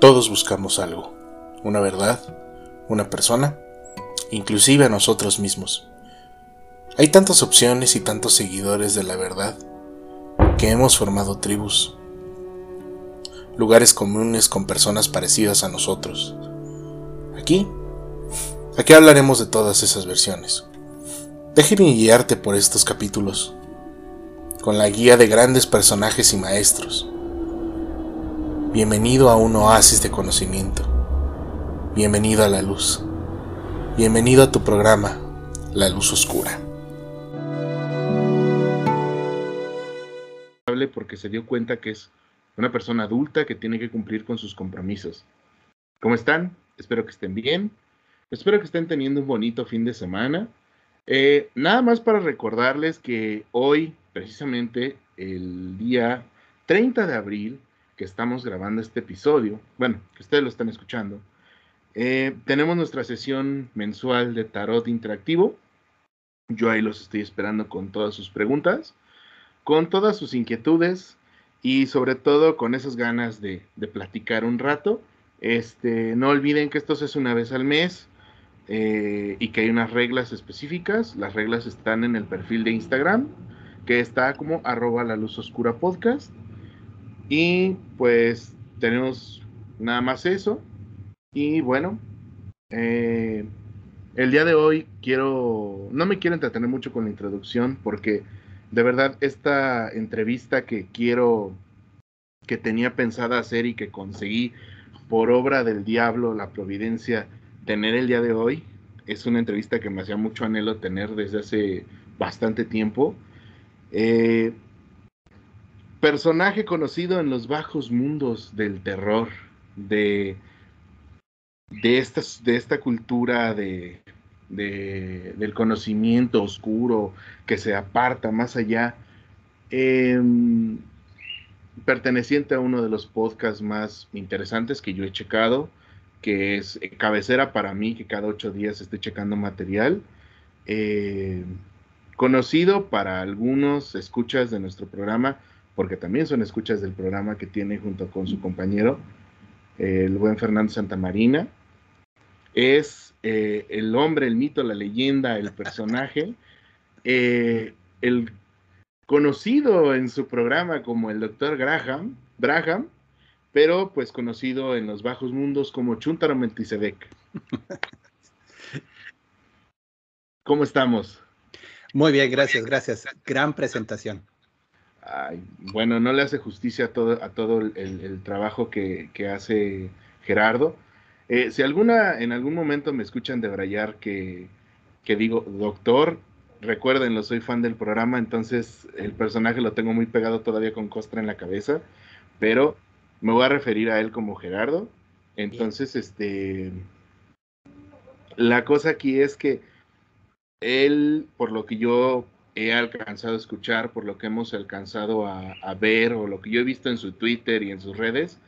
Todos buscamos algo, una verdad, una persona, inclusive a nosotros mismos. Hay tantas opciones y tantos seguidores de la verdad que hemos formado tribus, lugares comunes con personas parecidas a nosotros. Aquí, aquí hablaremos de todas esas versiones. Déjeme guiarte por estos capítulos, con la guía de grandes personajes y maestros Bienvenido a un oasis de conocimiento. Bienvenido a la luz. Bienvenido a tu programa, La Luz Oscura. Porque se dio cuenta que es una persona adulta que tiene que cumplir con sus compromisos. ¿Cómo están? Espero que estén bien. Espero que estén teniendo un bonito fin de semana. Eh, nada más para recordarles que hoy, precisamente el día 30 de abril, que estamos grabando este episodio, bueno, que ustedes lo están escuchando, eh, tenemos nuestra sesión mensual de tarot interactivo. Yo ahí los estoy esperando con todas sus preguntas, con todas sus inquietudes y sobre todo con esas ganas de, platicar un rato. Este, no olviden que esto hace una vez al mes eh, y que hay unas reglas específicas. Las reglas están en el perfil de Instagram, que está como arroba la luz oscura podcast. Y pues tenemos nada más eso. Y bueno, eh, el día de hoy quiero, no me quiero entretener mucho con la introducción porque de verdad esta entrevista que quiero, que tenía pensada hacer y que conseguí por obra del diablo, la providencia, tener el día de hoy, es una entrevista que me hacía mucho anhelo tener desde hace bastante tiempo. Eh, personaje conocido en los bajos mundos del terror, de, de, de esta cultura de, del conocimiento oscuro que se aparta más allá, em, perteneciente a uno de los podcasts más interesantes que yo he checado, que es cabecera para mí, que cada ocho días estoy checando material. Eh, conocido para algunos escuchas de nuestro programa porque también son escuchas del programa que tiene junto con su compañero, el buen Fernando Santamarina. Es eh, el hombre, el mito, la leyenda, el personaje, eh, el conocido en su programa como el doctor Graham, Braham, pero pues conocido en los bajos mundos como Chuntaro Meltisedec. ¿Cómo estamos? Muy bien, gracias, gracias. Gran presentación bueno, no le hace justicia a todo, a todo el, trabajo que, hace Gerardo. Eh, si alguna, en algún momento me escuchan de Brayar que, que digo, doctor, recuérdenlo, soy fan del programa, entonces el personaje lo tengo muy pegado todavía con costra en la cabeza, pero me voy a referir a él como Gerardo. Entonces, este, la cosa aquí es que él, por lo que yo he alcanzado a escuchar, por lo que hemos alcanzado a, ver o lo que yo he visto en su Twitter y en sus redes,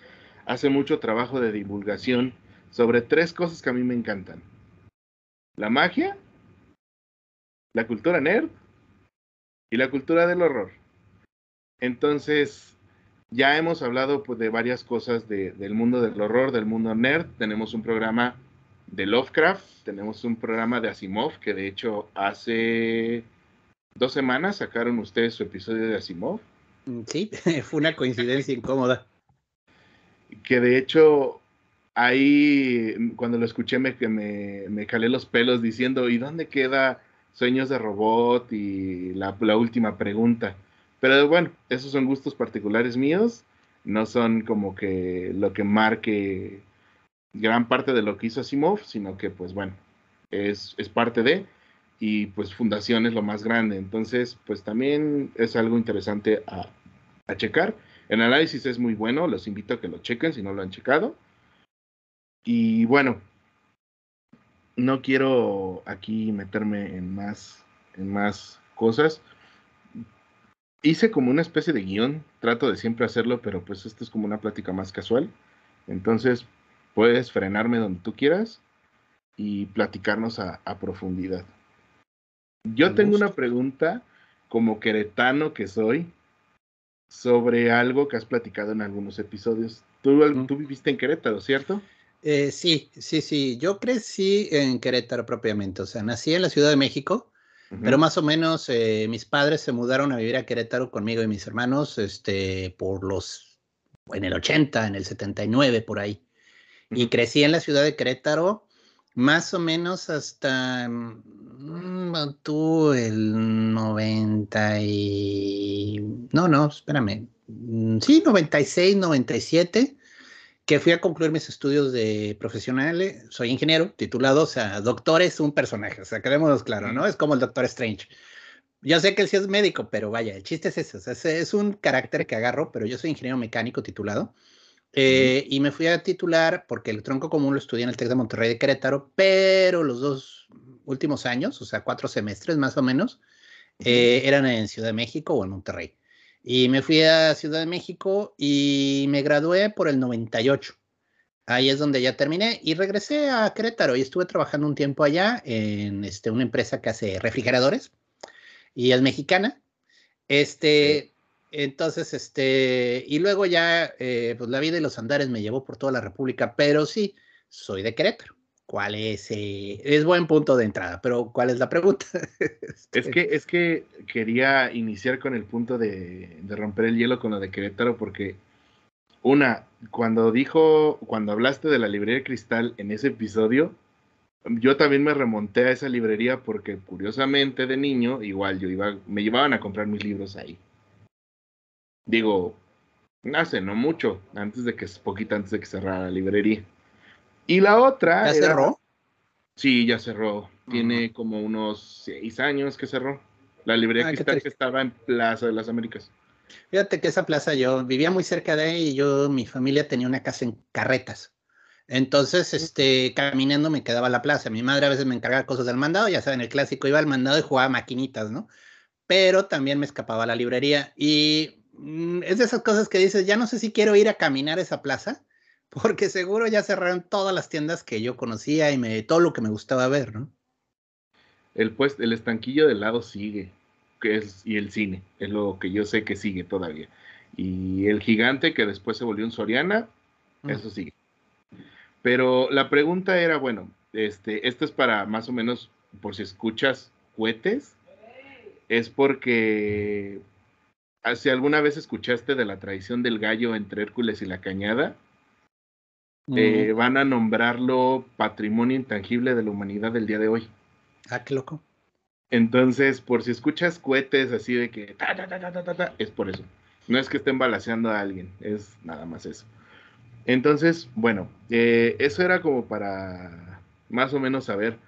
hace mucho trabajo de divulgación sobre tres cosas que a mí me encantan. La magia, la cultura nerd y la cultura del horror. Entonces, ya hemos hablado pues, de varias cosas del mundo del horror, del mundo nerd. Tenemos un programa de Lovecraft, tenemos un programa de Asimov, que de hecho hace dos semanas sacaron ustedes su episodio de Asimov. Mm, sí, fue una coincidencia incómoda. Que de hecho, ahí cuando lo escuché me, me, me calé los pelos diciendo, ¿y dónde queda Sueños de Robot y la, la última pregunta? Pero bueno, esos son gustos particulares míos, no son como que lo que marque gran parte de lo que hizo Asimov, sino que pues bueno, es, es parte de y pues fundación es lo más grande. Entonces, pues también es algo interesante a, checar. El análisis es muy bueno, los invito a que lo chequen si no lo han checado. Y bueno, no quiero aquí meterme en más, en más cosas. Hice como una especie de guion, trato de siempre hacerlo, pero pues esto es como una plática más casual. Entonces, puedes frenarme donde tú quieras y platicarnos a profundidad. Yo tengo una pregunta como queretano que soy. sobre algo que has platicado en algunos episodios. Tú, tú viviste en Querétaro, ¿cierto? Eh, sí, sí, sí. Yo crecí en Querétaro propiamente. O sea, nací en la Ciudad de México, pero más o menos eh, mis padres se mudaron a vivir a Querétaro conmigo y mis hermanos, este, por los, en el 80, en el 79, por ahí. Y crecí en la ciudad de Querétaro más o menos hasta mm, tú el 90 y... No, no, espérame. Mm, sí, 96, 97 que fui a concluir mis estudios de profesionales, soy ingeniero titulado, o sea, doctor es un personaje, o sea, quedémonos claro, ¿no? Es como el Doctor Strange. Yo sé que él sí es médico, pero vaya, el chiste es ese, o sea, es un carácter que agarro, pero yo soy ingeniero mecánico titulado. Eh, y me fui a titular porque el tronco común lo estudié en el TEC de Monterrey de Querétaro, pero los dos últimos años, o sea, cuatro semestres más o menos, eh, eran en Ciudad de México o en Monterrey. Y me fui a Ciudad de México y me gradué por el 98. Ahí es donde ya terminé y regresé a Querétaro y estuve trabajando un tiempo allá en este, una empresa que hace refrigeradores y es mexicana. Este, entonces, este, y luego ya, eh, pues la vida y los andares me llevó por toda la República, pero sí, soy de Querétaro. ¿Cuál es? Eh, es buen punto de entrada, pero ¿cuál es la pregunta? es que es que quería iniciar con el punto de, de, romper el hielo con lo de Querétaro, porque una, cuando dijo, cuando hablaste de la librería Cristal en ese episodio, yo también me remonté a esa librería porque curiosamente de niño, igual yo iba, me llevaban a comprar mis libros ahí. Digo, hace no mucho, antes de que, poquito antes de que cerrara la librería. Y la otra. ¿Ya cerró? Sí, ya cerró. Tiene como unos seis años que cerró. La librería ah, Cristal que estaba en Plaza de las Américas. Fíjate que esa plaza yo vivía muy cerca de ahí y yo, mi familia tenía una casa en carretas. Entonces, este, caminando me quedaba la plaza. Mi madre a veces me encargaba cosas del mandado, ya saben, el clásico iba al mandado y jugaba maquinitas, ¿no? Pero también me escapaba a la librería. Y mm, es de esas cosas que dices, ya no sé si quiero ir a caminar esa plaza, porque seguro ya cerraron todas las tiendas que yo conocía y me, todo lo que me gustaba ver, ¿no? El, pues, el estanquillo del lado sigue, que es, y el cine, es lo que yo sé que sigue todavía. Y el gigante que después se volvió un Soriana, mm. eso sigue. Pero la pregunta era, bueno, este, esto es para más o menos, por si escuchas cohetes, es porque ah, si alguna vez escuchaste de la tradición del gallo entre Hércules y la cañada, eh, van a nombrarlo patrimonio intangible de la humanidad del día de hoy. Ah, qué loco. Entonces, por si escuchas cohetes así de que ta, ta, ta, es por eso. No es que estén balaseando a alguien, es nada más eso. Entonces, bueno, eh, eso era como para más o menos saber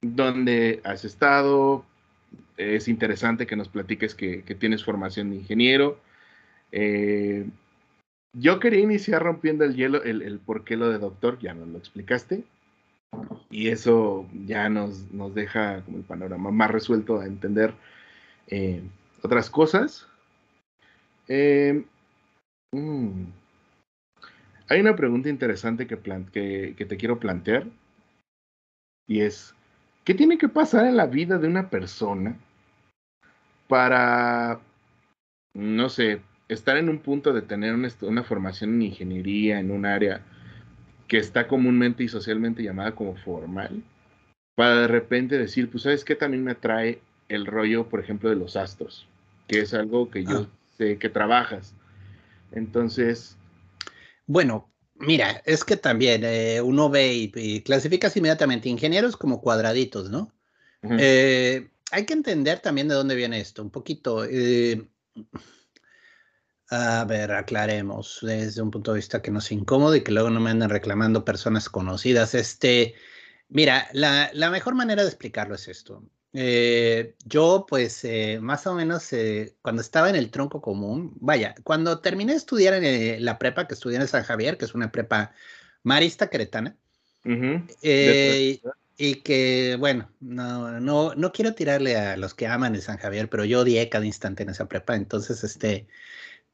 dónde has estado. Es interesante que nos platiques que, que tienes formación de ingeniero. Eh, yo quería iniciar rompiendo el hielo, el, el por qué lo de doctor, ya nos lo explicaste. Y eso ya nos, nos deja como el panorama más resuelto a entender eh, otras cosas. Eh, mm, hay una pregunta interesante que te quiero plantear. Y es, ¿qué tiene que pasar en la vida de una persona para, no sé, estar en un punto de tener una, formación en ingeniería en un área que está comúnmente y socialmente llamada como formal, para de repente decir, pues sabes qué también me atrae el rollo, por ejemplo, de los astros, que es algo que yo ah. sé que trabajas. Entonces... Bueno, mira, es que también eh, uno ve y, clasificas inmediatamente ingenieros como cuadraditos, ¿no? Eh, hay que entender también de dónde viene esto, un poquito. Eh, a ver, aclaremos desde un punto de vista que no sea incómodo y que luego no me anden reclamando personas conocidas. Este, mira, la, mejor manera de explicarlo es esto. Eh, yo, pues, eh, más o menos, eh, cuando estaba en el tronco común, vaya, cuando terminé de estudiar en la prepa, que estudié en San Javier, que es una prepa marista cretana, y que, bueno, no, no, no quiero tirarle a los que aman el San Javier, pero yo odié cada instante en esa prepa, entonces, este,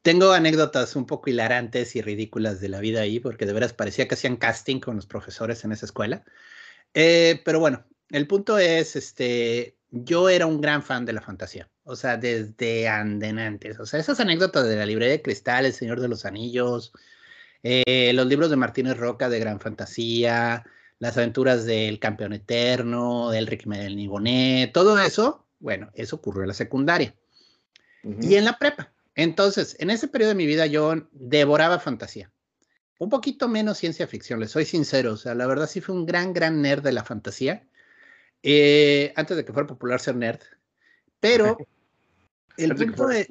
tengo anécdotas un poco hilarantes y ridículas de la vida ahí, porque de veras parecía que hacían casting con los profesores en esa escuela. Eh, pero bueno, el punto es, este, yo era un gran fan de la fantasía, o sea, desde antes. O sea, esas anécdotas de la librería de cristal, El Señor de los Anillos, eh, los libros de Martínez Roca de gran fantasía, las aventuras del campeón eterno, del Rick del Nibonet, todo eso, bueno, eso ocurrió en la secundaria y en la prepa. Entonces, en ese periodo de mi vida yo devoraba fantasía. Un poquito menos ciencia ficción, les soy sincero. O sea, la verdad sí fue un gran, gran nerd de la fantasía. Eh, antes de que fuera popular ser nerd. Pero el punto de...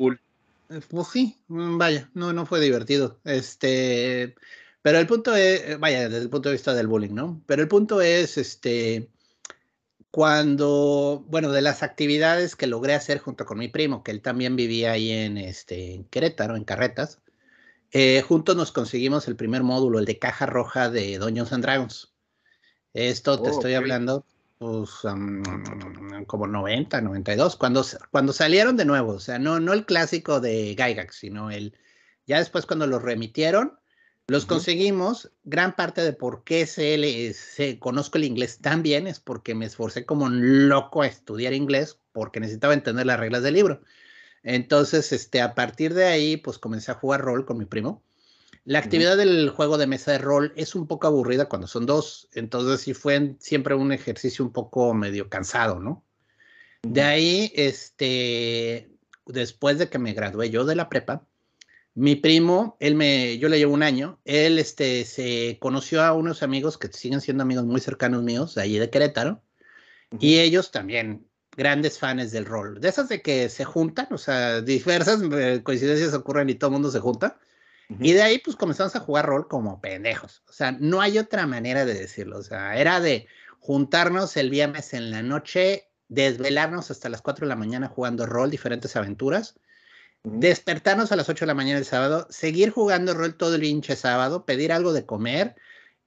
Pues sí, mm, vaya, no, no fue divertido. Este, pero el punto es, vaya, desde el punto de vista del bullying, ¿no? Pero el punto es, este, cuando, bueno, de las actividades que logré hacer junto con mi primo, que él también vivía ahí en, este, en Querétaro, en Carretas, eh, juntos nos conseguimos el primer módulo, el de caja roja de Dungeons and Dragons. Esto te oh, estoy hablando, pues, como 90, 92, cuando, cuando salieron de nuevo, o sea, no, no el clásico de Gygax, sino el, ya después cuando lo remitieron, los conseguimos. Gran parte de por qué se, se, conozco el inglés tan bien es porque me esforcé como un loco a estudiar inglés porque necesitaba entender las reglas del libro. Entonces, este, a partir de ahí, pues comencé a jugar rol con mi primo. La actividad del juego de mesa de rol es un poco aburrida cuando son dos, entonces sí fue siempre un ejercicio un poco medio cansado, ¿no? De ahí, este, después de que me gradué yo de la prepa, mi primo, él me, yo le llevo un año, él este, se conoció a unos amigos que siguen siendo amigos muy cercanos míos, de allí de Querétaro, y ellos también, grandes fans del rol. De esas de que se juntan, o sea, diversas eh, coincidencias ocurren y todo el mundo se junta. Y de ahí pues comenzamos a jugar rol como pendejos. O sea, no hay otra manera de decirlo. O sea, era de juntarnos el viernes en la noche, desvelarnos hasta las 4 de la mañana jugando rol, diferentes aventuras despertarnos a las 8 de la mañana el sábado, seguir jugando rol todo el hinche sábado, pedir algo de comer,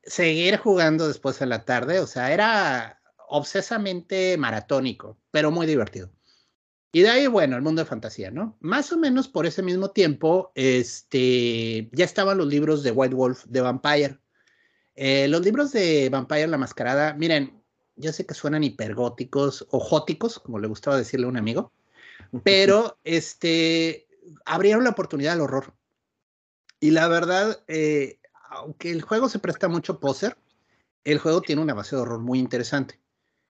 seguir jugando después en la tarde, o sea, era obsesamente maratónico, pero muy divertido. Y de ahí, bueno, el mundo de fantasía, ¿no? Más o menos por ese mismo tiempo, este, ya estaban los libros de White Wolf de Vampire. Eh, los libros de Vampire la Mascarada, miren, yo sé que suenan hipergóticos o jóticos, como le gustaba decirle a un amigo, pero este, abrieron la oportunidad al horror. Y la verdad, eh, aunque el juego se presta mucho poser, el juego tiene una base de horror muy interesante.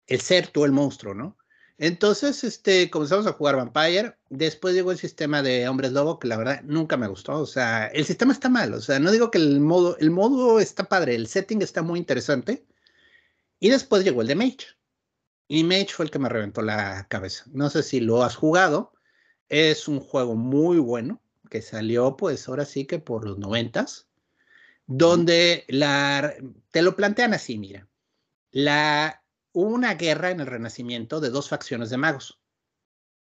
El ser tú el monstruo, ¿no? Entonces, este, comenzamos a jugar Vampire. Después llegó el sistema de Hombres Lobo, que la verdad nunca me gustó. O sea, el sistema está mal. O sea, no digo que el modo, el modo está padre, el setting está muy interesante. Y después llegó el de Mage. Y Mage fue el que me reventó la cabeza. No sé si lo has jugado, es un juego muy bueno que salió pues ahora sí que por los noventas, donde la, te lo plantean así, mira, la, hubo una guerra en el Renacimiento de dos facciones de magos.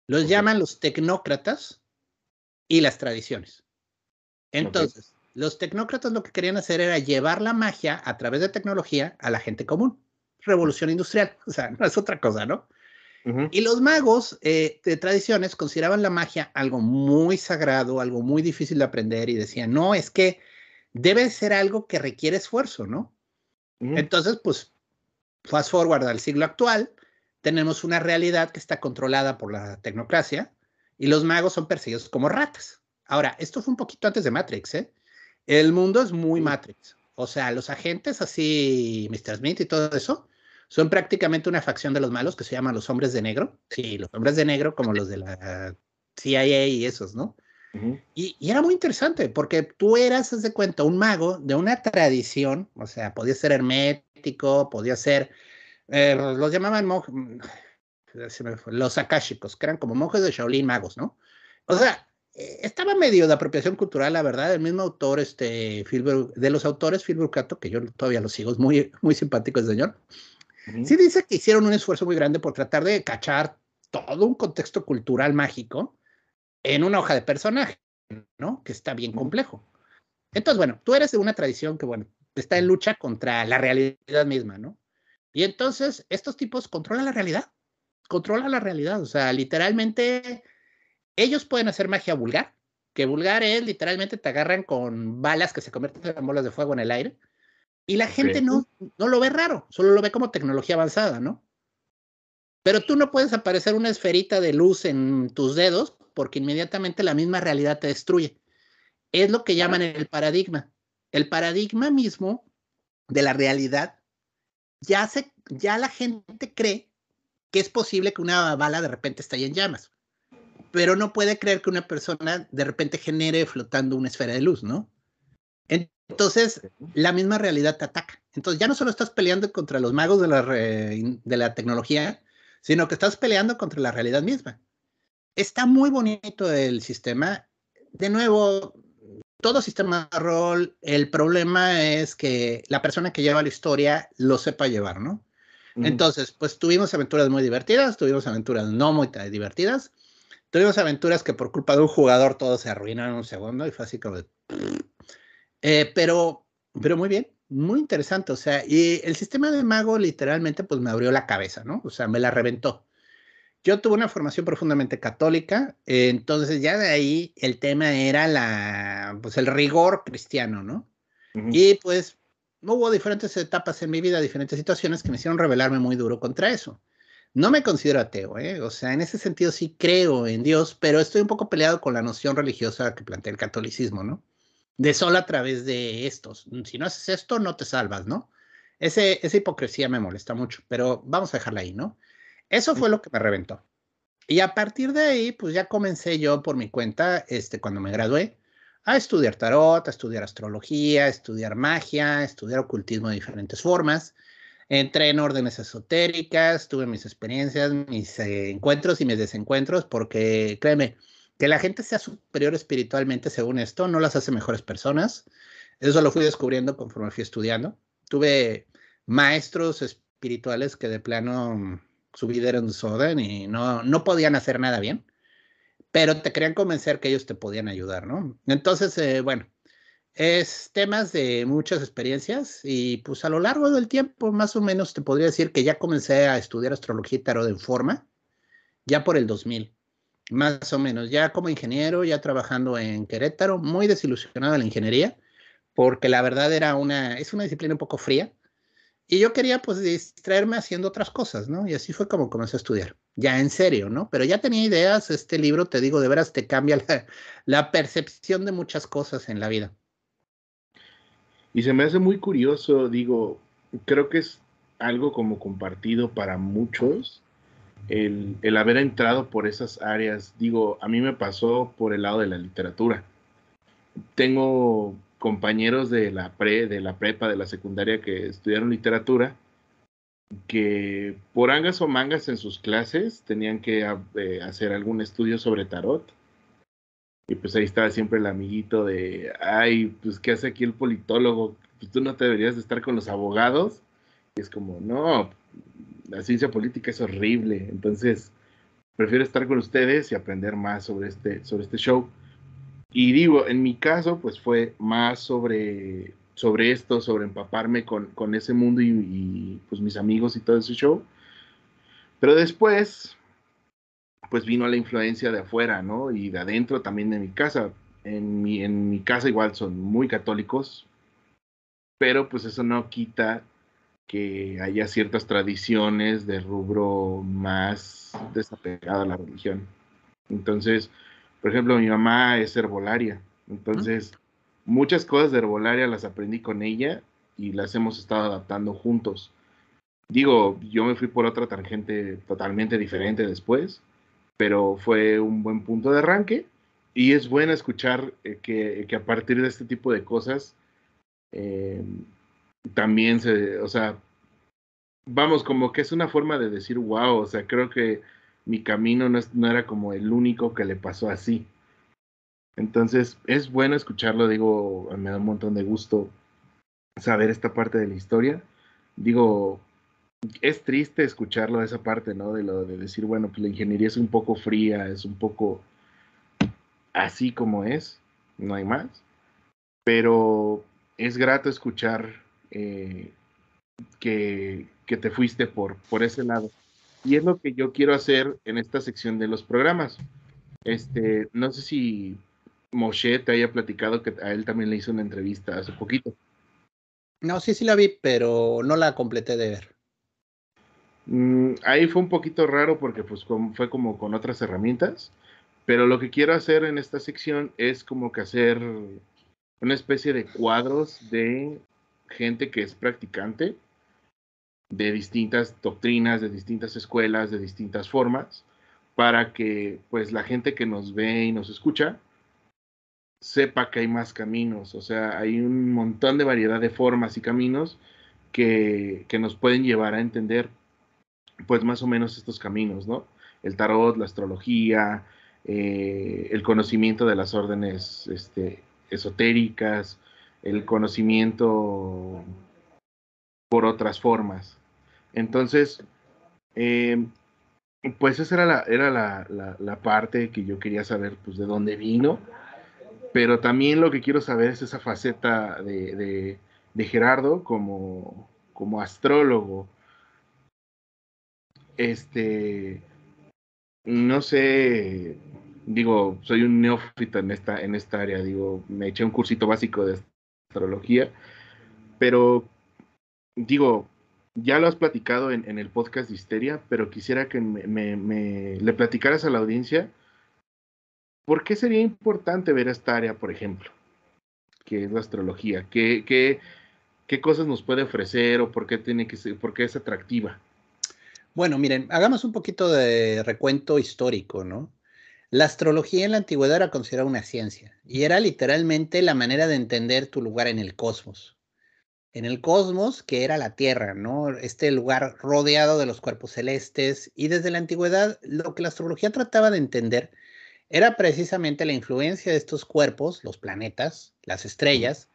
Los llaman los tecnócratas y las tradiciones. Entonces, los tecnócratas lo que querían hacer era llevar la magia a través de tecnología a la gente común. Revolución industrial, o sea, no es otra cosa, ¿no? Y los magos eh, de tradiciones consideraban la magia algo muy sagrado, algo muy difícil de aprender y decían, no, es que debe ser algo que requiere esfuerzo, ¿no? Entonces, pues, fast forward al siglo actual, tenemos una realidad que está controlada por la tecnocracia y los magos son perseguidos como ratas. Ahora, esto fue un poquito antes de Matrix, ¿eh? El mundo es muy Matrix. O sea, los agentes así, Mr. Smith y todo eso, son prácticamente una facción de los malos que se llaman los hombres de negro. Sí, los hombres de negro como los de la CIA y esos, ¿no? y, era muy interesante porque tú eras, haz de cuenta, un mago de una tradición, o sea, podía ser hermético, podía ser, eh, los llamaban los akashicos, que eran como monjes de Shaolin magos, ¿no? O sea, eh, estaba medio de apropiación cultural, la verdad, el mismo autor, este, de los autores, Phil Burkato, que yo todavía lo sigo, es muy, muy simpático el señor, Sí dice que hicieron un esfuerzo muy grande por tratar de cachar todo un contexto cultural mágico en una hoja de personaje, ¿no? Que está bien complejo. Entonces, bueno, tú eres de una tradición que, bueno, está en lucha contra la realidad misma, ¿no? Y entonces, estos tipos controlan la realidad, controlan la realidad, o sea, literalmente, ellos pueden hacer magia vulgar, que vulgar es, literalmente te agarran con balas que se convierten en bolas de fuego en el aire, y la gente no, no lo ve raro, solo lo ve como tecnología avanzada, ¿no? Pero tú no puedes aparecer una esferita de luz en tus dedos porque inmediatamente la misma realidad te destruye. Es lo que llaman el paradigma. El paradigma mismo de la realidad ya, se, ya la gente cree que es posible que una bala de repente estalle en llamas, pero no puede creer que una persona de repente genere flotando una esfera de luz, ¿no? Entonces, la misma realidad te ataca. Entonces, ya no solo estás peleando contra los magos de la, de la tecnología, sino que estás peleando contra la realidad misma. Está muy bonito el sistema. De nuevo, todo sistema de rol, el problema es que la persona que lleva la historia lo sepa llevar, ¿no? Entonces, pues tuvimos aventuras muy divertidas, tuvimos aventuras no muy divertidas, tuvimos aventuras que por culpa de un jugador todo se arruinaron en un segundo y fue así como de... Eh, pero, pero muy bien, muy interesante, o sea, y el sistema de mago literalmente pues me abrió la cabeza, ¿no? O sea, me la reventó. Yo tuve una formación profundamente católica, entonces ya de ahí el tema era la, pues el rigor cristiano, ¿no? Y pues hubo diferentes etapas en mi vida, diferentes situaciones que me hicieron rebelarme muy duro contra eso. No me considero ateo, ¿eh? O sea, en ese sentido sí creo en Dios, pero estoy un poco peleado con la noción religiosa que plantea el catolicismo, ¿no? De solo a través de estos. Si no haces esto, no te salvas, ¿no? Ese, esa hipocresía me molesta mucho, pero vamos a dejarla ahí, ¿no? Eso fue lo que me reventó. Y a partir de ahí, pues ya comencé yo por mi cuenta, este, cuando me gradué, a estudiar tarot, a estudiar astrología, a estudiar magia, a estudiar ocultismo de diferentes formas. Entré en órdenes esotéricas, tuve mis experiencias, mis eh, encuentros y mis desencuentros, porque créeme, que la gente sea superior espiritualmente según esto no las hace mejores personas. Eso lo fui descubriendo conforme fui estudiando. Tuve maestros espirituales que de plano su vida era un desorden y no, no podían hacer nada bien, pero te querían convencer que ellos te podían ayudar, ¿no? Entonces, eh, bueno, es temas de muchas experiencias y pues a lo largo del tiempo, más o menos, te podría decir que ya comencé a estudiar astrología y tarot en forma, ya por el 2000, más o menos, ya como ingeniero, ya trabajando en Querétaro, muy desilusionado de la ingeniería, porque la verdad era una, es una disciplina un poco fría, y yo quería pues distraerme haciendo otras cosas, ¿no? Y así fue como comencé a estudiar, ya en serio, ¿no? Pero ya tenía ideas, este libro, te digo, de veras te cambia la, percepción de muchas cosas en la vida. Y se me hace muy curioso, digo, creo que es algo como compartido para muchos, el, el, haber entrado por esas áreas. Digo, a mí me pasó por el lado de la literatura. Tengo compañeros de la pre, de la prepa, de la secundaria que estudiaron literatura, que por angas o mangas en sus clases tenían que eh, hacer algún estudio sobre tarot. Y pues ahí estaba siempre el amiguito de, ay, pues ¿qué hace aquí el politólogo? Pues tú no te deberías de estar con los abogados. Y es como, no, la ciencia política es horrible. Entonces, prefiero estar con ustedes y aprender más sobre este, sobre este show. Y digo, en mi caso, pues fue más sobre, sobre esto, sobre empaparme con, con ese mundo y, pues mis amigos y todo ese show. Pero después, pues vino la influencia de afuera, ¿no? Y de adentro también de mi casa. En mi, en mi casa igual son muy católicos, pero pues eso no quita que haya ciertas tradiciones de rubro más desapegado a la religión. Entonces, por ejemplo, mi mamá es herbolaria, entonces muchas cosas de herbolaria las aprendí con ella y las hemos estado adaptando juntos. Digo, yo me fui por otra tangente totalmente diferente después, pero fue un buen punto de arranque y es bueno escuchar eh, que, a partir de este tipo de cosas eh, también se, o sea, vamos, como que es una forma de decir, wow, o sea, creo que mi camino no, no era como el único que le pasó así. Entonces, es bueno escucharlo, digo, me da un montón de gusto saber esta parte de la historia. Digo, es triste escucharlo esa parte, ¿no? De lo de decir, bueno, pues la ingeniería es un poco fría, es un poco así como es, no hay más. Pero es grato escuchar eh, que, que, te fuiste por, por ese lado. Y es lo que yo quiero hacer en esta sección de los programas. Este, no sé si Moshe te haya platicado que a él también le hizo una entrevista hace poquito. No, sí, sí la vi, pero no la completé de ver. Mm, ahí fue un poquito raro porque pues fue como con otras herramientas, pero lo que quiero hacer en esta sección es como que hacer una especie de cuadros de gente que es practicante de distintas doctrinas, de distintas escuelas, de distintas formas, para que pues la gente que nos ve y nos escucha sepa que hay más caminos, o sea, hay un montón de variedad de formas y caminos que, que nos pueden llevar a entender pues más o menos estos caminos, ¿no? El tarot, la astrología, eh, el conocimiento de las órdenes este, esotéricas, el conocimiento por otras formas. Entonces, eh, pues esa era, la, era la, la, parte que yo quería saber, pues de dónde vino, pero también lo que quiero saber es esa faceta de, de, Gerardo como, como astrólogo. Este, no sé, digo, soy un neófito en esta, en esta área, digo, me eché un cursito básico de astrología, pero digo, ya lo has platicado en, el podcast de Histeria, pero quisiera que me, le platicaras a la audiencia por qué sería importante ver esta área, por ejemplo, que es la astrología, qué, qué, qué cosas nos puede ofrecer o por qué tiene que ser, por qué es atractiva. Bueno, miren, hagamos un poquito de recuento histórico, ¿no? La astrología en la antigüedad era considerada una ciencia y era literalmente la manera de entender tu lugar en el cosmos en el cosmos, que era la Tierra, ¿no? Este lugar rodeado de los cuerpos celestes. Y desde la antigüedad, lo que la astrología trataba de entender era precisamente la influencia de estos cuerpos, los planetas, las estrellas,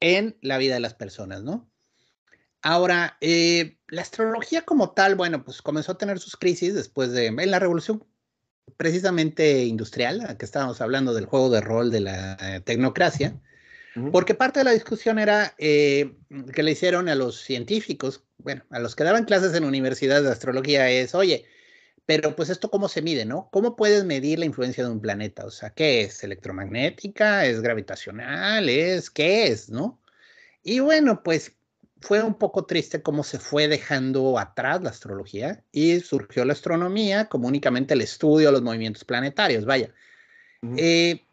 en la vida de las personas, ¿no? Ahora, eh, la astrología como tal, bueno, pues comenzó a tener sus crisis después de en la revolución precisamente industrial, que estábamos hablando del juego de rol de la eh, tecnocracia porque parte de la discusión era eh, que le hicieron a los científicos, bueno, a los que daban clases en universidades de astrología, es, oye, pero pues esto cómo se mide, ¿no? ¿Cómo puedes medir la influencia de un planeta? O sea, ¿qué es? ¿Electromagnética? ¿Es gravitacional? ¿Es qué es? ¿No? Y bueno, pues fue un poco triste cómo se fue dejando atrás la astrología y surgió la astronomía como únicamente el estudio de los movimientos planetarios, vaya. eh,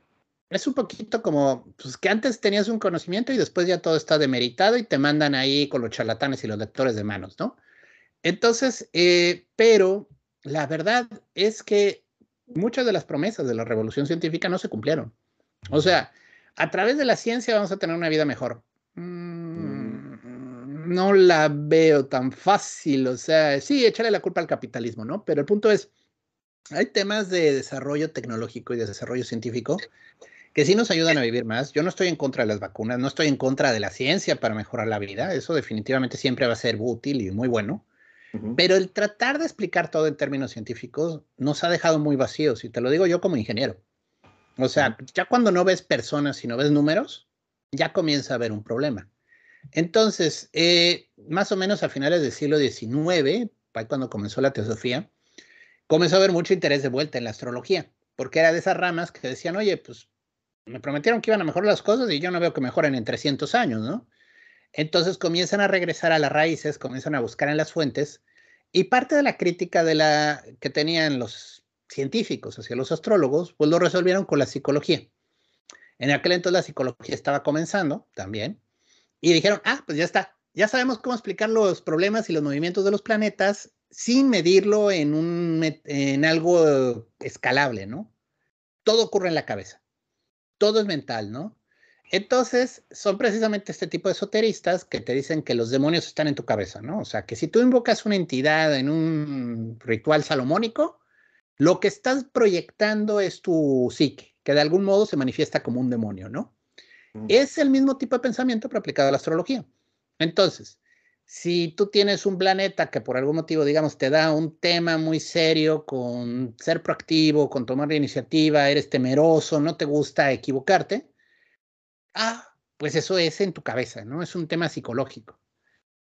es un poquito como pues, que antes tenías un conocimiento y después ya todo está demeritado y te mandan ahí con los charlatanes y los lectores de manos, ¿no? Entonces, eh, pero la verdad es que muchas de las promesas de la revolución científica no se cumplieron. O sea, a través de la ciencia vamos a tener una vida mejor. Mm, no la veo tan fácil, o sea, sí, échale la culpa al capitalismo, ¿no? Pero el punto es, hay temas de desarrollo tecnológico y de desarrollo científico que sí nos ayudan a vivir más. Yo no estoy en contra de las vacunas, no estoy en contra de la ciencia para mejorar la vida, eso definitivamente siempre va a ser útil y muy bueno. Pero el tratar de explicar todo en términos científicos nos ha dejado muy vacíos, y te lo digo yo como ingeniero. O sea, ya cuando no ves personas y no ves números, ya comienza a haber un problema. Entonces, eh, más o menos a finales del siglo XIX, cuando comenzó la teosofía, comenzó a haber mucho interés de vuelta en la astrología, porque era de esas ramas que decían, oye, pues me prometieron que iban a mejorar las cosas y yo no veo que mejoren en 300 años, ¿no? Entonces comienzan a regresar a las raíces, comienzan a buscar en las fuentes y parte de la crítica de la que tenían los científicos hacia los astrólogos, pues lo resolvieron con la psicología. En aquel entonces la psicología estaba comenzando también y dijeron, ah, pues ya está, ya sabemos cómo explicar los problemas y los movimientos de los planetas sin medirlo en, un, en algo escalable, ¿no? Todo ocurre en la cabeza todo es mental, ¿no? Entonces, son precisamente este tipo de esoteristas que te dicen que los demonios están en tu cabeza, ¿no? O sea, que si tú invocas una entidad en un ritual salomónico, lo que estás proyectando es tu psique, que de algún modo se manifiesta como un demonio, ¿no? Es el mismo tipo de pensamiento pero aplicado a la astrología. Entonces, si tú tienes un planeta que por algún motivo, digamos, te da un tema muy serio con ser proactivo, con tomar la iniciativa, eres temeroso, no te gusta equivocarte, ah, pues eso es en tu cabeza, ¿no? Es un tema psicológico.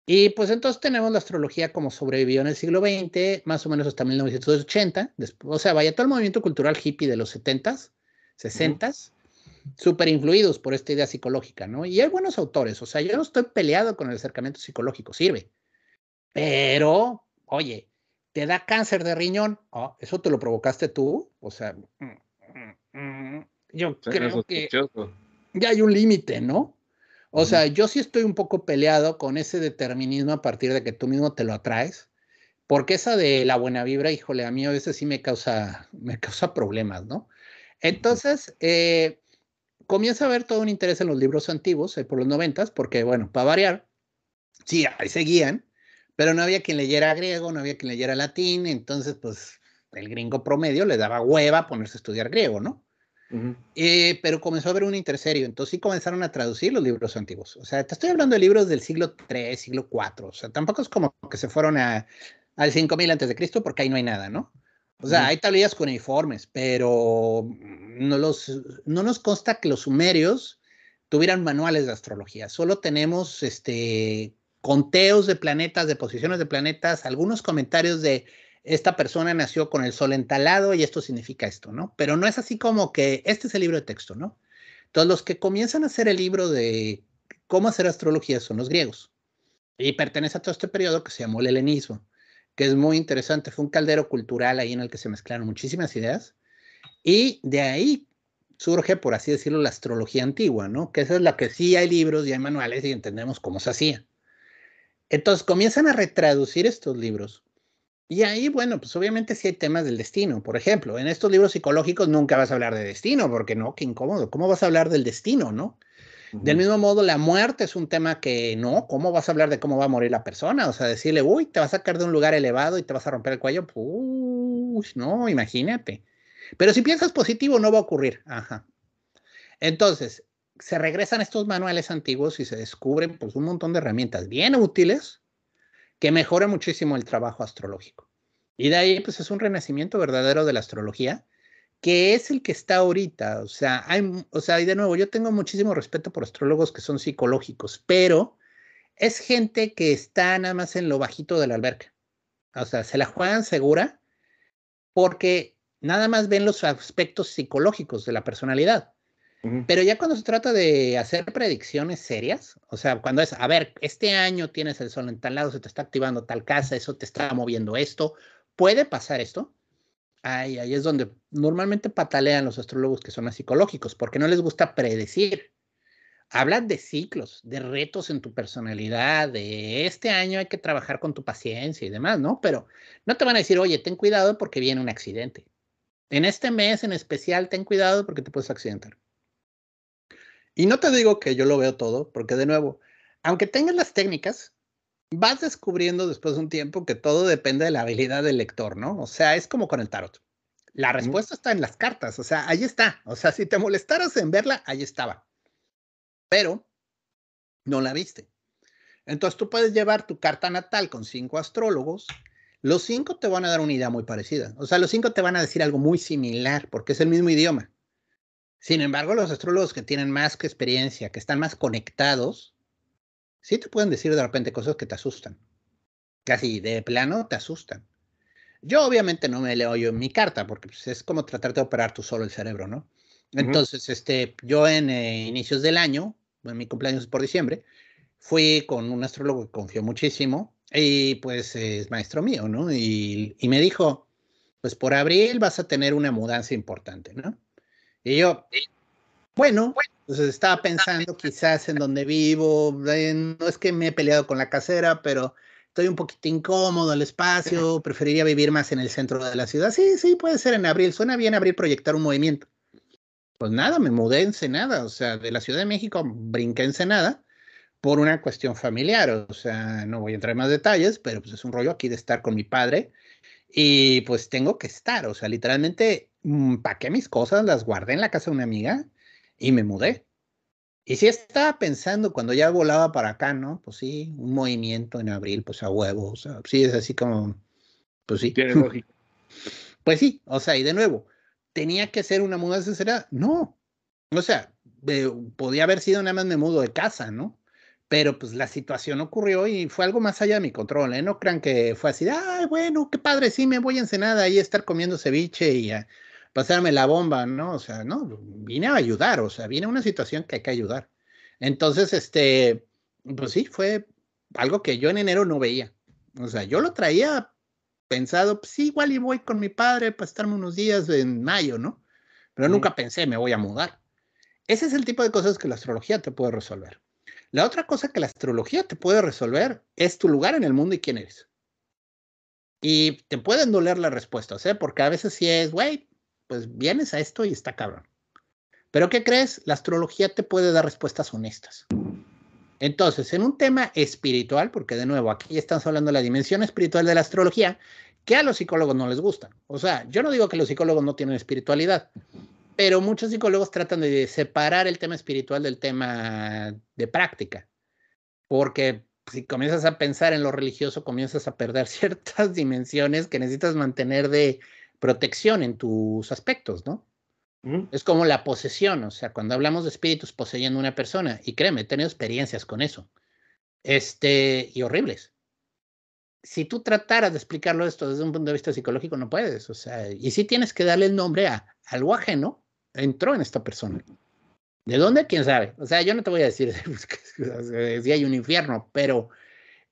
Y pues entonces tenemos la astrología como sobrevivió en el siglo XX, más o menos hasta 1980, después, o sea, vaya todo el movimiento cultural hippie de los 70s, 60s, súper influidos por esta idea psicológica, ¿no? Y hay buenos autores, o sea, yo no estoy peleado con el acercamiento psicológico, sirve. Pero oye, te da cáncer de riñón, oh, ¿eso te lo provocaste tú? O sea, mm, mm, mm, yo creo que ya hay un límite, ¿no? O sea, yo sí estoy un poco peleado con ese determinismo a partir de que tú mismo te lo atraes, porque esa de la buena vibra, híjole, a mí a veces sí me causa, me causa problemas, ¿no? Entonces, eh, comienza a haber todo un interés en los libros antiguos, eh, por los noventas, porque, bueno, para variar, sí, ahí seguían, pero no había quien leyera griego, no había quien leyera latín, entonces, pues, el gringo promedio le daba hueva ponerse a estudiar griego, ¿no? Eh, pero comenzó a haber un interés serio, entonces sí comenzaron a traducir los libros antiguos. O sea, te estoy hablando de libros del siglo III, siglo IV, o sea, tampoco es como que se fueron a, al 5000 antes de Cristo porque ahí no hay nada, ¿no? O sea, hay tablillas con uniformes, pero no, los, no nos consta que los sumerios tuvieran manuales de astrología. Solo tenemos este, conteos de planetas, de posiciones de planetas, algunos comentarios de esta persona nació con el sol entalado y esto significa esto, ¿no? Pero no es así como que este es el libro de texto, ¿no? Entonces, los que comienzan a hacer el libro de cómo hacer astrología son los griegos. Y pertenece a todo este periodo que se llamó el helenismo que es muy interesante. Fue un caldero cultural ahí en el que se mezclaron muchísimas ideas. Y de ahí surge, por así decirlo, la astrología antigua, ¿no? Que esa es la que sí hay libros y hay manuales y entendemos cómo se hacía. Entonces comienzan a retraducir estos libros. Y ahí, bueno, pues obviamente sí hay temas del destino. Por ejemplo, en estos libros psicológicos nunca vas a hablar de destino, porque no, qué incómodo. ¿Cómo vas a hablar del destino, no? Del mismo modo, la muerte es un tema que no, ¿cómo vas a hablar de cómo va a morir la persona? O sea, decirle, uy, te vas a sacar de un lugar elevado y te vas a romper el cuello, pues no, imagínate. Pero si piensas positivo, no va a ocurrir. Ajá. Entonces, se regresan estos manuales antiguos y se descubren pues un montón de herramientas bien útiles que mejoran muchísimo el trabajo astrológico. Y de ahí, pues es un renacimiento verdadero de la astrología que es el que está ahorita. O sea, hay, o sea, y de nuevo, yo tengo muchísimo respeto por astrólogos que son psicológicos, pero es gente que está nada más en lo bajito de la alberca. O sea, se la juegan segura porque nada más ven los aspectos psicológicos de la personalidad. Pero ya cuando se trata de hacer predicciones serias, o sea, cuando es, a ver, este año tienes el sol en tal lado, se te está activando tal casa, eso te está moviendo esto, puede pasar esto, Ahí, ahí es donde normalmente patalean los astrólogos que son más psicológicos, porque no les gusta predecir. Hablan de ciclos, de retos en tu personalidad, de este año hay que trabajar con tu paciencia y demás, ¿no? Pero no te van a decir, oye, ten cuidado porque viene un accidente. En este mes en especial, ten cuidado porque te puedes accidentar. Y no te digo que yo lo veo todo, porque de nuevo, aunque tengas las técnicas, vas descubriendo después de un tiempo que todo depende de la habilidad del lector, ¿no? O sea, es como con el tarot. La respuesta está en las cartas, o sea, ahí está. O sea, si te molestaras en verla, ahí estaba. Pero no la viste. Entonces tú puedes llevar tu carta natal con cinco astrólogos. Los cinco te van a dar una idea muy parecida. O sea, los cinco te van a decir algo muy similar porque es el mismo idioma. Sin embargo, los astrólogos que tienen más experiencia, que están más conectados, sí te pueden decir de repente cosas que te asustan. Casi de plano te asustan. Yo obviamente no me leo yo en mi carta, porque pues, es como tratar de operar tú solo el cerebro, ¿no? Entonces, este, yo en eh, inicios del año, en mi cumpleaños por diciembre, fui con un astrólogo que confío muchísimo y pues es maestro mío, ¿no? Y, y me dijo, pues por abril vas a tener una mudanza importante, ¿no? Y yo, bueno, entonces estaba pensando quizás en donde vivo, no es que me he peleado con la casera, pero estoy un poquito incómodo el espacio, preferiría vivir más en el centro de la ciudad. Sí, sí, puede ser en abril, suena bien abrir, proyectar un movimiento. Pues nada, me mudé en Ensenada, o sea, de la Ciudad de México brinqué en Ensenada por una cuestión familiar, o sea, no voy a entrar en más detalles, pero pues es un rollo aquí de estar con mi padre y pues tengo que estar, o sea, literalmente mm, paqué mis cosas, las guardé en la casa de una amiga y me mudé. Y sí estaba pensando cuando ya volaba para acá, ¿no? Pues sí, un movimiento en abril, pues a huevo, o sea, sí es así como, pues sí. Tiene lógica. pues sí, o sea, y de nuevo, ¿tenía que ser una mudanza será? No. O sea, podía haber sido nada más me mudo de casa, ¿no? Pero pues la situación ocurrió y fue algo más allá de mi control, ¿eh? No crean que fue así, ay, bueno, qué padre, sí, me voy a Ensenada y a estar comiendo ceviche y a pasarme la bomba, ¿no? O sea, no, vine a ayudar, o sea, vine a una situación que hay que ayudar. Entonces, este, pues sí, fue algo que yo en enero no veía. O sea, yo lo traía pensado, pues igual y voy con mi padre para estarme unos días en mayo, ¿no? Pero nunca pensé, me voy a mudar. Ese es el tipo de cosas que la astrología te puede resolver. La otra cosa que la astrología te puede resolver es tu lugar en el mundo y quién eres. Y te pueden doler las respuestas, ¿eh? Porque a veces sí es, güey, pues vienes a esto y está cabrón. Pero ¿qué crees? La astrología te puede dar respuestas honestas. Entonces, en un tema espiritual, porque de nuevo aquí estamos hablando de la dimensión espiritual de la astrología, que a los psicólogos no les gusta. O sea, yo no digo que los psicólogos no tienen espiritualidad, pero muchos psicólogos tratan de separar el tema espiritual del tema de práctica, porque si comienzas a pensar en lo religioso, comienzas a perder ciertas dimensiones que necesitas mantener de protección en tus aspectos, ¿no? Es como la posesión, o sea, cuando hablamos de espíritus poseyendo una persona, y créeme, he tenido experiencias con eso, este, y horribles. Si tú trataras de explicarlo esto desde un punto de vista psicológico, no puedes, o sea, y sí tienes que darle el nombre a algo ajeno, entró en esta persona. ¿De dónde? ¿Quién sabe? O sea, yo no te voy a decir si hay un infierno, pero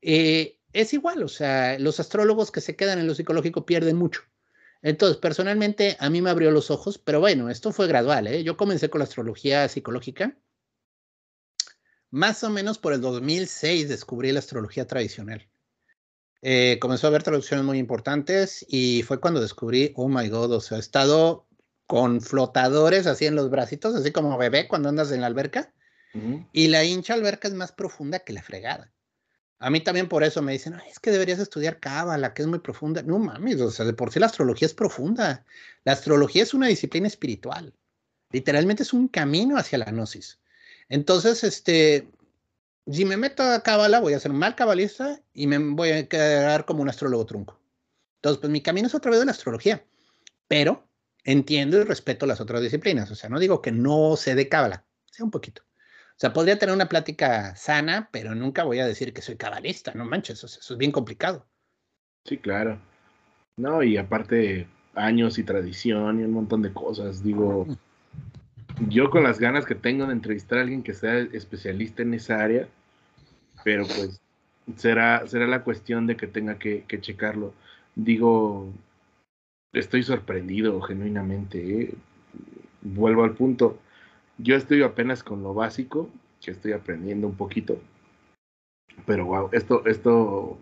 eh, es igual, o sea, los astrólogos que se quedan en lo psicológico pierden mucho. Entonces, personalmente, a mí me abrió los ojos, pero bueno, esto fue gradual. ¿eh? Yo comencé con la astrología psicológica. Más o menos por el 2006 descubrí la astrología tradicional. Eh, comenzó a haber traducciones muy importantes y fue cuando descubrí, oh my god, o sea, he estado con flotadores así en los bracitos, así como bebé cuando andas en la alberca. Y la hincha alberca es más profunda que la fregada. A mí también por eso me dicen, es que deberías estudiar cábala, que es muy profunda. No mames, o sea, de por sí la astrología es profunda. La astrología es una disciplina espiritual. Literalmente es un camino hacia la gnosis. Entonces, este, si me meto a cábala, voy a ser un mal cabalista y me voy a quedar como un astrólogo trunco. Entonces, pues mi camino es a través de la astrología. Pero entiendo y respeto las otras disciplinas. O sea, no digo que no se dé cábala, sea un poquito. O sea, podría tener una plática sana, pero nunca voy a decir que soy cabalista, no manches, eso es bien complicado. Sí, claro. No, y aparte años y tradición y un montón de cosas. Digo, yo con las ganas que tengo de entrevistar a alguien que sea especialista en esa área, pero pues será, será la cuestión de que tenga que, checarlo. Digo, estoy sorprendido genuinamente. ¿eh? Vuelvo al punto. Yo estoy apenas con lo básico, que estoy aprendiendo un poquito. Pero wow, esto, esto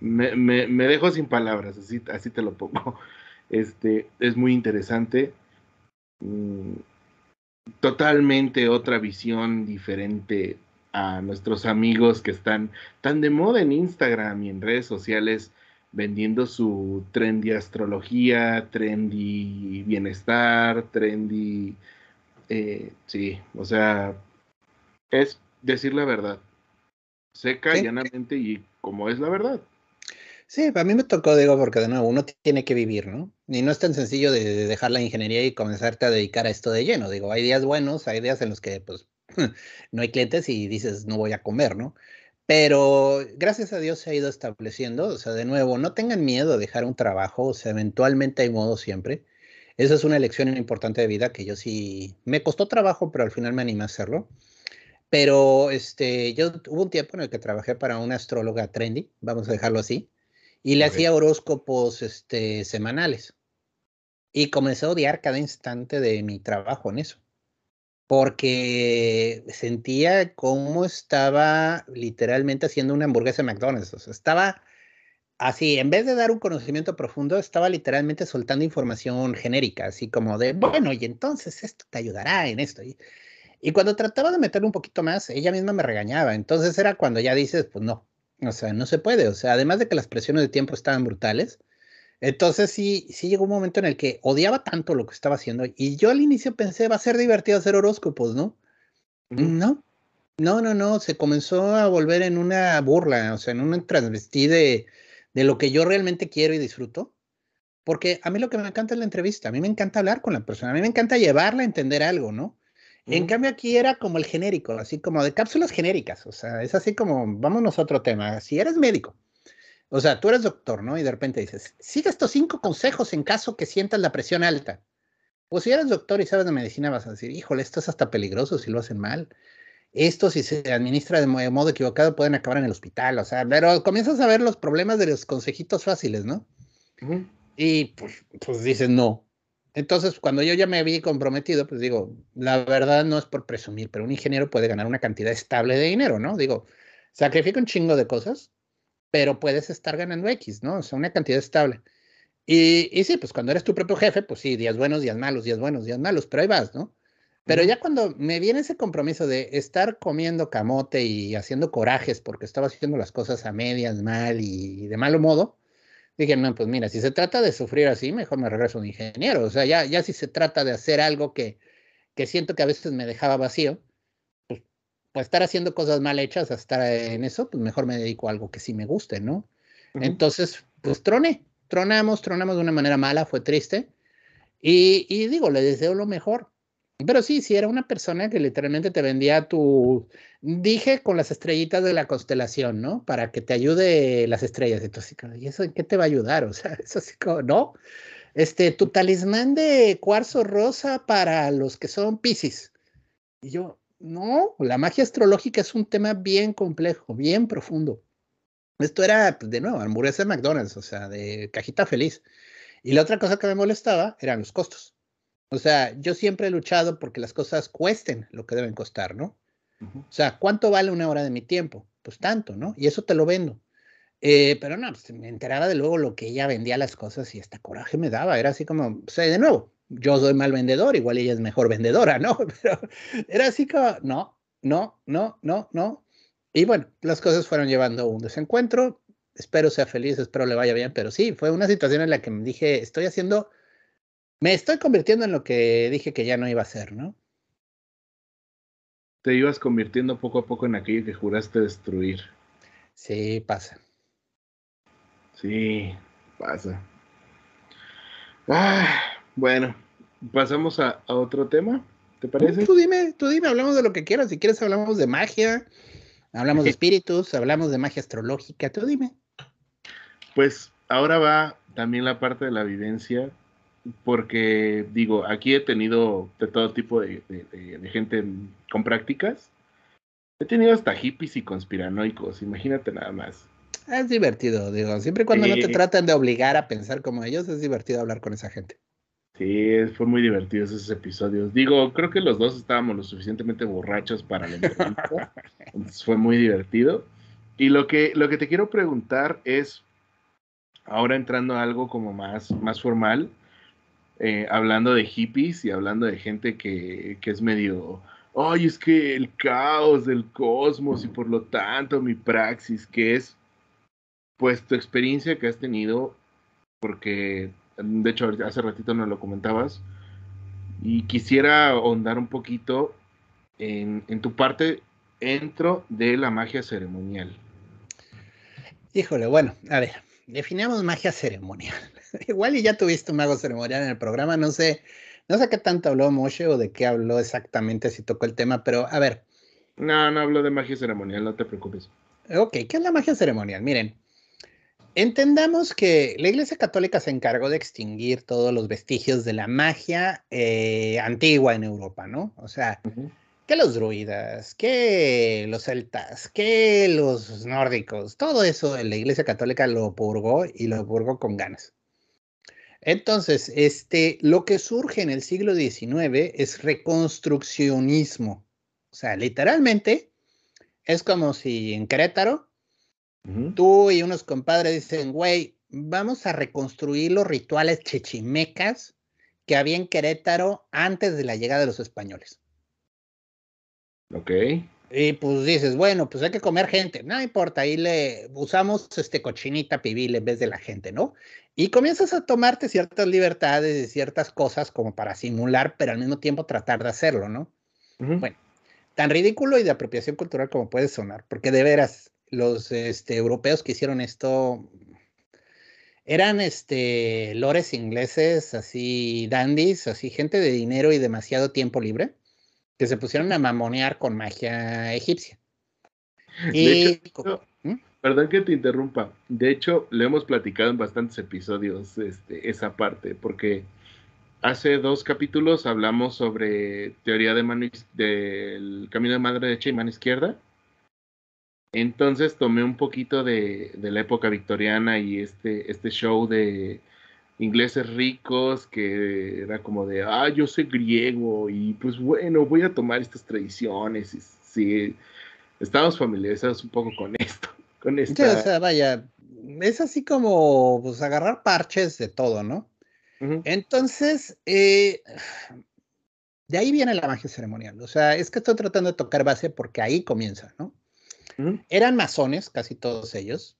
me, me, dejo sin palabras, así, así te lo pongo. Este, es muy interesante. Mm, totalmente otra visión diferente a nuestros amigos que están tan de moda en Instagram y en redes sociales vendiendo su trendy astrología, trendy bienestar, trendy eh, sí, o sea, es decir la verdad, seca, llanamente y como es la verdad. Sí, a mí me tocó, digo, porque de nuevo uno tiene que vivir, ¿no? Y no es tan sencillo de dejar la ingeniería y comenzarte a dedicar a esto de lleno. Digo, hay días buenos, hay días en los que pues no hay clientes y dices, no voy a comer, ¿no? Pero gracias a Dios se ha ido estableciendo, o sea, de nuevo, no tengan miedo de dejar un trabajo, o sea, eventualmente hay modo siempre. Esa es una elección importante de vida que yo sí me costó trabajo, pero al final me animé a hacerlo. Pero este, yo hubo un tiempo en el que trabajé para una astróloga trendy, vamos a dejarlo así, y le hacía horóscopos este, semanales. Y comencé a odiar cada instante de mi trabajo en eso, porque sentía cómo estaba literalmente haciendo una hamburguesa de McDonald's. O sea, estaba así, en vez de dar un conocimiento profundo, estaba literalmente soltando información genérica, así como de, bueno, y entonces esto te ayudará en esto. Y, y cuando trataba de meter un poquito más, ella misma me regañaba. Entonces era cuando ya dices, pues no, o sea, no se puede. O sea, además de que las presiones de tiempo estaban brutales, entonces sí, sí llegó un momento en el que odiaba tanto lo que estaba haciendo. Y yo al inicio pensé, va a ser divertido hacer horóscopos, ¿no? No, no, no, no, se comenzó a volver en una burla, o sea, en un transvestí de de lo que yo realmente quiero y disfruto. Porque a mí lo que me encanta es la entrevista, a mí me encanta hablar con la persona, a mí me encanta llevarla a entender algo, ¿no? En cambio aquí era como el genérico, así como de cápsulas genéricas, o sea, es así como, vámonos a otro tema, si eres médico, o sea, tú eres doctor, ¿no? Y de repente dices, sigue estos cinco consejos en caso que sientas la presión alta. Pues si eres doctor y sabes de medicina vas a decir, híjole, esto es hasta peligroso si lo hacen mal esto si se administra de modo equivocado pueden acabar en el hospital, o sea, pero comienzas a ver los problemas de los consejitos fáciles, ¿no? Y pues, pues dices no. Entonces, cuando yo ya me vi comprometido, pues digo, la verdad no es por presumir, pero un ingeniero puede ganar una cantidad estable de dinero, ¿no? Digo, sacrifica un chingo de cosas, pero puedes estar ganando X, ¿no? O sea, una cantidad estable. Y, y sí, pues cuando eres tu propio jefe, pues sí, días buenos, días malos, días buenos, días malos, pero ahí vas, ¿no? Pero ya cuando me viene ese compromiso de estar comiendo camote y haciendo corajes porque estaba haciendo las cosas a medias mal y de malo modo, dije, no, pues mira, si se trata de sufrir así, mejor me regreso a un ingeniero. O sea, ya, ya si se trata de hacer algo que, que siento que a veces me dejaba vacío, pues, pues estar haciendo cosas mal hechas, estar en eso, pues mejor me dedico a algo que sí me guste, ¿no? Entonces, pues troné, tronamos, tronamos de una manera mala, fue triste. Y, y digo, le deseo lo mejor pero sí, sí, era una persona que literalmente te vendía tu, dije con las estrellitas de la constelación, ¿no? Para que te ayude las estrellas. Entonces, ¿y eso en qué te va a ayudar? O sea, eso así como, ¿no? Este, tu talismán de cuarzo rosa para los que son Pisces. Y yo, no, la magia astrológica es un tema bien complejo, bien profundo. Esto era, pues, de nuevo, hamburguesa de McDonald's, o sea, de cajita feliz. Y la otra cosa que me molestaba eran los costos. O sea, yo siempre he luchado porque las cosas cuesten lo que deben costar, ¿no? O sea, ¿cuánto vale una hora de mi tiempo? Pues tanto, ¿no? Y eso te lo vendo. Eh, pero no, pues me enteraba de luego lo que ella vendía las cosas y hasta coraje me daba. Era así como, o sea, de nuevo, yo soy mal vendedor, igual ella es mejor vendedora, ¿no? Pero era así como, no, no, no, no, no. Y bueno, las cosas fueron llevando un desencuentro. Espero sea feliz, espero le vaya bien, pero sí, fue una situación en la que me dije, estoy haciendo me estoy convirtiendo en lo que dije que ya no iba a ser, ¿no? Te ibas convirtiendo poco a poco en aquello que juraste destruir. Sí, pasa. Sí, pasa. Ah, bueno, pasamos a, otro tema, ¿te parece? Tú dime, tú dime, hablamos de lo que quieras. Si quieres, hablamos de magia, hablamos de espíritus, hablamos de magia astrológica, tú dime. Pues ahora va también la parte de la vivencia porque digo, aquí he tenido de todo tipo de, gente con prácticas. He tenido hasta hippies y conspiranoicos, imagínate nada más. Es divertido, digo, siempre y cuando no te tratan de obligar a pensar como ellos, es divertido hablar con esa gente. Sí, fue muy divertido esos episodios. Digo, creo que los dos estábamos lo suficientemente borrachos para la entrevista. fue muy divertido. Y lo que, lo que te quiero preguntar es, ahora entrando a algo como más, más formal, eh, hablando de hippies y hablando de gente que, que es medio, ay, es que el caos del cosmos y por lo tanto mi praxis, que es pues tu experiencia que has tenido, porque de hecho hace ratito nos lo comentabas, y quisiera ahondar un poquito en, en tu parte dentro de la magia ceremonial. Híjole, bueno, a ver, definamos magia ceremonial. Igual y ya tuviste un mago ceremonial en el programa, no sé, no sé qué tanto habló Moshe o de qué habló exactamente si tocó el tema, pero a ver. No, no habló de magia ceremonial, no te preocupes. Ok, ¿qué es la magia ceremonial? Miren, entendamos que la Iglesia Católica se encargó de extinguir todos los vestigios de la magia eh, antigua en Europa, ¿no? O sea, que los druidas, que los celtas, que los nórdicos, todo eso la Iglesia Católica lo purgó y lo purgó con ganas. Entonces, este, lo que surge en el siglo XIX es reconstruccionismo. O sea, literalmente es como si en Querétaro tú y unos compadres dicen, güey, vamos a reconstruir los rituales chechimecas que había en Querétaro antes de la llegada de los españoles. Ok. Y pues dices, bueno, pues hay que comer gente, no importa, ahí le usamos este cochinita pibil en vez de la gente, ¿no? Y comienzas a tomarte ciertas libertades y ciertas cosas como para simular, pero al mismo tiempo tratar de hacerlo, ¿no? Bueno, tan ridículo y de apropiación cultural como puede sonar, porque de veras, los este, europeos que hicieron esto eran este, lores ingleses, así dandies, así gente de dinero y demasiado tiempo libre que se pusieron a mamonear con magia egipcia. Y, ¿Mm? perdón que te interrumpa. De hecho, le hemos platicado en bastantes episodios este, esa parte, porque hace dos capítulos hablamos sobre teoría de mano del camino de madre derecha y mano izquierda. Entonces tomé un poquito de, de, la época victoriana y este, este show de ingleses ricos que era como de, ah, yo soy griego y pues bueno, voy a tomar estas tradiciones. Y, sí, estamos familiarizados un poco con esto. Con esta... o sea, vaya, es así como pues agarrar parches de todo, ¿no? Entonces, eh, de ahí viene la magia ceremonial. O sea, es que estoy tratando de tocar base porque ahí comienza, ¿no? Eran masones, casi todos ellos.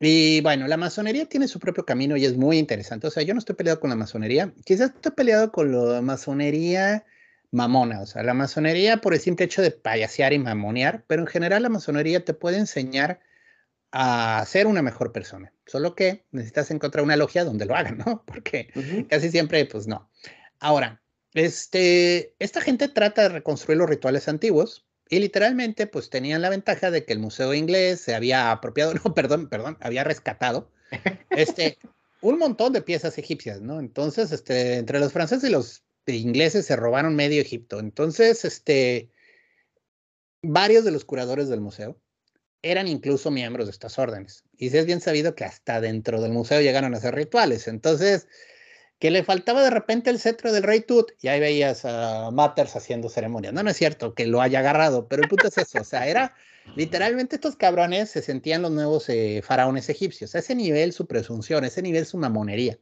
Y bueno, la masonería tiene su propio camino y es muy interesante. O sea, yo no estoy peleado con la masonería. Quizás estoy peleado con la masonería mamona. O sea, la masonería por el simple hecho de payasear y mamonear. Pero en general la masonería te puede enseñar a ser una mejor persona. Solo que necesitas encontrar una logia donde lo hagan, ¿no? Porque casi siempre, pues no. Ahora, este, esta gente trata de reconstruir los rituales antiguos y literalmente, pues tenían la ventaja de que el museo inglés se había apropiado, no, perdón, perdón, había rescatado este, un montón de piezas egipcias, ¿no? Entonces, este, entre los franceses y los ingleses se robaron medio Egipto. Entonces, este, varios de los curadores del museo eran incluso miembros de estas órdenes. Y es bien sabido que hasta dentro del museo llegaron a hacer rituales. Entonces, que le faltaba de repente el cetro del rey Tut, y ahí veías a Matters haciendo ceremonia. No, no es cierto que lo haya agarrado, pero el punto es eso, o sea, era literalmente estos cabrones se sentían los nuevos eh, faraones egipcios, a ese nivel su presunción, ese nivel su mamonería.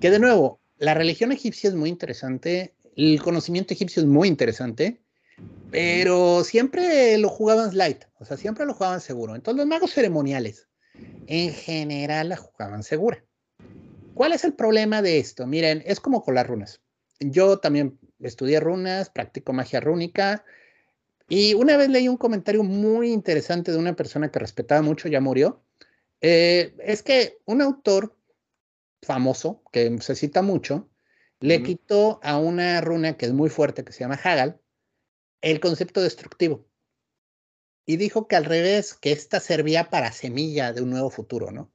Que de nuevo, la religión egipcia es muy interesante, el conocimiento egipcio es muy interesante, pero siempre lo jugaban light, o sea, siempre lo jugaban seguro. Entonces los magos ceremoniales, en general, la jugaban segura. ¿Cuál es el problema de esto? Miren, es como con las runas. Yo también estudié runas, practico magia rúnica y una vez leí un comentario muy interesante de una persona que respetaba mucho, ya murió. Eh, es que un autor famoso, que se cita mucho, le quitó a una runa que es muy fuerte, que se llama Hagal, el concepto destructivo. Y dijo que al revés, que esta servía para semilla de un nuevo futuro, ¿no?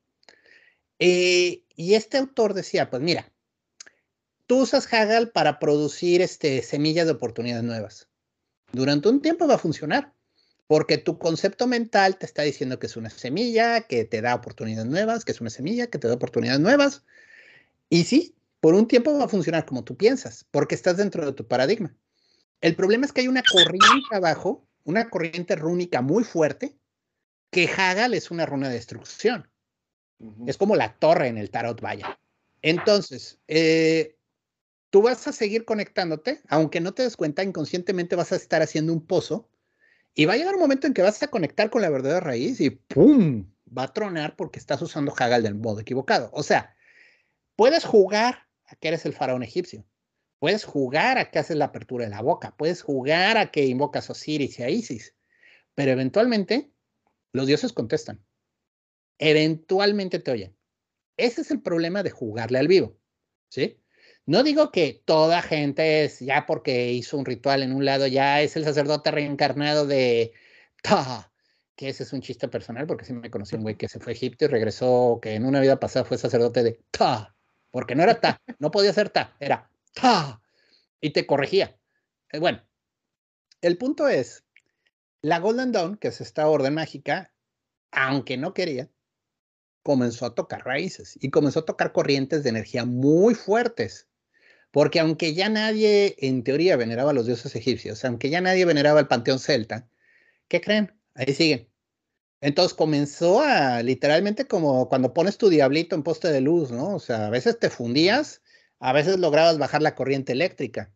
Eh, y este autor decía, pues mira, tú usas Haggle para producir este, semillas de oportunidades nuevas. Durante un tiempo va a funcionar, porque tu concepto mental te está diciendo que es una semilla, que te da oportunidades nuevas, que es una semilla, que te da oportunidades nuevas. Y sí, por un tiempo va a funcionar como tú piensas, porque estás dentro de tu paradigma. El problema es que hay una corriente abajo, una corriente rúnica muy fuerte, que Haggle es una runa de destrucción. Es como la torre en el tarot, vaya. Entonces, eh, tú vas a seguir conectándote, aunque no te des cuenta, inconscientemente vas a estar haciendo un pozo y va a llegar un momento en que vas a conectar con la verdadera raíz y ¡pum! Va a tronar porque estás usando Hagal del modo equivocado. O sea, puedes jugar a que eres el faraón egipcio. Puedes jugar a que haces la apertura de la boca. Puedes jugar a que invocas a Osiris y a Isis. Pero eventualmente los dioses contestan eventualmente te oyen. Ese es el problema de jugarle al vivo, ¿sí? No digo que toda gente es, ya porque hizo un ritual en un lado, ya es el sacerdote reencarnado de Ta, que ese es un chiste personal, porque sí me conocí un güey que se fue a Egipto y regresó, que en una vida pasada fue sacerdote de Ta, porque no era Ta, no podía ser Ta, era Ta, y te corregía. Eh, bueno, el punto es, la Golden Dawn, que es esta orden mágica, aunque no quería, comenzó a tocar raíces y comenzó a tocar corrientes de energía muy fuertes. Porque aunque ya nadie, en teoría, veneraba a los dioses egipcios, aunque ya nadie veneraba el panteón celta, ¿qué creen? Ahí siguen. Entonces comenzó a, literalmente, como cuando pones tu diablito en poste de luz, ¿no? O sea, a veces te fundías, a veces lograbas bajar la corriente eléctrica.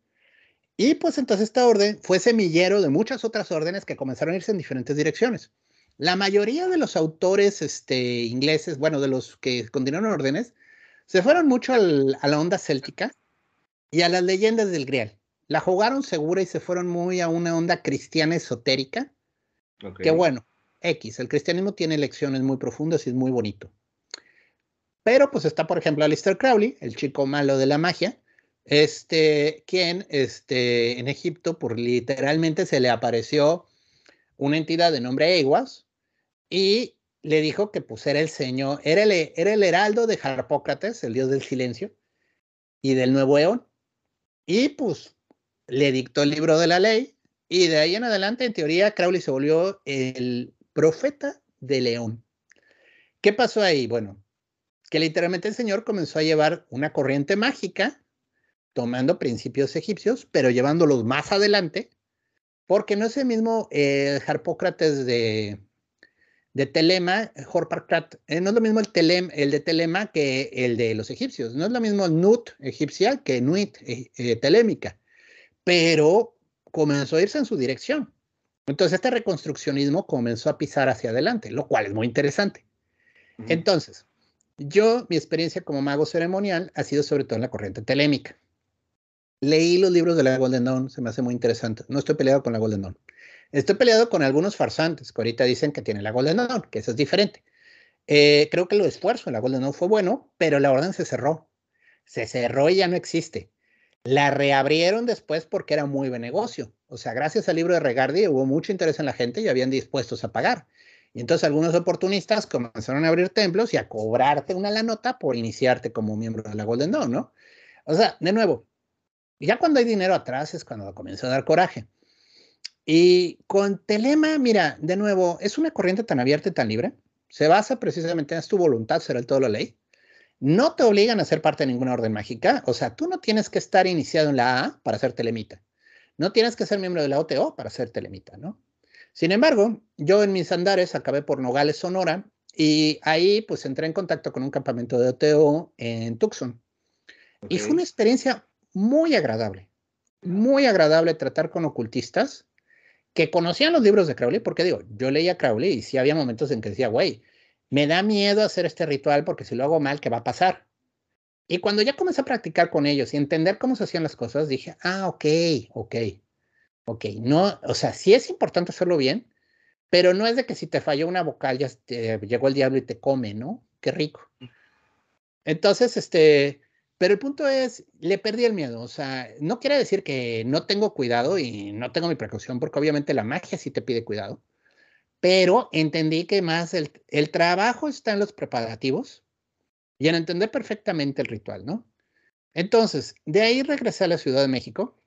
Y pues entonces esta orden fue semillero de muchas otras órdenes que comenzaron a irse en diferentes direcciones. La mayoría de los autores este, ingleses, bueno, de los que continuaron órdenes, se fueron mucho a la onda céltica y a las leyendas del Grial. La jugaron segura y se fueron muy a una onda cristiana esotérica. Que bueno, X, el cristianismo tiene lecciones muy profundas y es muy bonito. Pero pues está, por ejemplo, Alistair Crowley, el chico malo de la magia, este, quien este, en Egipto, por literalmente se le apareció una entidad de nombre Eguas y le dijo que pues era el señor, era el, era el heraldo de Harpócrates, el dios del silencio y del nuevo eón. Y pues le dictó el libro de la ley y de ahí en adelante, en teoría, Crowley se volvió el profeta de León. ¿Qué pasó ahí? Bueno, que literalmente el señor comenzó a llevar una corriente mágica, tomando principios egipcios, pero llevándolos más adelante, porque no es el mismo eh, Harpócrates de, de Telema, Horpacrat, eh, no es lo mismo el, telem, el de Telema que el de los egipcios, no es lo mismo Nut egipcia que Nuit eh, telémica, pero comenzó a irse en su dirección. Entonces este reconstruccionismo comenzó a pisar hacia adelante, lo cual es muy interesante. Entonces, yo, mi experiencia como mago ceremonial ha sido sobre todo en la corriente telémica. Leí los libros de la Golden Dawn, se me hace muy interesante. No estoy peleado con la Golden Dawn. Estoy peleado con algunos farsantes que ahorita dicen que tiene la Golden Dawn, que eso es diferente. Eh, creo que el esfuerzo en la Golden Dawn fue bueno, pero la orden se cerró. Se cerró y ya no existe. La reabrieron después porque era muy buen negocio. O sea, gracias al libro de Regardi hubo mucho interés en la gente y habían dispuestos a pagar. Y entonces algunos oportunistas comenzaron a abrir templos y a cobrarte una la nota por iniciarte como miembro de la Golden Dawn, ¿no? O sea, de nuevo, ya cuando hay dinero atrás es cuando comienza a dar coraje. Y con Telema, mira, de nuevo, es una corriente tan abierta y tan libre. Se basa precisamente en tu voluntad, será el todo la ley. No te obligan a ser parte de ninguna orden mágica. O sea, tú no tienes que estar iniciado en la A para ser telemita. No tienes que ser miembro de la OTO para ser telemita, ¿no? Sin embargo, yo en mis andares acabé por Nogales, Sonora, y ahí pues entré en contacto con un campamento de OTO en Tucson. Y fue una experiencia muy agradable, muy agradable tratar con ocultistas que conocían los libros de Crowley, porque digo, yo leía Crowley y sí había momentos en que decía, güey, me da miedo hacer este ritual porque si lo hago mal, ¿qué va a pasar? Y cuando ya comencé a practicar con ellos y entender cómo se hacían las cosas, dije, ah, ok, ok, Ok, no, o sea, sí es importante hacerlo bien, pero no es de que si te falló una vocal ya llegó el diablo y te come, ¿no? Qué rico. Mm. Entonces, este, pero el punto es, le perdí el miedo, o sea, no quiere decir que no tengo cuidado y no tengo mi precaución, porque obviamente la magia sí te pide cuidado, pero entendí que más el, el trabajo está en los preparativos y en entender perfectamente el ritual, ¿no? Entonces, de ahí regresé a la Ciudad de México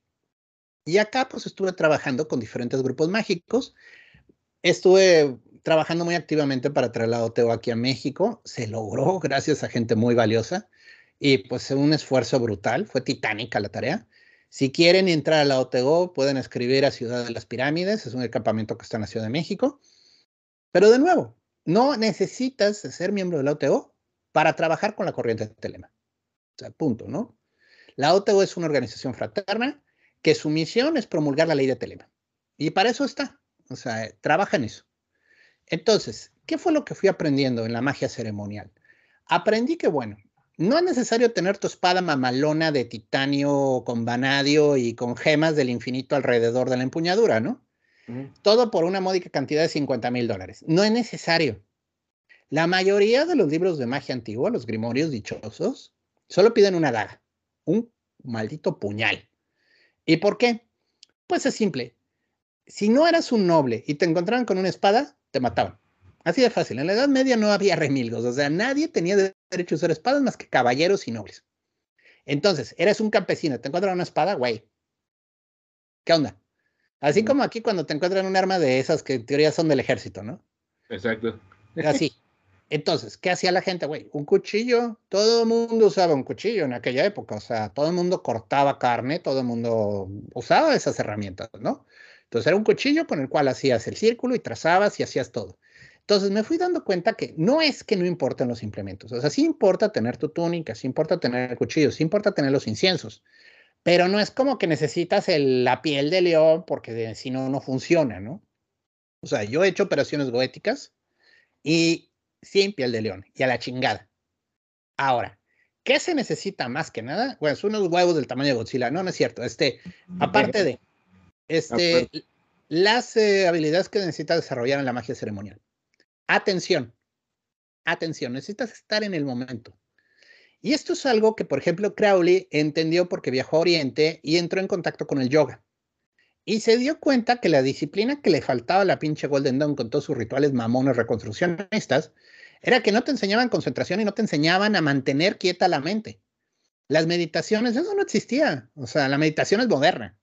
y acá pues estuve trabajando con diferentes grupos mágicos. Estuve trabajando muy activamente para traer la OTO aquí a México. Se logró gracias a gente muy valiosa y pues un esfuerzo brutal. Fue titánica la tarea. Si quieren entrar a la OTO, pueden escribir a Ciudad de las Pirámides. Es un campamento que está en la Ciudad de México. Pero de nuevo, no necesitas ser miembro de la OTO para trabajar con la corriente de Telema. O sea, punto, ¿no? La OTO es una organización fraterna que su misión es promulgar la ley de Telema. Y para eso está. O sea, trabaja en eso. Entonces, ¿qué fue lo que fui aprendiendo en la magia ceremonial? Aprendí que, bueno, no es necesario tener tu espada mamalona de titanio con vanadio y con gemas del infinito alrededor de la empuñadura, ¿no? Todo por una módica cantidad de 50 mil dólares. No es necesario. La mayoría de los libros de magia antigua, los grimorios dichosos, solo piden una daga, un maldito puñal. ¿Y por qué? Pues es simple. Si no eras un noble y te encontraban con una espada, te mataban. Así de fácil. En la Edad Media no había remilgos, o sea, nadie tenía derecho a usar espadas más que caballeros y nobles. Entonces, eres un campesino, te encuentran una espada, güey. ¿Qué onda? Así como aquí cuando te encuentran un arma de esas que en teoría son del ejército, ¿no? Exacto. Así. Entonces, ¿qué hacía la gente, güey? Un cuchillo, todo el mundo usaba un cuchillo en aquella época, o sea, todo el mundo cortaba carne, todo el mundo usaba esas herramientas, ¿no? Entonces era un cuchillo con el cual hacías el círculo y trazabas y hacías todo. Entonces me fui dando cuenta que no es que no importen los implementos, o sea, sí importa tener tu túnica, sí importa tener el cuchillo, sí importa tener los inciensos, pero no es como que necesitas la piel de león porque si no, no funciona, ¿no? O sea, yo he hecho operaciones goéticas y sin piel de león y a la chingada. Ahora, ¿qué se necesita más que nada? Bueno, son unos huevos del tamaño de Godzilla. No, no es cierto. Este, aparte de, este, las eh, habilidades que necesitas desarrollar en la magia ceremonial. Atención, atención, necesitas estar en el momento. Y esto es algo que, por ejemplo, Crowley entendió porque viajó a Oriente y entró en contacto con el yoga. Y se dio cuenta que la disciplina que le faltaba a la pinche Golden Dawn con todos sus rituales mamones reconstruccionistas era que no te enseñaban concentración y no te enseñaban a mantener quieta la mente. Las meditaciones, eso no existía. O sea, la meditación es moderna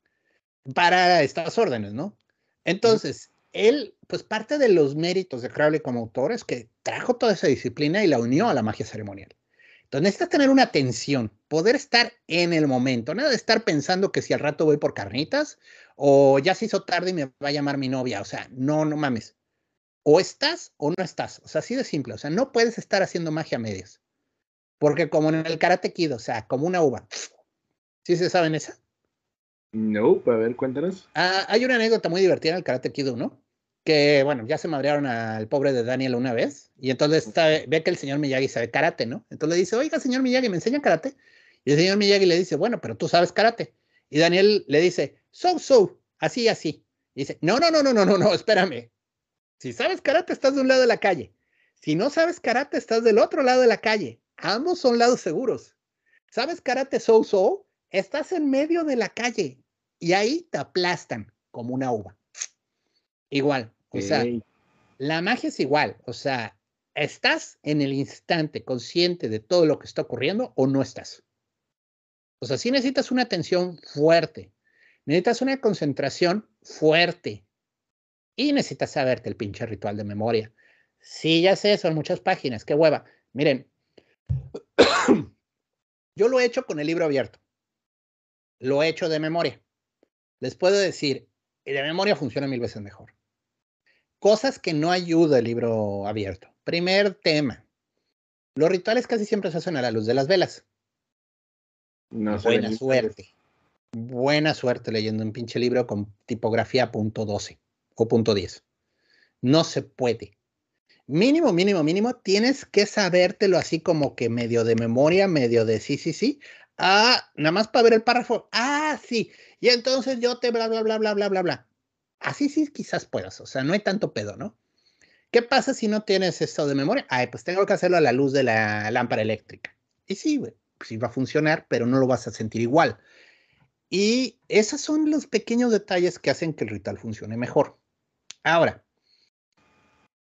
para estas órdenes, ¿no? Entonces, él, pues parte de los méritos de Crowley como autor es que trajo toda esa disciplina y la unió a la magia ceremonial. Entonces necesitas tener una atención, poder estar en el momento, nada de estar pensando que si al rato voy por carnitas o ya se hizo tarde y me va a llamar mi novia. O sea, no, no mames. O estás o no estás. O sea, así de simple. O sea, no puedes estar haciendo magia a medias. Porque como en el karate kid, o sea, como una uva. ¿Sí se saben esa? No, a ver, cuéntanos. Ah, hay una anécdota muy divertida en el karate kid, ¿no? Que, bueno, ya se madrearon al pobre de Daniel una vez, y entonces ve que el señor Miyagi sabe karate, ¿no? Entonces le dice, oiga, señor Miyagi, ¿me enseña karate? Y el señor Miyagi le dice, bueno, pero tú sabes karate. Y Daniel le dice, so, so, así, así. Y dice, no, no, no, no, no, no, no, espérame. Si sabes karate, estás de un lado de la calle. Si no sabes karate, estás del otro lado de la calle. Ambos son lados seguros. ¿Sabes karate so, so? Estás en medio de la calle y ahí te aplastan como una uva. Igual, o sea, la magia es igual, o sea, ¿estás en el instante consciente de todo lo que está ocurriendo o no estás? O sea, sí necesitas una atención fuerte, necesitas una concentración fuerte y necesitas saberte el pinche ritual de memoria. Sí, ya sé, son muchas páginas, qué hueva. Miren, yo lo he hecho con el libro abierto, lo he hecho de memoria. Les puedo decir, de memoria funciona mil veces mejor. Cosas que no ayuda el libro abierto. Primer tema. Los rituales casi siempre se hacen a la luz de las velas. Buena suerte. Buena suerte leyendo un pinche libro con tipografía punto .12 o punto .10. No se puede. Mínimo, mínimo, mínimo, tienes que sabértelo así como que medio de memoria, medio de sí, sí, sí. Ah, nada más para ver el párrafo. Ah, sí. Y entonces yo te bla, bla, bla, bla, bla, bla, bla. Así sí quizás puedas, o sea, no hay tanto pedo, ¿no? ¿Qué pasa si no tienes esto de memoria? Ay, pues tengo que hacerlo a la luz de la lámpara eléctrica. Y sí, güey, sí va a funcionar, pero no lo vas a sentir igual. Y esos son los pequeños detalles que hacen que el ritual funcione mejor. Ahora,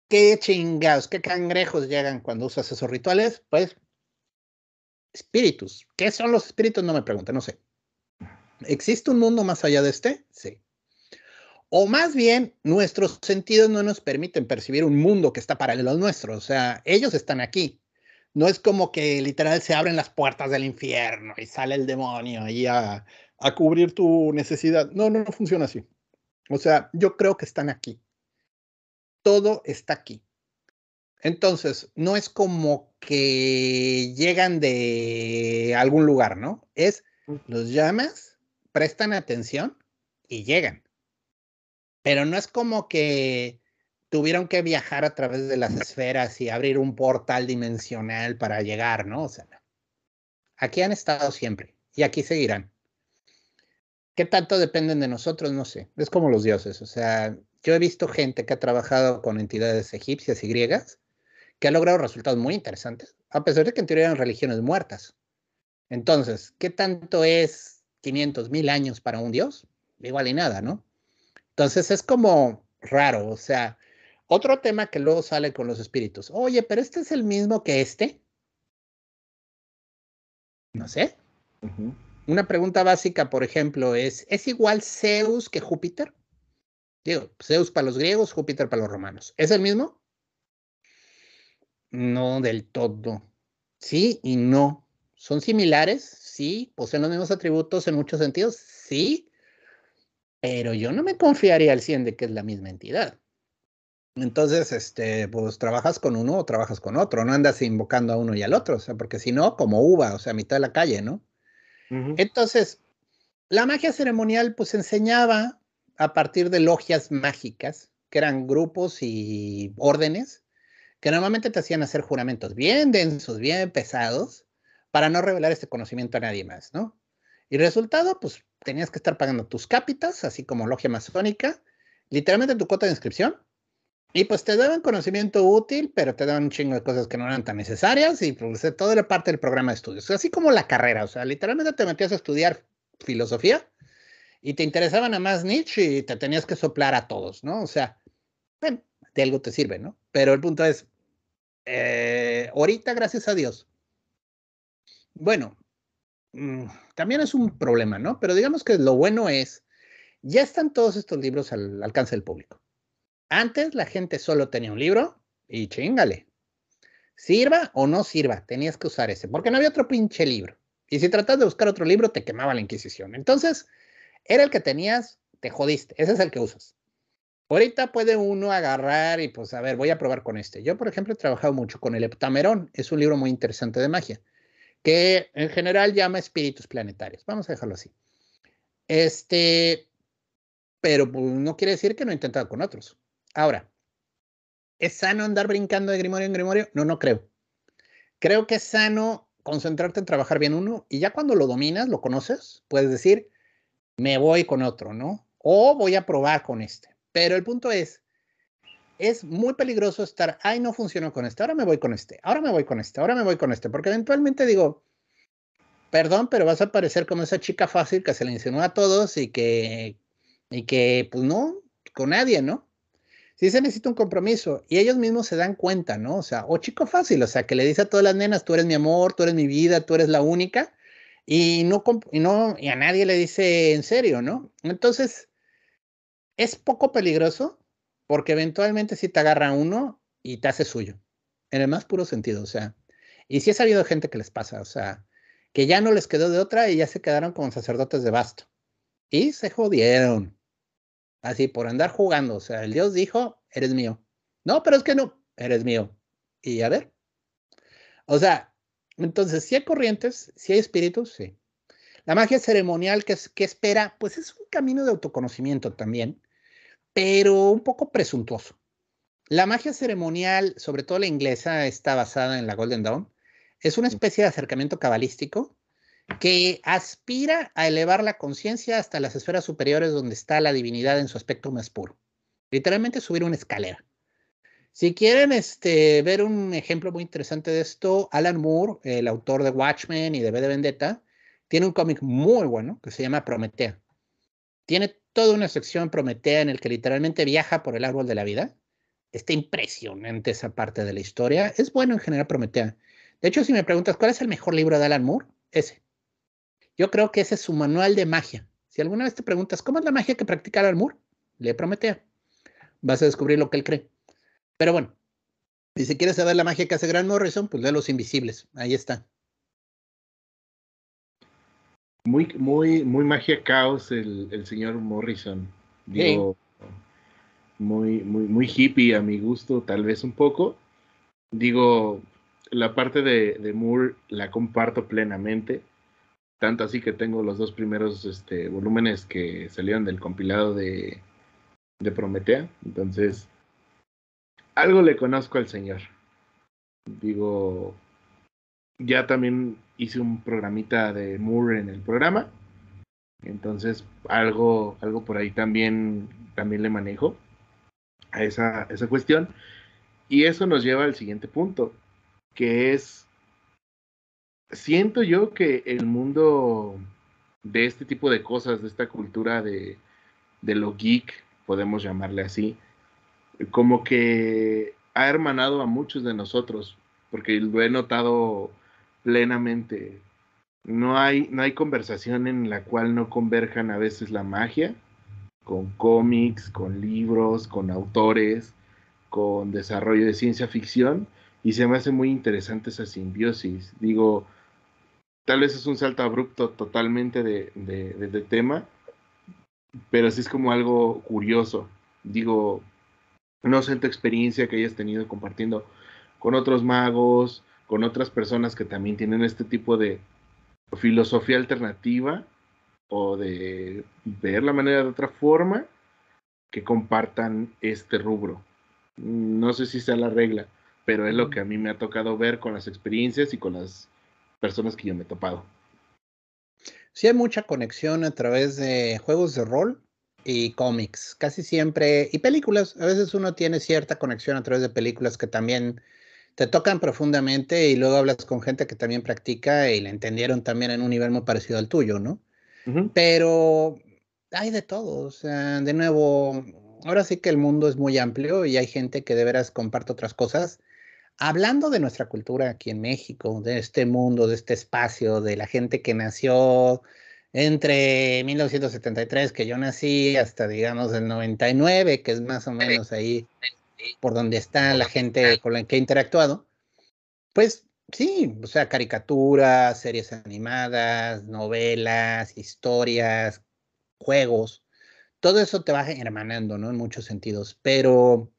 ¿qué chingados, qué cangrejos llegan cuando usas esos rituales? Pues, espíritus. ¿Qué son los espíritus? No me pregunten, no sé. ¿Existe un mundo más allá de este? Sí. O más bien, nuestros sentidos no nos permiten percibir un mundo que está paralelo al nuestro. O sea, ellos están aquí. No es como que literal se abren las puertas del infierno y sale el demonio ahí a, a cubrir tu necesidad. No, no, no funciona así. O sea, yo creo que están aquí. Todo está aquí. Entonces, no es como que llegan de algún lugar, ¿no? Es, los llamas, prestan atención y llegan pero no es como que tuvieron que viajar a través de las esferas y abrir un portal dimensional para llegar, ¿no? O sea, aquí han estado siempre y aquí seguirán. ¿Qué tanto dependen de nosotros? No sé. Es como los dioses. O sea, yo he visto gente que ha trabajado con entidades egipcias y griegas que ha logrado resultados muy interesantes, a pesar de que en teoría eran religiones muertas. Entonces, ¿qué tanto es 500 mil años para un dios? Igual y nada, ¿no? Entonces es como raro, o sea, otro tema que luego sale con los espíritus. Oye, pero este es el mismo que este. No sé. Una pregunta básica, por ejemplo, es, ¿es igual Zeus que Júpiter? Digo, Zeus para los griegos, Júpiter para los romanos. ¿Es el mismo? No del todo. Sí y no. ¿Son similares? Sí. ¿Poseen los mismos atributos en muchos sentidos? Sí pero yo no me confiaría al 100 de que es la misma entidad. Entonces, este, pues trabajas con uno o trabajas con otro, no andas invocando a uno y al otro, o sea, porque si no, como uva, o sea, a mitad de la calle, ¿no? Entonces, la magia ceremonial, pues enseñaba a partir de logias mágicas, que eran grupos y órdenes, que normalmente te hacían hacer juramentos bien densos, bien pesados, para no revelar este conocimiento a nadie más, ¿no? Y resultado, pues tenías que estar pagando tus cápitas, así como logia masónica, literalmente tu cuota de inscripción. Y pues te daban conocimiento útil, pero te daban un chingo de cosas que no eran tan necesarias y pues todo era parte del programa de estudios. Así como la carrera, o sea, literalmente te metías a estudiar filosofía y te interesaban a más niche y te tenías que soplar a todos, ¿no? O sea, bueno, de algo te sirve, ¿no? Pero el punto es, eh, ahorita, gracias a Dios, bueno, Mm, también es un problema, ¿no? Pero digamos que lo bueno es, ya están todos estos libros al alcance del público. Antes la gente solo tenía un libro y chingale. Sirva o no sirva, tenías que usar ese, porque no había otro pinche libro. Y si tratas de buscar otro libro, te quemaba la Inquisición. Entonces, era el que tenías, te jodiste. Ese es el que usas. Ahorita puede uno agarrar y pues a ver, voy a probar con este. Yo, por ejemplo, he trabajado mucho con el Heptamerón. Es un libro muy interesante de magia, que en general llama espíritus planetarios. Vamos a dejarlo así. Este, pero pues, no quiere decir que no he intentado con otros. Ahora, ¿es sano andar brincando de grimorio en grimorio? No, no creo. Creo que es sano concentrarte en trabajar bien uno y ya cuando lo dominas, lo conoces, puedes decir, me voy con otro, ¿no? O voy a probar con este. Pero el punto es, es muy peligroso estar, ay, no funcionó con este, ahora me voy con este, ahora me voy con este, ahora me voy con este, porque eventualmente digo, perdón, pero vas a parecer como esa chica fácil que se le insinúa a todos y que, y que, pues no, con nadie, ¿no? Sí se necesita un compromiso y ellos mismos se dan cuenta, ¿no? O sea, o chico fácil, o sea, que le dice a todas las nenas, tú eres mi amor, tú eres mi vida, tú eres la única y no, y no, y a nadie le dice en serio, ¿no? Entonces, es poco peligroso porque eventualmente si te agarra uno y te hace suyo, en el más puro sentido, o sea, y sí he sabido gente que les pasa, o sea, que ya no les quedó de otra y ya se quedaron como sacerdotes de basto y se jodieron, así por andar jugando, o sea, el Dios dijo, eres mío, no, pero es que no, eres mío, y a ver, o sea, entonces, si hay corrientes, si hay espíritus, sí. La magia ceremonial que, que espera, pues es un camino de autoconocimiento también, pero un poco presuntuoso. La magia ceremonial, sobre todo la inglesa, está basada en la Golden Dawn. Es una especie de acercamiento cabalístico que aspira a elevar la conciencia hasta las esferas superiores donde está la divinidad en su aspecto más puro. Literalmente subir una escalera. Si quieren este, ver un ejemplo muy interesante de esto, Alan Moore, el autor de Watchmen y de B de Vendetta, tiene un cómic muy bueno que se llama Prometea. Tiene toda una sección Prometea en el que literalmente viaja por el árbol de la vida. Está impresionante esa parte de la historia. Es bueno en general Prometea. De hecho, si me preguntas cuál es el mejor libro de Alan Moore, ese. Yo creo que ese es su manual de magia. Si alguna vez te preguntas cómo es la magia que practica Alan Moore, le Prometea. Vas a descubrir lo que él cree. Pero bueno, y si quieres saber la magia que hace Grant Morrison, pues lee Los Invisibles. Ahí está. Muy, muy, muy magia caos el, el señor Morrison. Digo, muy, muy, muy hippie a mi gusto, tal vez un poco. Digo, la parte de, de Moore la comparto plenamente. Tanto así que tengo los dos primeros este, volúmenes que salieron del compilado de, de Prometea. Entonces, algo le conozco al señor. Digo, ya también hice un programita de Moore en el programa. Entonces, algo, algo por ahí también, también le manejo a esa, esa cuestión. Y eso nos lleva al siguiente punto, que es, siento yo que el mundo de este tipo de cosas, de esta cultura de, de lo geek, podemos llamarle así, como que ha hermanado a muchos de nosotros, porque lo he notado plenamente. No hay, no hay conversación en la cual no converjan a veces la magia con cómics, con libros, con autores, con desarrollo de ciencia ficción y se me hace muy interesante esa simbiosis. Digo, tal vez es un salto abrupto totalmente de, de, tema, pero sí es como algo curioso. Digo, no sé tu experiencia que hayas tenido compartiendo con otros magos, con otras personas que también tienen este tipo de filosofía alternativa o de ver la manera de otra forma que compartan este rubro. No sé si sea la regla, pero es lo que a mí me ha tocado ver con las experiencias y con las personas que yo me he topado. Sí hay mucha conexión a través de juegos de rol y cómics, casi siempre, y películas. A veces uno tiene cierta conexión a través de películas que también te tocan profundamente y luego hablas con gente que también practica y la entendieron también en un nivel muy parecido al tuyo, ¿no? Pero hay de todo, o sea, de nuevo, ahora sí que el mundo es muy amplio y hay gente que de veras comparte otras cosas. Hablando de nuestra cultura aquí en México, de este mundo, de este espacio, de la gente que nació entre 1973, que yo nací, hasta digamos el 99, que es más o menos ahí por donde está la gente con la que he interactuado, pues sí, o sea, caricaturas, series animadas, novelas, historias, juegos, todo eso te va hermanando, ¿no? En muchos sentidos, pero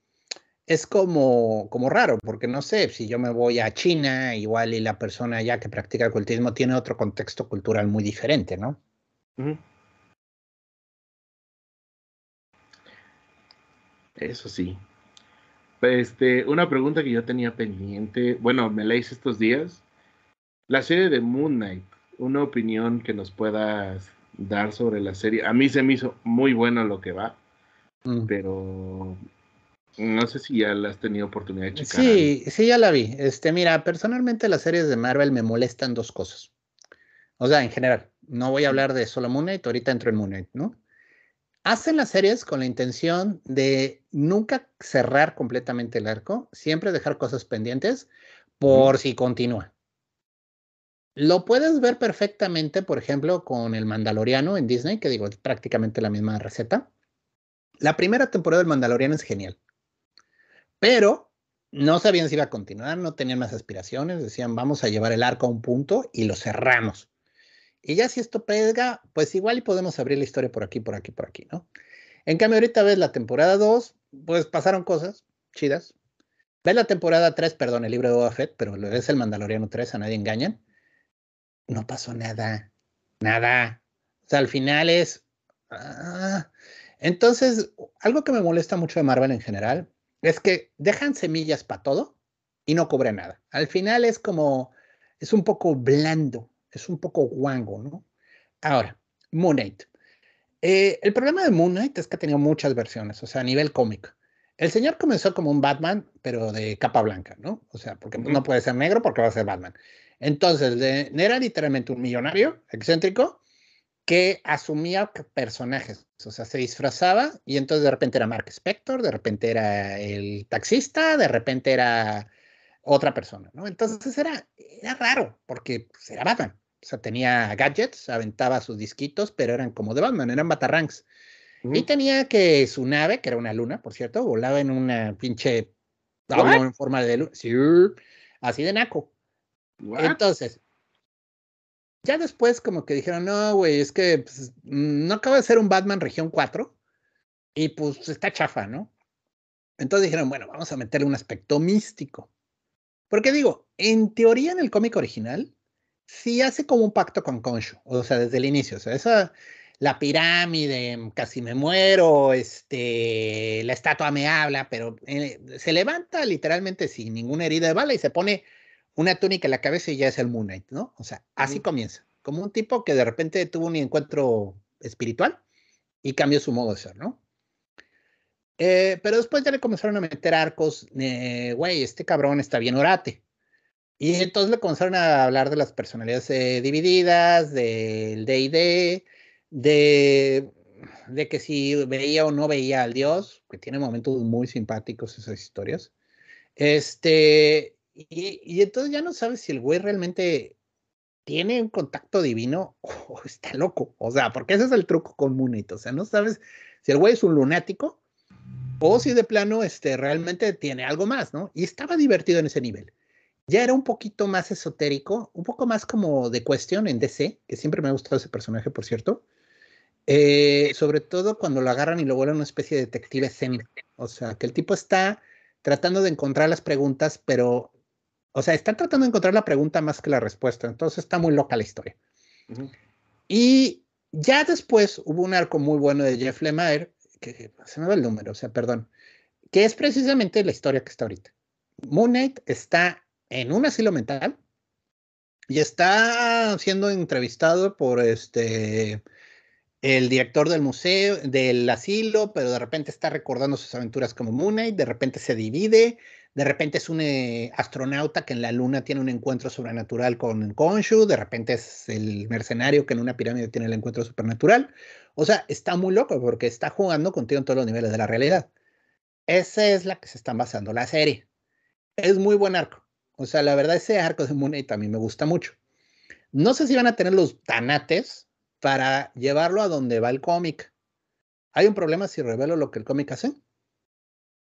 es como, como raro, porque no sé, si yo me voy a China, igual y la persona ya que practica el cultismo tiene otro contexto cultural muy diferente, ¿no? Eso sí. Este, una pregunta que yo tenía pendiente, bueno, me la hice estos días. La serie de Moon Knight, una opinión que nos puedas dar sobre la serie. A mí se me hizo muy bueno lo que va, mm. pero no sé si ya la has tenido oportunidad de checar. Sí, sí, ya la vi. Este, mira, personalmente las series de Marvel me molestan dos cosas. O sea, en general, no voy a hablar de solo Moon Knight, ahorita entro en Moon Knight, ¿no? Hacen las series con la intención de nunca cerrar completamente el arco, siempre dejar cosas pendientes por si continúa. Lo puedes ver perfectamente, por ejemplo, con el Mandaloriano en Disney, que digo, es prácticamente la misma receta. La primera temporada del Mandaloriano es genial. Pero no sabían si iba a continuar, no tenían más aspiraciones, decían vamos a llevar el arco a un punto y lo cerramos. Y ya si esto pega, pues igual y podemos abrir la historia por aquí, por aquí, por aquí, ¿no? En cambio, ahorita ves la temporada 2, pues pasaron cosas chidas. Ves la temporada 3, perdón, el libro de Boba Fett, pero ves el Mandaloriano 3, a nadie engañan. No pasó nada, nada. O sea, al final es... Ah. Entonces, algo que me molesta mucho de Marvel en general es que dejan semillas para todo y no cobran nada. Al final es como, es un poco blando, es un poco guango, ¿no? Ahora, Moon Knight. Eh, el problema de Moon Knight es que ha tenido muchas versiones, o sea, a nivel cómico. El señor comenzó como un Batman, pero de capa blanca, ¿no? O sea, porque no puede ser negro porque va a ser Batman. Entonces, era literalmente un millonario excéntrico que asumía personajes, o sea, se disfrazaba y entonces de repente era Mark Spector, de repente era el taxista, de repente era otra persona, ¿no? Entonces era, era raro, porque pues, era Batman, o sea, tenía gadgets, aventaba sus disquitos, pero eran como de Batman, eran batarangs. Y tenía que su nave, que era una luna, por cierto, volaba en una pinche en forma de luna, sí, así de naco. Entonces, ya después como que dijeron, no, güey, es que pues, no acaba de ser un Batman región 4 y pues está chafa, ¿no? Entonces dijeron, bueno, vamos a meterle un aspecto místico. Porque digo, en teoría en el cómic original, sí hace como un pacto con Khonshu, o sea, desde el inicio, o sea, esa, la pirámide, casi me muero, este, la estatua me habla, pero eh, se levanta literalmente sin ninguna herida de bala y se pone una túnica en la cabeza y ya es el Moon Knight, ¿no? O sea, así comienza, como un tipo que de repente tuvo un encuentro espiritual y cambió su modo de ser, ¿no? Eh, pero después ya le comenzaron a meter arcos, güey, este cabrón está bien orate. Y entonces le comenzaron a hablar de las personalidades eh, divididas, del D&D, de, de que si veía o no veía al dios, que tiene momentos muy simpáticos esas historias. Este, y, entonces ya no sabes si el güey realmente tiene un contacto divino o está loco. O sea, porque ese es el truco con Moon O sea, no sabes si el güey es un lunático o si de plano este, realmente tiene algo más, ¿no? Y estaba divertido en ese nivel. Ya era un poquito más esotérico, un poco más como de cuestión en DC, que siempre me ha gustado ese personaje, por cierto. Eh, sobre todo cuando lo agarran y lo vuelven una especie de detective zen. O sea, que el tipo está tratando de encontrar las preguntas, pero o sea, están tratando de encontrar la pregunta más que la respuesta. Entonces está muy loca la historia. Y ya después hubo un arco muy bueno de Jeff Lemire, que se me va el número, o sea, perdón, que es precisamente la historia que está ahorita. Moon Knight está en un asilo mental y está siendo entrevistado por este el director del museo, del asilo, pero de repente está recordando sus aventuras como Moon Knight, de repente se divide, de repente es un eh, astronauta que en la luna tiene un encuentro sobrenatural con Khonshu, de repente es el mercenario que en una pirámide tiene el encuentro supernatural. O sea, está muy loco porque está jugando contigo en todos los niveles de la realidad. Esa es la que se está basando la serie. Es muy buen arco. O sea, la verdad, ese arco de Moon Knight a mí me gusta mucho. No sé si van a tener los tanates para llevarlo a donde va el cómic. ¿Hay un problema si revelo lo que el cómic hace?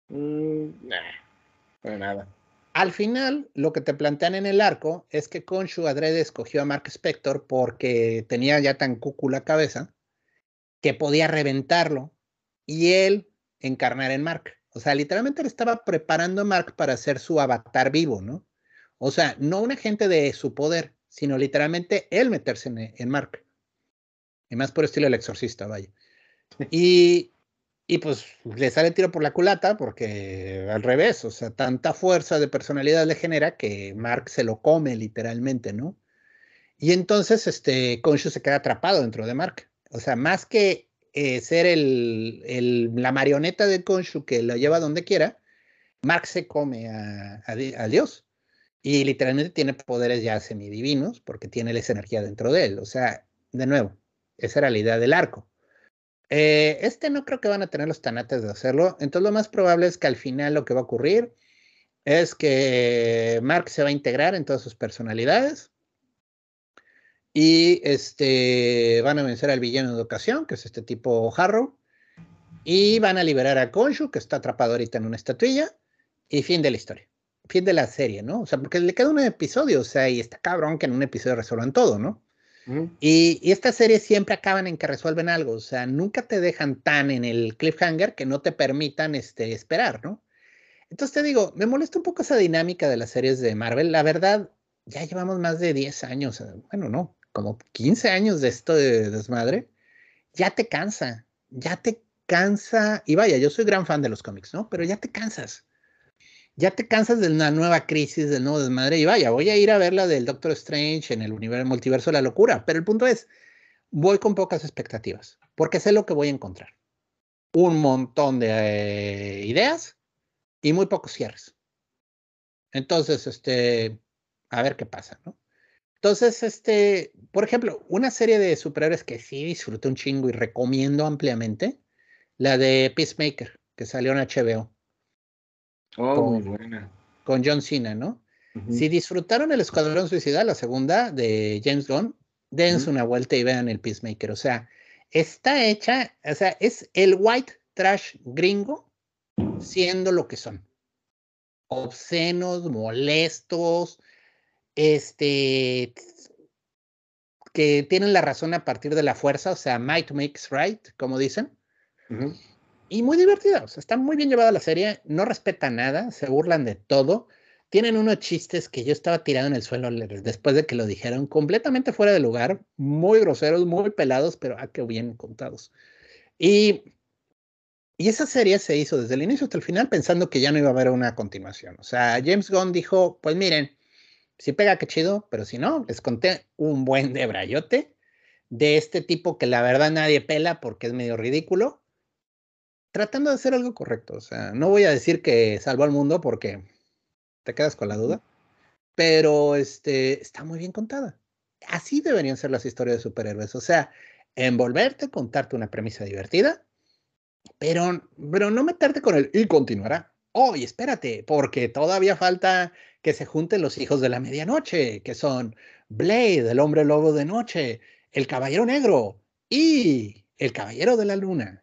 Mm, nah, nada. Al final, lo que te plantean en el arco es que Konshu adrede escogió a Mark Spector porque tenía ya tan cucu la cabeza que podía reventarlo y él encarnar en Mark. O sea, literalmente le estaba preparando a Mark para hacer su avatar vivo, ¿no? O sea, no un agente de su poder, sino literalmente él meterse en, en Mark. Y más por estilo el exorcista, vaya. Y, y pues le sale el tiro por la culata porque al revés, o sea, tanta fuerza de personalidad le genera que Mark se lo come literalmente, ¿no? Y entonces este Konshu se queda atrapado dentro de Mark. O sea, más que eh, ser el, el, la marioneta de Konshu que lo lleva donde quiera, Mark se come a, a, a, Dios. Y literalmente tiene poderes ya semidivinos porque tiene esa energía dentro de él. O sea, de nuevo, esa era la idea del arco. Eh, este no creo que van a tener los tanates de hacerlo. Entonces lo más probable es que al final lo que va a ocurrir es que Mark se va a integrar en todas sus personalidades. Y este, van a vencer al villano de ocasión, que es este tipo Harrow. Y van a liberar a Konshu, que está atrapado ahorita en una estatuilla. Y fin de la historia. Fin de la serie, ¿no? O sea, porque le queda un episodio, o sea, y está cabrón que en un episodio resuelvan todo, ¿no? Y, y, estas series siempre acaban en que resuelven algo, o sea, nunca te dejan tan en el cliffhanger que no te permitan este, esperar, ¿no? Entonces te digo, me molesta un poco esa dinámica de las series de Marvel. La verdad, ya llevamos más de 10 años, bueno, no, como 15 años de esto de desmadre. Ya te cansa, ya te cansa. Y vaya, yo soy gran fan de los cómics, ¿no? Pero ya te cansas ya te cansas de una nueva crisis, del nuevo desmadre, y vaya, voy a ir a ver la del Doctor Strange en el universo multiverso de la locura, pero el punto es, voy con pocas expectativas, porque sé lo que voy a encontrar. Un montón de eh, ideas y muy pocos cierres. Entonces, este, a ver qué pasa, ¿no? Entonces, este, por ejemplo, una serie de superhéroes que sí disfruté un chingo y recomiendo ampliamente, la de Peacemaker, que salió en HBO. Oh, con, muy buena. Con John Cena, ¿no? Uh -huh. Si disfrutaron el Escuadrón Suicida, la segunda de James Gunn, dense uh -huh. una vuelta y vean el Peacemaker. O sea, está hecha, o sea, es el white trash gringo siendo lo que son. Obscenos, molestos, este, que tienen la razón a partir de la fuerza, o sea, might makes right, como dicen. Uh -huh y muy divertida. O sea, está muy bien llevada la serie, no respeta nada, se burlan de todo. Tienen unos chistes que yo estaba tirado en el suelo después de que lo dijeron, completamente fuera de lugar, muy groseros, muy pelados, pero ah, qué bien contados. Y, y esa serie se hizo desde el inicio hasta el final pensando que ya no iba a haber una continuación. O sea, James Gunn dijo, pues miren, si pega, qué chido, pero si no, les conté un buen de brayote de este tipo que la verdad nadie pela porque es medio ridículo tratando de hacer algo correcto. O sea, no voy a decir que salvó al mundo porque te quedas con la duda, pero este, está muy bien contada. Así deberían ser las historias de superhéroes. O sea, envolverte, contarte una premisa divertida, pero, pero no meterte con el y continuará. Oh, y espérate, porque todavía falta que se junten los hijos de la medianoche, que son Blade, el hombre lobo de noche, el caballero negro y el caballero de la luna.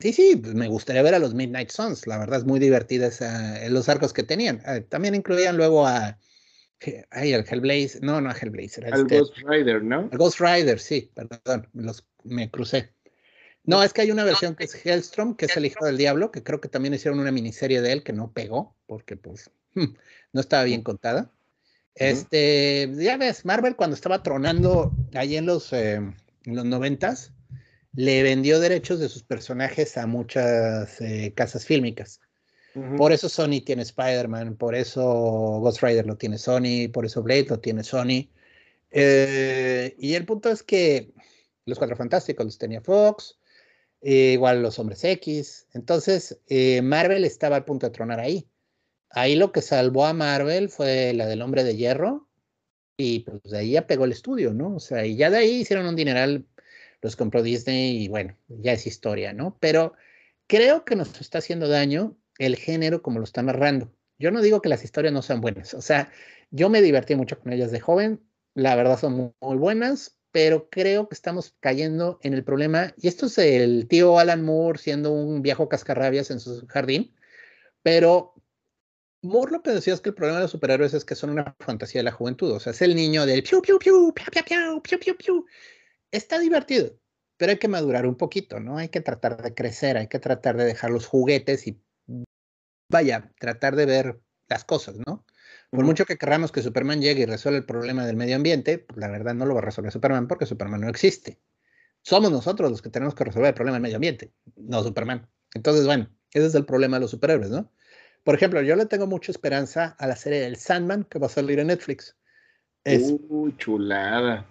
Sí, sí, pues me gustaría ver a los Midnight Suns. La verdad es muy divertida esa, los arcos que tenían. Ah, también incluían luego a. Ay, el Hellblazer. No, no a Hellblazer. Al este, Ghost Rider, ¿no? Al Ghost Rider, sí, perdón. Los, me crucé. No, es que hay una versión que es Hellstrom, que es el hijo del diablo, que creo que también hicieron una miniserie de él que no pegó, porque pues no estaba bien contada. Este, ya ves, Marvel cuando estaba tronando ahí en los, eh, en los noventas, le vendió derechos de sus personajes a muchas eh, casas fílmicas. Uh -huh. Por eso Sony tiene Spider-Man, por eso Ghost Rider lo tiene Sony, por eso Blade lo tiene Sony. Eh, y el punto es que los Cuatro Fantásticos los tenía Fox, eh, igual los Hombres X. Entonces, Marvel estaba al punto de tronar ahí. Ahí lo que salvó a Marvel fue la del Hombre de Hierro, y pues de ahí ya pegó el estudio, ¿no? O sea, y ya de ahí hicieron un dineral los compró Disney y bueno, ya es historia, ¿no? Pero creo que nos está haciendo daño el género como lo está narrando. Yo no digo que las historias no sean buenas, o sea, yo me divertí mucho con ellas de joven, la verdad son muy, buenas, pero creo que estamos cayendo en el problema, y esto es el tío Alan Moore siendo un viejo cascarrabias en su jardín, pero Moore lo que decía es que el problema de los superhéroes es que son una fantasía de la juventud, o sea, es el niño del piu, piu, piu, piu, piu, piu, piu, piu, piu. Está divertido, pero hay que madurar un poquito, ¿no? Hay que tratar de crecer, hay que tratar de dejar los juguetes y, vaya, tratar de ver las cosas, ¿no? Por mucho que queramos que Superman llegue y resuelva el problema del medio ambiente, pues la verdad no lo va a resolver Superman porque Superman no existe. Somos nosotros los que tenemos que resolver el problema del medio ambiente, no Superman. Entonces, bueno, ese es el problema de los superhéroes, ¿no? Por ejemplo, yo le tengo mucha esperanza a la serie del Sandman que va a salir en Netflix. Es, Uy, chulada.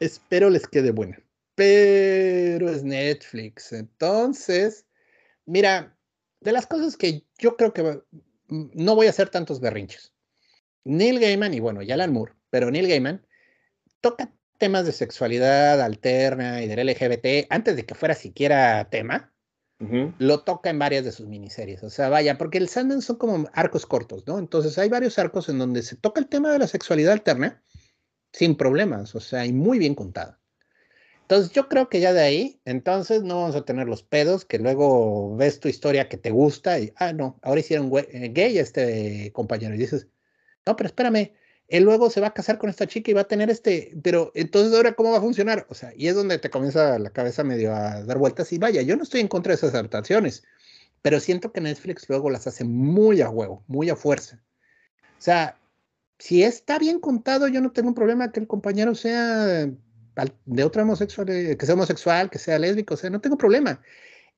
Espero les quede buena. Pero es Netflix. Entonces, mira, de las cosas que yo creo que no voy a hacer tantos berrinches. Neil Gaiman, y bueno, ya Alan Moore, pero Neil Gaiman toca temas de sexualidad alterna y del LGBT antes de que fuera siquiera tema. Lo toca en varias de sus miniseries. O sea, vaya, porque el Sandman son como arcos cortos, ¿no? Entonces hay varios arcos en donde se toca el tema de la sexualidad alterna sin problemas, o sea, y muy bien contado. Entonces yo creo que ya de ahí, entonces no vamos a tener los pedos que luego ves tu historia que te gusta y, ah, no, ahora hicieron eh, gay este compañero y dices, no, pero espérame, él luego se va a casar con esta chica y va a tener este, pero entonces ahora cómo va a funcionar, o sea, y es donde te comienza la cabeza medio a dar vueltas y vaya, yo no estoy en contra de esas adaptaciones, pero siento que Netflix luego las hace muy a huevo, muy a fuerza. O sea, si está bien contado, yo no tengo un problema que el compañero sea de otra homosexual, que sea homosexual, que sea lésbico, o sea, no tengo problema.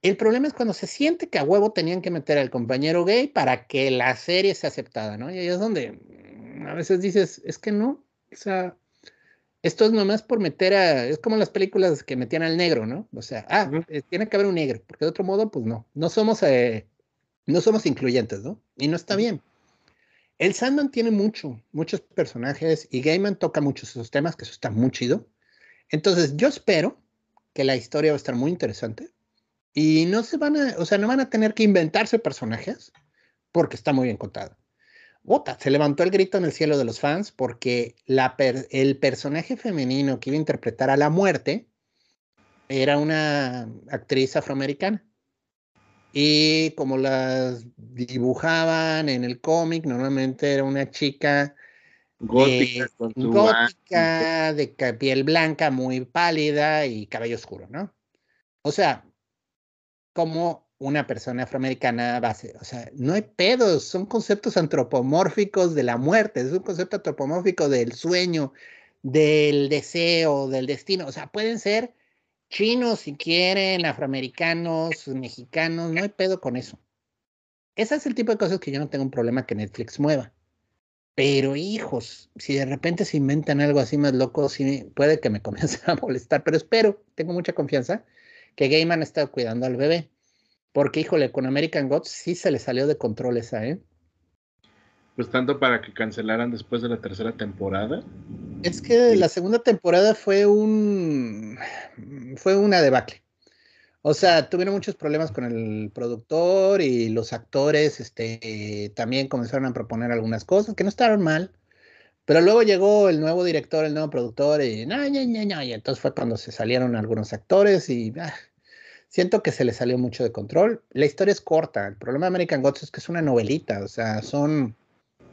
El problema es cuando se siente que a huevo tenían que meter al compañero gay para que la serie sea aceptada, ¿no? Y ahí es donde mm, a veces dices, es que no, o sea, esto es nomás por meter a, es como las películas que metían al negro, ¿no? O sea, ah, eh, tiene que haber un negro, porque de otro modo, pues no, no somos, eh, no somos incluyentes, ¿no? Y no está bien. El Sandman tiene mucho, muchos personajes y Gaiman toca muchos esos temas, que eso está muy chido. Entonces, yo espero que la historia va a estar muy interesante y no se van a, o sea, no van a tener que inventarse personajes porque está muy bien contado. Bota, se levantó el grito en el cielo de los fans porque el personaje femenino que iba a interpretar a la muerte era una actriz afroamericana. Y como las dibujaban en el cómic, normalmente era una chica gótica, gótica de piel blanca, muy pálida y cabello oscuro, ¿no? O sea, como una persona afroamericana base. O sea, no hay pedos, son conceptos antropomórficos de la muerte, es un concepto antropomórfico del sueño, del deseo, del destino. O sea, pueden ser chinos si quieren, afroamericanos, mexicanos, no hay pedo con eso. Ese es el tipo de cosas que yo no tengo un problema que Netflix mueva. Pero hijos, si de repente se inventan algo así más loco, sí puede que me comience a molestar, pero espero, tengo mucha confianza que Gaiman está cuidando al bebé. Porque, híjole, con American Gods sí se le salió de control esa, ¿eh? Pues tanto para que cancelaran después de la tercera temporada. Es que la segunda temporada fue un fue una debacle. O sea, tuvieron muchos problemas con el productor y los actores, este, también comenzaron a proponer algunas cosas que no estaban mal, pero luego llegó el nuevo director, el nuevo productor, y, no, no, no, y entonces fue cuando se salieron algunos actores y ah, siento que se le salió mucho de control. La historia es corta. El problema de American Gods es que es una novelita, o sea, son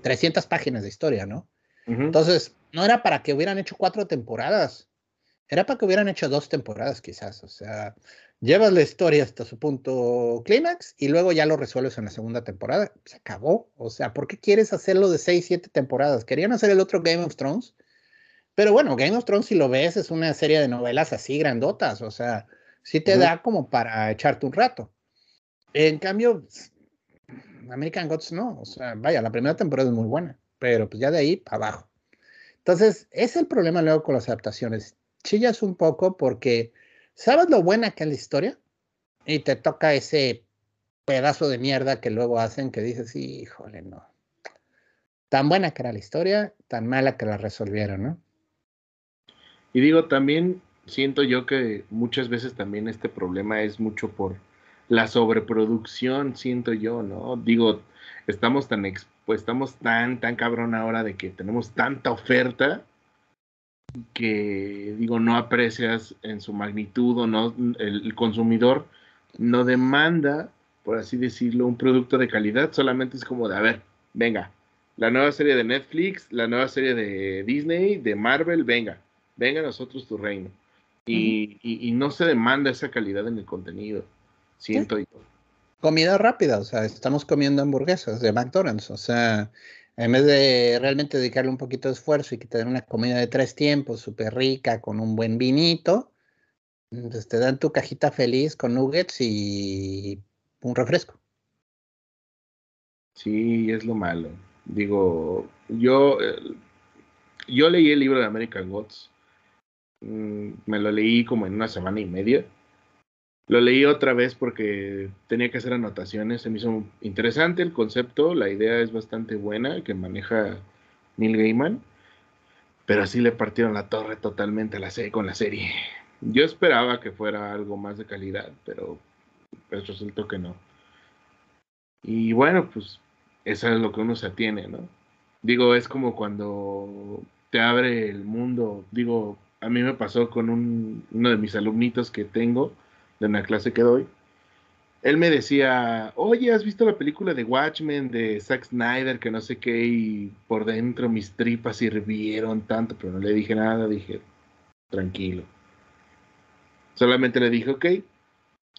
300 páginas de historia, ¿no? Entonces, no era para que hubieran hecho cuatro temporadas, era para que hubieran hecho dos temporadas quizás, o sea, llevas la historia hasta su punto clímax y luego ya lo resuelves en la segunda temporada. Se acabó. O sea, ¿por qué quieres hacerlo de seis, siete temporadas? Querían hacer el otro Game of Thrones. Pero bueno, Game of Thrones, si lo ves, es una serie de novelas así grandotas. O sea, sí te da como para echarte un rato. En cambio, American Gods no. O sea, vaya, la primera temporada es muy buena. Pero pues ya de ahí para abajo. Entonces, es el problema luego con las adaptaciones. Chillas un poco porque ¿Sabes lo buena que es la historia? Y te toca ese pedazo de mierda que luego hacen que dices, híjole, no. Tan buena que era la historia, tan mala que la resolvieron, ¿no? Y digo, también siento yo que muchas veces también este problema es mucho por la sobreproducción, siento yo, ¿no? Digo, estamos tan pues estamos tan, tan cabrón ahora de que tenemos tanta oferta que digo no aprecias en su magnitud o no el, consumidor no demanda por así decirlo un producto de calidad solamente es como de a ver venga la nueva serie de Netflix la nueva serie de Disney de Marvel venga venga a nosotros tu reino y, no se demanda esa calidad en el contenido siento yo comida rápida o sea estamos comiendo hamburguesas de McDonald's o sea en vez de realmente dedicarle un poquito de esfuerzo y que te den una comida de tres tiempos, súper rica, con un buen vinito, pues te dan tu cajita feliz con nuggets y un refresco. Sí, es lo malo. Digo, yo, eh, yo leí el libro de American Gods. Mm, me lo leí como en una semana y media. Lo leí otra vez porque tenía que hacer anotaciones, se me hizo interesante el concepto, la idea es bastante buena que maneja Neil Gaiman, pero así le partieron la torre totalmente a la serie con la serie. Yo esperaba que fuera algo más de calidad, pero pues resultó que no. Y bueno, pues eso es lo que uno se atiene, ¿no? Digo, es como cuando te abre el mundo, digo, a mí me pasó con un, uno de mis alumnitos que tengo, de una clase que doy, él me decía, oye, ¿has visto la película de Watchmen de Zack Snyder? Que no sé qué, y por dentro mis tripas hirvieron tanto, pero no le dije nada, dije, tranquilo. Solamente le dije, ok,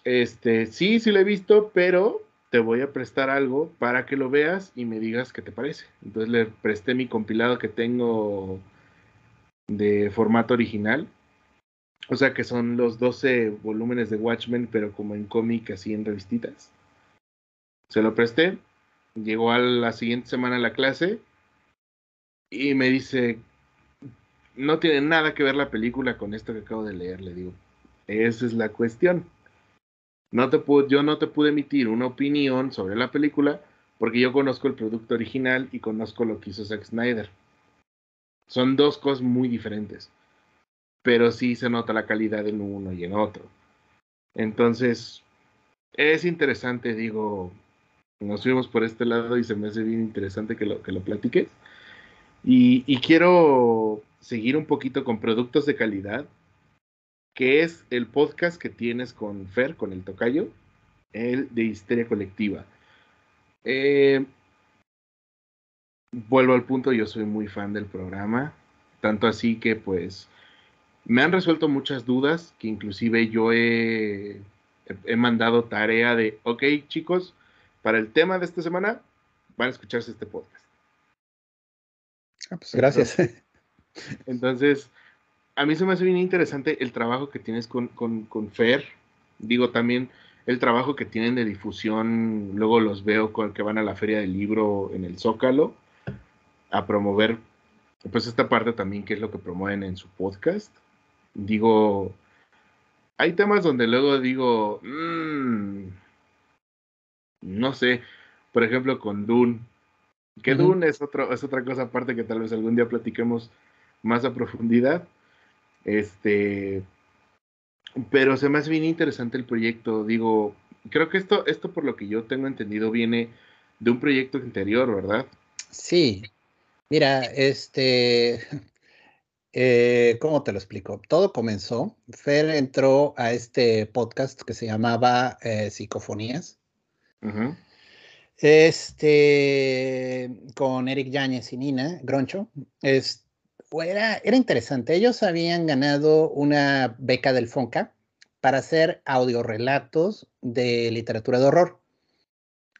este, sí, sí lo he visto, pero te voy a prestar algo para que lo veas y me digas qué te parece. Entonces le presté mi compilado que tengo de formato original o sea que son los 12 volúmenes de Watchmen, pero como en cómic, así en revistitas. Se lo presté. Llegó a la siguiente semana a la clase y me dice, no tiene nada que ver la película con esto que acabo de leer, le digo. Esa es la cuestión. No te yo no te pude emitir una opinión sobre la película porque yo conozco el producto original y conozco lo que hizo Zack Snyder. Son dos cosas muy diferentes pero sí se nota la calidad en uno y en otro. Entonces, es interesante, digo, nos fuimos por este lado y se me hace bien interesante que lo, que lo platiques. Y, quiero seguir un poquito con productos de calidad, que es el podcast que tienes con Fer, con el Tocayo, el de Histeria Colectiva. Eh, vuelvo al punto, yo soy muy fan del programa, tanto así que pues me han resuelto muchas dudas que inclusive yo he, he mandado tarea de, ok chicos, para el tema de esta semana van a escucharse este podcast. Ah, pues gracias. Entonces, a mí se me hace bien interesante el trabajo que tienes con, con, con, Fer. Digo, también el trabajo que tienen de difusión. Luego los veo con, que van a la feria del libro en el Zócalo a promover, pues esta parte también, que es lo que promueven en su podcast digo, hay temas donde luego digo, mmm, no sé, por ejemplo con Dune, que Dune es, otro, es otra cosa aparte que tal vez algún día platiquemos más a profundidad. Este, pero se me hace bien interesante el proyecto. Digo, creo que esto, esto por lo que yo tengo entendido viene de un proyecto anterior, ¿verdad? Sí. Mira, este, eh, ¿Cómo te lo explico? Todo comenzó. Fer entró a este podcast que se llamaba eh, Psicofonías. Este, con Eric Yáñez y Nina Groncho. Es, era, era interesante. Ellos habían ganado una beca del FONCA para hacer audiorelatos de literatura de horror.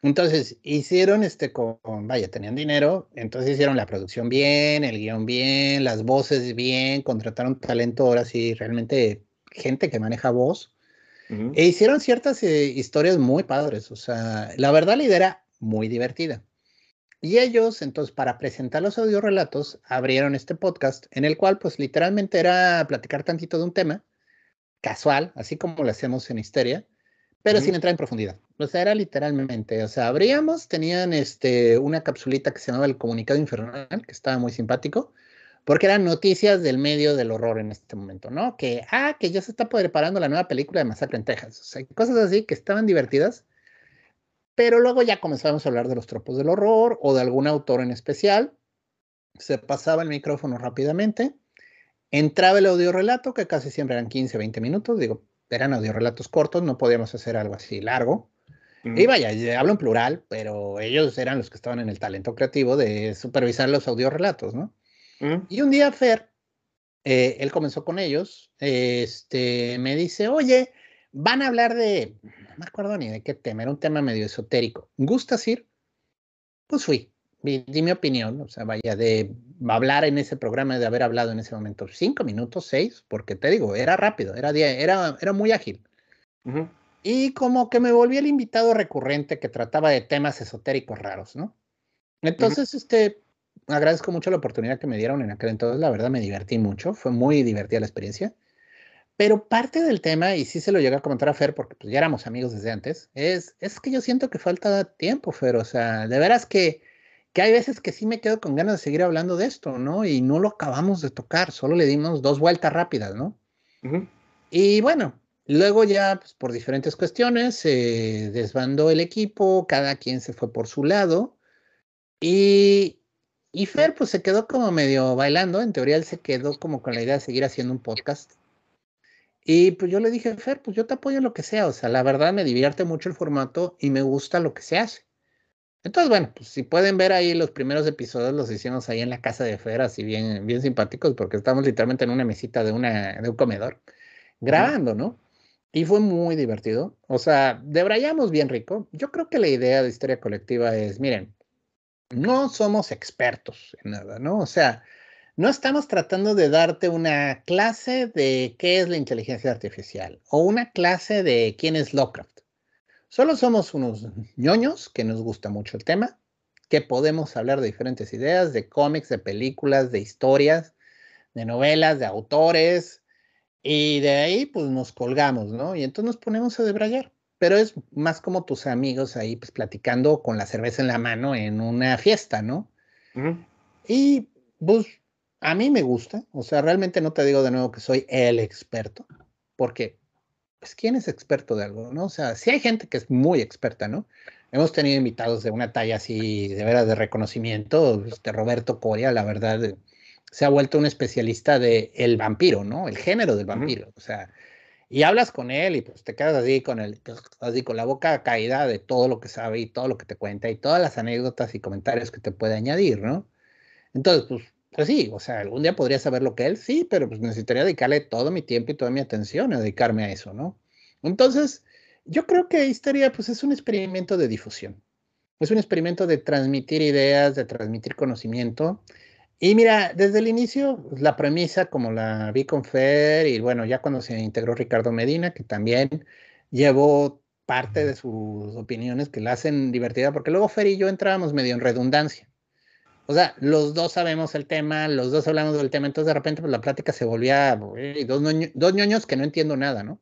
Entonces, hicieron este con, vaya, tenían dinero, entonces hicieron la producción bien, el guion bien, las voces bien, contrataron talento ahora sí, realmente gente que maneja voz, e hicieron ciertas eh, historias muy padres, o sea, la verdad la idea era muy divertida. Y ellos, entonces, para presentar los audiorelatos, abrieron este podcast en el cual, pues, literalmente era platicar tantito de un tema casual, así como lo hacemos en Histeria, pero sin entrar en profundidad. O sea, era literalmente, o sea, abríamos, tenían este, una capsulita que se llamaba El Comunicado Infernal, que estaba muy simpático, porque eran noticias del medio del horror en este momento, ¿no? Que, ah, que ya se está preparando la nueva película de Masacre en Texas, o sea, cosas así que estaban divertidas, pero luego ya comenzamos a hablar de los tropos del horror o de algún autor en especial, se pasaba el micrófono rápidamente entraba el audio relato, que casi siempre eran 15, 20 minutos, digo, eran audio relatos cortos, no podíamos hacer algo así largo. Y vaya, hablo en plural, pero ellos eran los que estaban en el talento creativo de supervisar los audiorelatos, ¿no? Y un día Fer, eh, él comenzó con ellos, este, me dice, oye, van a hablar de, no me acuerdo ni de qué tema, era un tema medio esotérico. ¿Gustas ir? Pues fui, di, mi opinión, o sea, vaya, de hablar en ese programa, de haber hablado en ese momento, cinco minutos, seis, porque te digo, era rápido, era, era, era muy ágil. Y como que me volví el invitado recurrente que trataba de temas esotéricos raros, ¿no? Entonces, este, agradezco mucho la oportunidad que me dieron en aquel entonces, la verdad me divertí mucho, fue muy divertida la experiencia. Pero parte del tema, y sí se lo llegué a comentar a Fer, porque pues ya éramos amigos desde antes, es, es que yo siento que falta tiempo, Fer. O sea, de veras que, que hay veces que sí me quedo con ganas de seguir hablando de esto, ¿no? Y no lo acabamos de tocar, solo le dimos dos vueltas rápidas, ¿no? Y bueno, luego ya, pues, por diferentes cuestiones, se desbandó el equipo, cada quien se fue por su lado. Y, y Fer, pues se quedó como medio bailando. En teoría, él se quedó como con la idea de seguir haciendo un podcast. Y pues yo le dije, Fer, pues yo te apoyo en lo que sea. O sea, la verdad me divierte mucho el formato y me gusta lo que se hace. Entonces, bueno, pues si pueden ver ahí los primeros episodios, los hicimos ahí en la casa de Fer, así bien, bien simpáticos, porque estamos literalmente en una mesita de, una, de un comedor, grabando, ¿no? Y fue muy divertido. O sea, debrayamos bien rico. Yo creo que la idea de historia colectiva es, miren, no somos expertos en nada, ¿no? O sea, no estamos tratando de darte una clase de qué es la inteligencia artificial o una clase de quién es Lovecraft. Solo somos unos ñoños que nos gusta mucho el tema, que podemos hablar de diferentes ideas, de cómics, de películas, de historias, de novelas, de autores, y de ahí pues nos colgamos, ¿no? Y entonces nos ponemos a debrayar. Pero es más como tus amigos ahí pues platicando con la cerveza en la mano en una fiesta, ¿no? Y pues a mí me gusta, o sea, realmente no te digo de nuevo que soy el experto, porque, pues, ¿quién es experto de algo, no? O sea, sí hay gente que es muy experta, ¿no? Hemos tenido invitados de una talla así, de veras, de reconocimiento, este Roberto Coria, la verdad, se ha vuelto un especialista de el vampiro, ¿no? El género del vampiro, o sea, y hablas con él y pues te quedas así con el, así con la boca caída de todo lo que sabe y todo lo que te cuenta y todas las anécdotas y comentarios que te puede añadir, ¿no? Entonces, pues pues sí, o sea, algún día podría saber lo que él, sí, pero pues necesitaría dedicarle todo mi tiempo y toda mi atención a dedicarme a eso, ¿no? Entonces, yo creo que Histeria, pues es un experimento de difusión. Es un experimento de transmitir ideas, de transmitir conocimiento. Y mira, desde el inicio, pues, la premisa, como la vi con Fer, y bueno, ya cuando se integró Ricardo Medina, que también llevó parte de sus opiniones que la hacen divertida, porque luego Fer y yo entrábamos medio en redundancia. O sea, los dos sabemos el tema, los dos hablamos del tema, entonces de repente pues, la plática se volvía dos, dos ñoños que no entiendo nada, ¿no?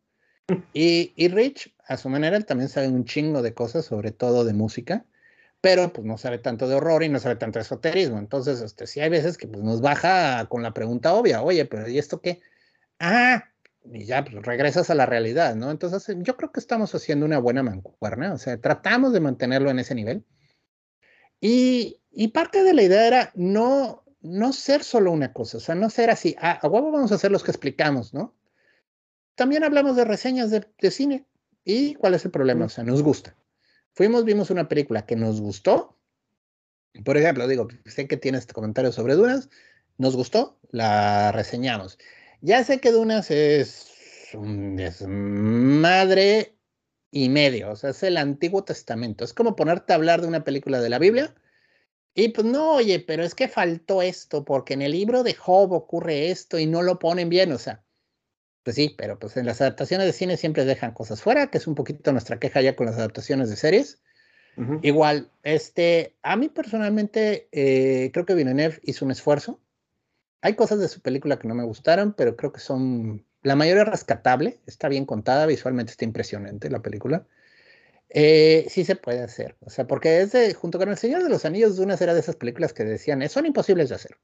Y, y, Rich, a su manera, él también sabe un chingo de cosas, sobre todo de música, pero pues no sabe tanto de horror y no sabe tanto de esoterismo. Entonces, este, sí hay veces que pues, nos baja con la pregunta obvia, oye, pero ¿y esto qué? Ah, y ya pues, regresas a la realidad, ¿no? Entonces, yo creo que estamos haciendo una buena mancuerna, o sea, tratamos de mantenerlo en ese nivel. Y, y parte de la idea era no, no ser solo una cosa, o sea, no ser así, ah, a huevo vamos a hacer los que explicamos, ¿no? También hablamos de reseñas de, cine. ¿Y cuál es el problema? O sea, nos gusta. Fuimos, vimos una película que nos gustó. Por ejemplo, digo, sé que tienes comentarios sobre Dunas. Nos gustó, la reseñamos. Ya sé que Dunas es un desmadre y medio. O sea, es el Antiguo Testamento. Es como ponerte a hablar de una película de la Biblia y pues no, oye, pero es que faltó esto, porque en el libro de Job ocurre esto y no lo ponen bien, o sea, pues sí, pero pues en las adaptaciones de cine siempre dejan cosas fuera, que es un poquito nuestra queja ya con las adaptaciones de series. Igual, este, a mí personalmente eh, creo que Villeneuve hizo un esfuerzo. Hay cosas de su película que no me gustaron, pero creo que son, la mayoría rescatable, está bien contada, visualmente está impresionante la película. Eh, sí se puede hacer, o sea, porque es de, junto con El Señor de los Anillos, una serie de esas películas que decían, son imposibles de hacer.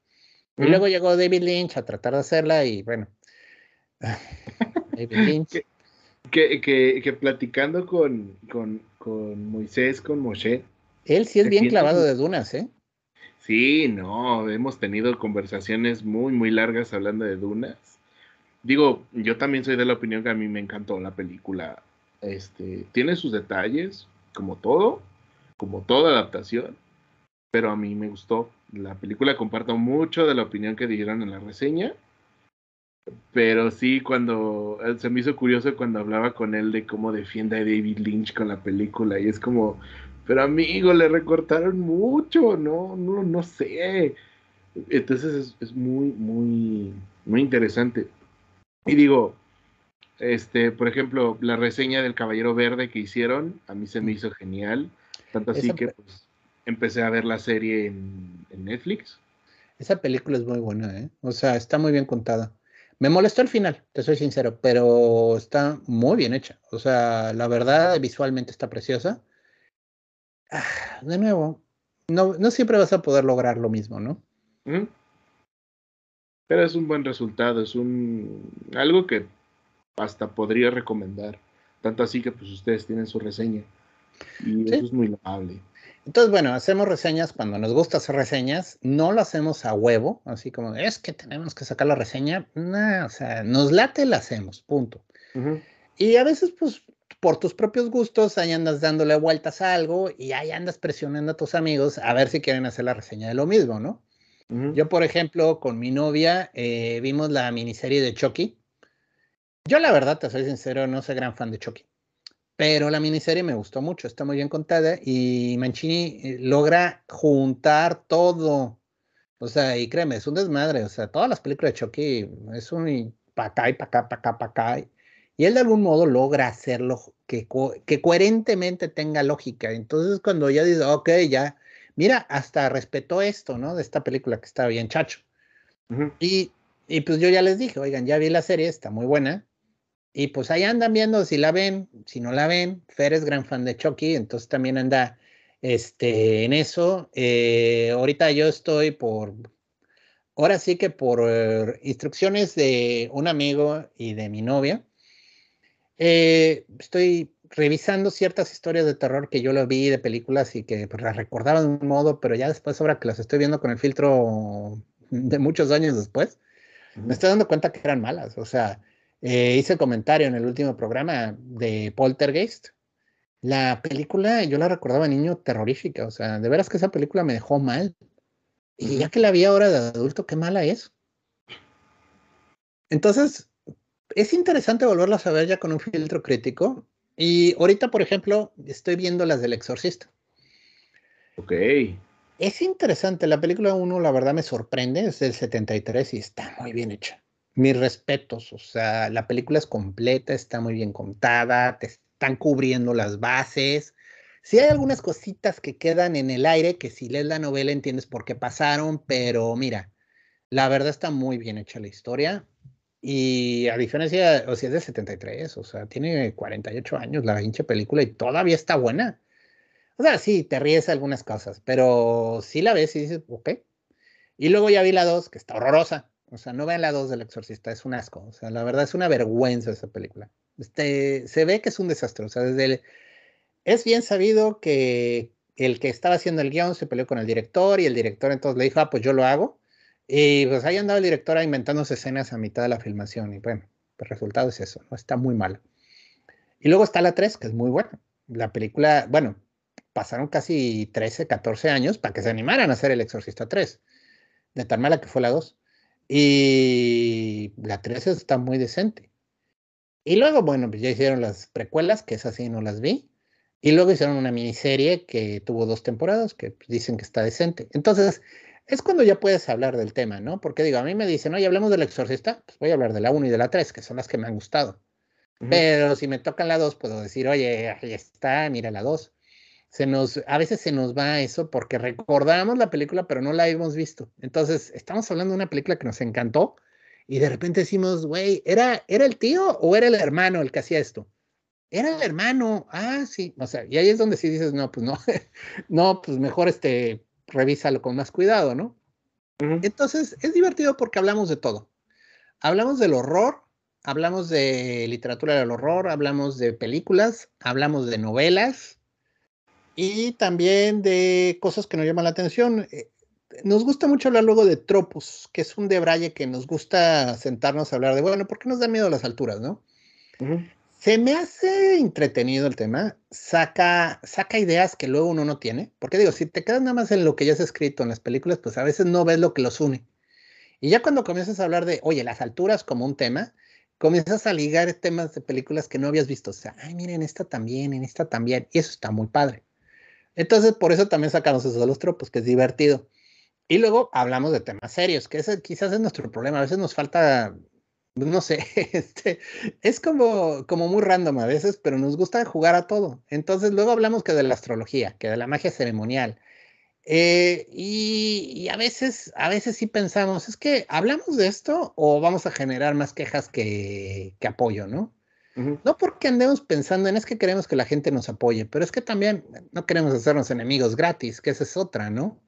Y luego llegó David Lynch a tratar de hacerla y bueno, Que, que, que, platicando con, con, con, Moisés, con Moshe. Él sí es bien clavado de dunas, ¿eh? Sí, no, hemos tenido conversaciones muy, muy largas hablando de Dunas. Digo, yo también soy de la opinión que a mí me encantó la película. Este, tiene sus detalles, como todo, como toda adaptación, pero a mí me gustó. La película comparto mucho de la opinión que dieron en la reseña, pero sí cuando eh, se me hizo curioso cuando hablaba con él de cómo defiende a David Lynch con la película y es como, pero amigo, le recortaron mucho, no, no, no sé. Entonces es, es muy, muy, muy interesante. Y digo, este, por ejemplo, la reseña del Caballero Verde que hicieron, a mí se me hizo genial. Tanto así que pues, empecé a ver la serie en, Netflix. Esa película es muy buena, ¿eh? O sea, está muy bien contada. Me molestó el final, te soy sincero, pero está muy bien hecha. O sea, la verdad, visualmente está preciosa. Ah, de nuevo, no, no siempre vas a poder lograr lo mismo, ¿no? Pero es un buen resultado, es un algo que hasta podría recomendar. Tanto así que pues ustedes tienen su reseña. Y eso es muy loable. Entonces, bueno, hacemos reseñas cuando nos gusta hacer reseñas, no lo hacemos a huevo, así como es que tenemos que sacar la reseña, no, o sea, nos late, la hacemos, punto. Y a veces, pues, por tus propios gustos, ahí andas dándole vueltas a algo y ahí andas presionando a tus amigos a ver si quieren hacer la reseña de lo mismo, ¿no? Yo, por ejemplo, con mi novia eh, vimos la miniserie de Chucky. Yo, la verdad, te soy sincero, no soy gran fan de Chucky. Pero la miniserie me gustó mucho, está muy bien contada y Mancini eh, logra juntar todo. O sea, y créeme, es un desmadre. O sea, todas las películas de Chucky es un pa' acá y pa' acá, pa' acá, pa' acá. Y él de algún modo logra hacerlo que, que coherentemente tenga lógica. Entonces, cuando ya dice, ok, ya mira, hasta respetó esto, ¿no? De esta película que está bien chacho. y, y, pues yo ya les dije, oigan, ya vi la serie, está muy buena. Y pues ahí andan viendo si la ven, si no la ven. Fer es gran fan de Chucky, entonces también anda este, en eso. Eh, ahorita yo estoy por, ahora sí que por eh, instrucciones de un amigo y de mi novia, eh, estoy revisando ciertas historias de terror que yo lo vi de películas y que pues, las recordaba de un modo, pero ya después, ahora que las estoy viendo con el filtro de muchos años después, me estoy dando cuenta que eran malas. O sea, eh, hice comentario en el último programa de Poltergeist. La película, yo la recordaba niño terrorífica. O sea, de veras que esa película me dejó mal. Y ya que la vi ahora de adulto, qué mala es. Entonces, es interesante volverlas a ver ya con un filtro crítico y ahorita, por ejemplo, estoy viendo las del Exorcista. Ok. Es interesante, la película 1 la verdad me sorprende, es del 73 y está muy bien hecha. Mis respetos, o sea, la película es completa, está muy bien contada, te están cubriendo las bases. Sí hay algunas cositas que quedan en el aire que si lees la novela entiendes por qué pasaron, pero mira, la verdad está muy bien hecha la historia. Y a diferencia, o sea, es de 73, o sea, tiene 48 años la hincha película y todavía está buena. O sea, sí, te ríes algunas cosas, pero sí la ves y dices, ok. Y luego ya vi la 2, que está horrorosa. O sea, no vean la 2 del exorcista, es un asco. O sea, la verdad es una vergüenza esa película. Este, se ve que es un desastre. O sea, desde es bien sabido que el que estaba haciendo el guion se peleó con el director y el director entonces le dijo, ah, pues yo lo hago. Y pues ahí andaba el director inventándose escenas a mitad de la filmación. Y bueno, el resultado es eso, ¿no? Está muy mal. Y luego está la 3, que es muy buena. La película, bueno, pasaron casi 13, 14 años para que se animaran a hacer El Exorcista 3. De tan mala que fue la 2. Y la 3 está muy decente. Y luego, bueno, pues ya hicieron las precuelas, que esas sí no las vi. Y luego hicieron una miniserie que tuvo dos temporadas, que dicen que está decente. Entonces, es cuando ya puedes hablar del tema, ¿no? Porque digo, a mí me dicen, oye, hablemos del exorcista, pues voy a hablar de la 1 y de la 3, que son las que me han gustado. Pero si me tocan la 2, puedo decir, oye, ahí está, mira la 2. Se nos, a veces se nos va eso porque recordamos la película, pero no la hemos visto. Entonces, estamos hablando de una película que nos encantó y de repente decimos, güey, ¿era, ¿era el tío o era el hermano el que hacía esto? Era el hermano, ah, sí, o sea, y ahí es donde sí dices, no, pues no, no, pues mejor este, revísalo con más cuidado, ¿no? Entonces, es divertido porque hablamos de todo. Hablamos del horror, hablamos de literatura del horror, hablamos de películas, hablamos de novelas y también de cosas que nos llaman la atención. Eh, nos gusta mucho hablar luego de tropos, que es un debraye que nos gusta sentarnos a hablar de, bueno, ¿por qué nos da miedo las alturas, no? Se me hace entretenido el tema, saca, saca ideas que luego uno no tiene, porque digo, si te quedas nada más en lo que ya has escrito en las películas, pues a veces no ves lo que los une. Y ya cuando comienzas a hablar de, oye, las alturas como un tema, comienzas a ligar temas de películas que no habías visto. O sea, ay, miren, esta también, en esta también. Y eso está muy padre. Entonces, por eso también sacamos esos de los tropos, que es divertido. Y luego hablamos de temas serios, que ese quizás es nuestro problema. A veces nos falta, no sé, este, es como, como muy random a veces, pero nos gusta jugar a todo. Entonces, luego hablamos que de la astrología, que de la magia ceremonial, eh, y, a veces, a veces sí pensamos, es que hablamos de esto o vamos a generar más quejas que, apoyo, ¿no? No porque andemos pensando en es que queremos que la gente nos apoye, pero es que también no queremos hacernos enemigos gratis, que esa es otra, ¿no?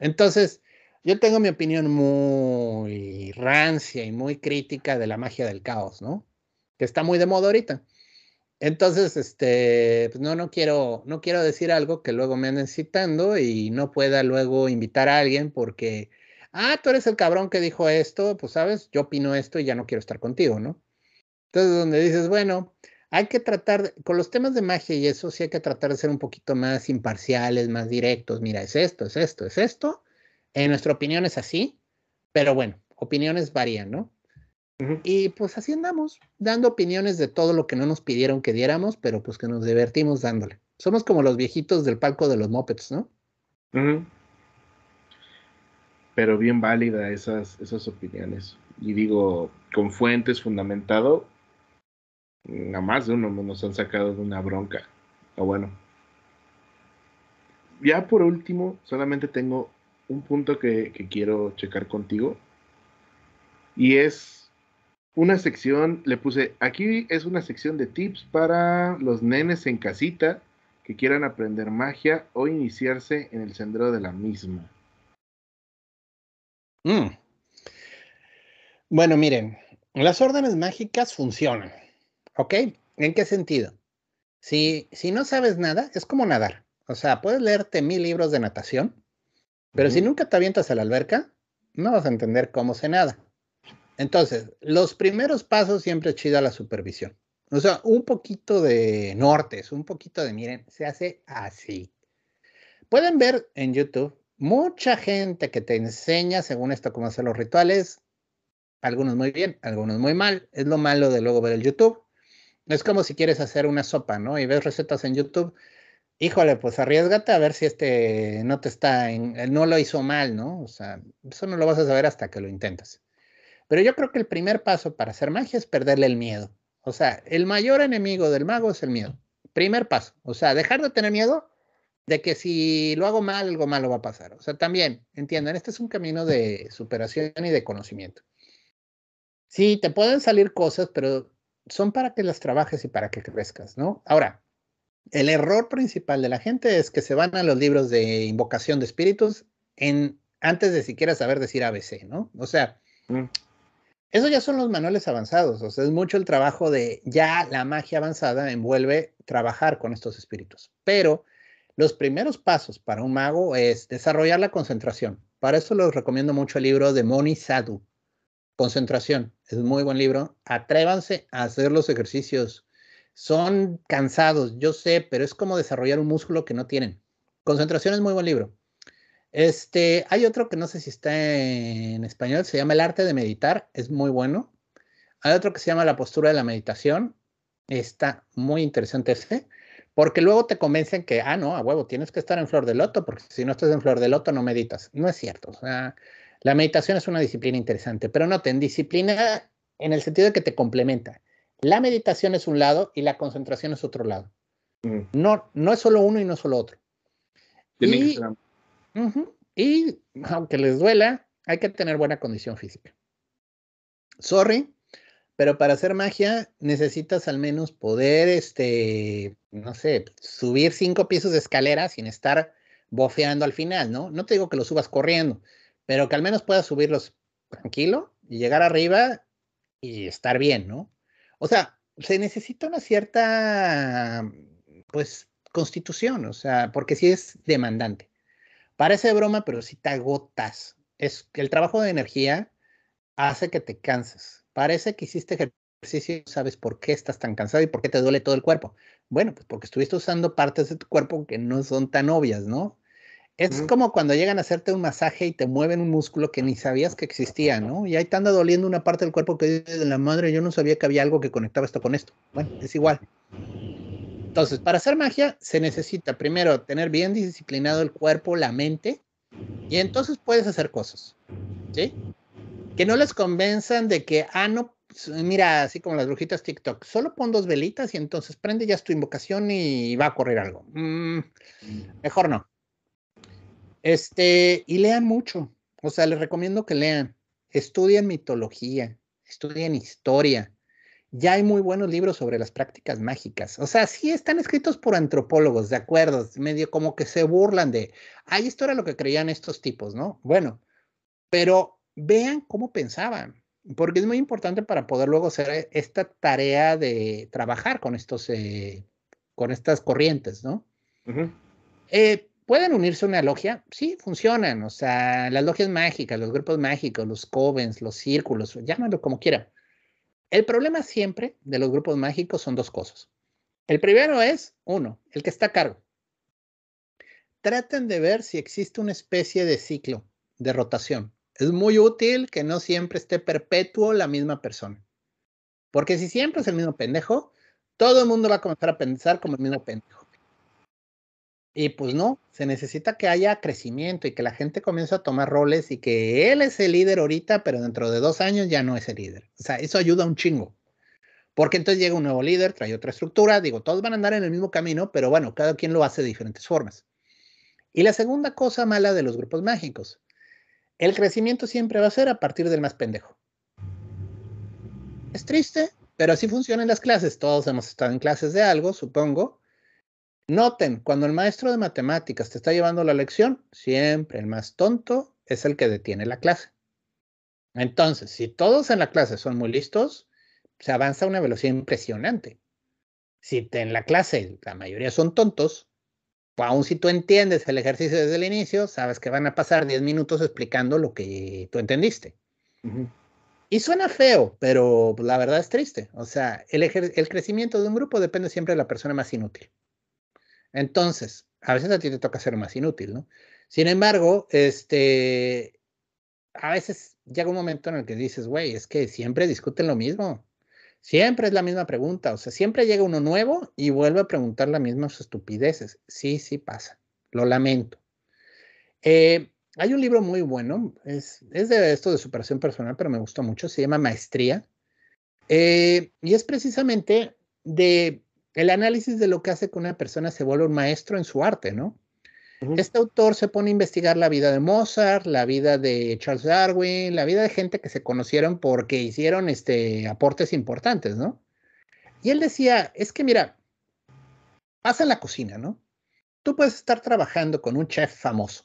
Entonces, yo tengo mi opinión muy rancia y muy crítica de la magia del caos, ¿no? Que está muy de moda ahorita. Entonces, este, pues no, no quiero, no quiero decir algo que luego me anden citando y no pueda luego invitar a alguien porque, ah, tú eres el cabrón que dijo esto, pues sabes, yo opino esto y ya no quiero estar contigo, ¿no? Entonces, donde dices, bueno, hay que tratar, con los temas de magia y eso, sí hay que tratar de ser un poquito más imparciales, más directos. Mira, es esto, es esto, es esto. En nuestra opinión es así, pero bueno, opiniones varían, ¿no? Y pues así andamos, dando opiniones de todo lo que no nos pidieron que diéramos, pero pues que nos divertimos dándole. Somos como los viejitos del palco de los mopeds, ¿no? Pero bien válida esas, esas opiniones. Y digo, con fuentes fundamentado, nada más de uno nos han sacado de una bronca. O bueno. Ya por último, solamente tengo un punto que quiero checar contigo. Y es una sección, le puse, aquí es una sección de tips para los nenes en casita que quieran aprender magia o iniciarse en el sendero de la misma. Mm. Bueno, miren, las órdenes mágicas funcionan, ¿ok? ¿En qué sentido? Si, si no sabes nada, es como nadar. O sea, puedes leerte mil libros de natación, pero si nunca te avientas a la alberca, no vas a entender cómo se nada. Entonces, los primeros pasos siempre es chida la supervisión. O sea, un poquito de nortes, un poquito de, miren, se hace así. Pueden ver en YouTube mucha gente que te enseña, según esto, cómo hacer los rituales. Algunos muy bien, algunos muy mal. Es lo malo de luego ver el YouTube. Es como si quieres hacer una sopa, ¿no? Y ves recetas en YouTube. Híjole, pues arriesgate a ver si este no te está, en, no lo hizo mal, ¿no? O sea, eso no lo vas a saber hasta que lo intentas. Pero yo creo que el primer paso para hacer magia es perderle el miedo. O sea, el mayor enemigo del mago es el miedo. Primer paso. O sea, dejar de tener miedo de que si lo hago mal, algo malo va a pasar. O sea, también, entiendan, este es un camino de superación y de conocimiento. Sí, te pueden salir cosas, pero son para que las trabajes y para que crezcas, ¿no? Ahora, el error principal de la gente es que se van a los libros de invocación de espíritus en, antes de siquiera saber decir ABC, ¿no? O sea, mm. Eso ya son los manuales avanzados, o sea, es mucho el trabajo de ya la magia avanzada envuelve trabajar con estos espíritus. Pero los primeros pasos para un mago es desarrollar la concentración. Para eso les recomiendo mucho el libro de Moni Sadhu. Concentración, es un muy buen libro. Atrévanse a hacer los ejercicios. Son cansados, yo sé, pero es como desarrollar un músculo que no tienen. Concentración es muy buen libro. Este, hay otro que no sé si está en español, se llama El arte de meditar, es muy bueno. Hay otro que se llama La postura de la meditación, está muy interesante ese, porque luego te convencen que, ah, no, a huevo, tienes que estar en flor de loto, porque si no estás en flor de loto no meditas. No es cierto, o sea, la meditación es una disciplina interesante, pero no, ten disciplina en el sentido de que te complementa. La meditación es un lado y la concentración es otro lado. Mm. No, no es solo uno y no solo otro. y, y aunque les duela, hay que tener buena condición física. Sorry, pero para hacer magia necesitas al menos poder, este, no sé, subir cinco pisos de escalera sin estar bofeando al final, ¿no? No te digo que lo subas corriendo, pero que al menos puedas subirlos tranquilo y llegar arriba y estar bien, ¿no? O sea, se necesita una cierta, pues, constitución, o sea, porque sí es demandante. Parece broma, pero si te agotas. Es el trabajo de energía hace que te canses. Parece que hiciste ejercicio, sabes por qué estás tan cansado y por qué te duele todo el cuerpo. Bueno, pues porque estuviste usando partes de tu cuerpo que no son tan obvias, ¿no? Es como cuando llegan a hacerte un masaje y te mueven un músculo que ni sabías que existía, ¿no? Y ahí te anda doliendo una parte del cuerpo que de la madre, yo no sabía que había algo que conectaba esto con esto. Bueno, es igual. Entonces, para hacer magia se necesita primero tener bien disciplinado el cuerpo, la mente, y entonces puedes hacer cosas, ¿sí? Que no les convenzan de que, ah, no, mira, así como las brujitas TikTok, solo pon dos velitas y entonces prende ya tu invocación y va a correr algo. Mm, mejor no. Este, y lean mucho. O sea, les recomiendo que lean. Estudien mitología, estudien historia. Ya hay muy buenos libros sobre las prácticas mágicas. O sea, sí están escritos por antropólogos, de acuerdo, medio como que se burlan de, ay, esto era lo que creían estos tipos, ¿no? Bueno, pero vean cómo pensaban, porque es muy importante para poder luego hacer esta tarea de trabajar con estos, eh, con estas corrientes, ¿no? eh, ¿Pueden unirse a una logia? Sí, funcionan. O sea, las logias mágicas, los grupos mágicos, los covens, los círculos, llámalo como quieran. El problema siempre de los grupos mágicos son dos cosas. El primero es, uno, el que está a cargo. Traten de ver si existe una especie de ciclo de rotación. Es muy útil que no siempre esté perpetuo la misma persona. Porque si siempre es el mismo pendejo, todo el mundo va a comenzar a pensar como el mismo pendejo. Y pues no, se necesita que haya crecimiento y que la gente comience a tomar roles y que él es el líder ahorita, pero dentro de dos años ya no es el líder. O sea, eso ayuda un chingo. Porque entonces llega un nuevo líder, trae otra estructura, digo, todos van a andar en el mismo camino, pero bueno, cada quien lo hace de diferentes formas. Y la segunda cosa mala de los grupos mágicos, el crecimiento siempre va a ser a partir del más pendejo. Es triste, pero así funcionan las clases. Todos hemos estado en clases de algo, supongo, Noten, cuando el maestro de matemáticas te está llevando la lección, siempre el más tonto es el que detiene la clase. Entonces, si todos en la clase son muy listos, se avanza a una velocidad impresionante. Si en la clase la mayoría son tontos, pues aún si tú entiendes el ejercicio desde el inicio, sabes que van a pasar 10 minutos explicando lo que tú entendiste. Y suena feo, pero la verdad es triste. O sea, el, el crecimiento de un grupo depende siempre de la persona más inútil. Entonces, a veces a ti te toca ser más inútil, ¿no? Sin embargo, este, a veces llega un momento en el que dices, güey, es que siempre discuten lo mismo. Siempre es la misma pregunta. O sea, siempre llega uno nuevo y vuelve a preguntar las mismas estupideces. Sí, sí pasa. Lo lamento. Eh, hay un libro muy bueno, es, de esto de superación personal, pero me gustó mucho. Se llama Maestría. Eh, y es precisamente de el análisis de lo que hace que una persona se vuelva un maestro en su arte, ¿no? Este autor se pone a investigar la vida de Mozart, la vida de Charles Darwin, la vida de gente que se conocieron porque hicieron este, aportes importantes, ¿no? Y él decía, es que mira, pasa en la cocina, ¿no? Tú puedes estar trabajando con un chef famoso.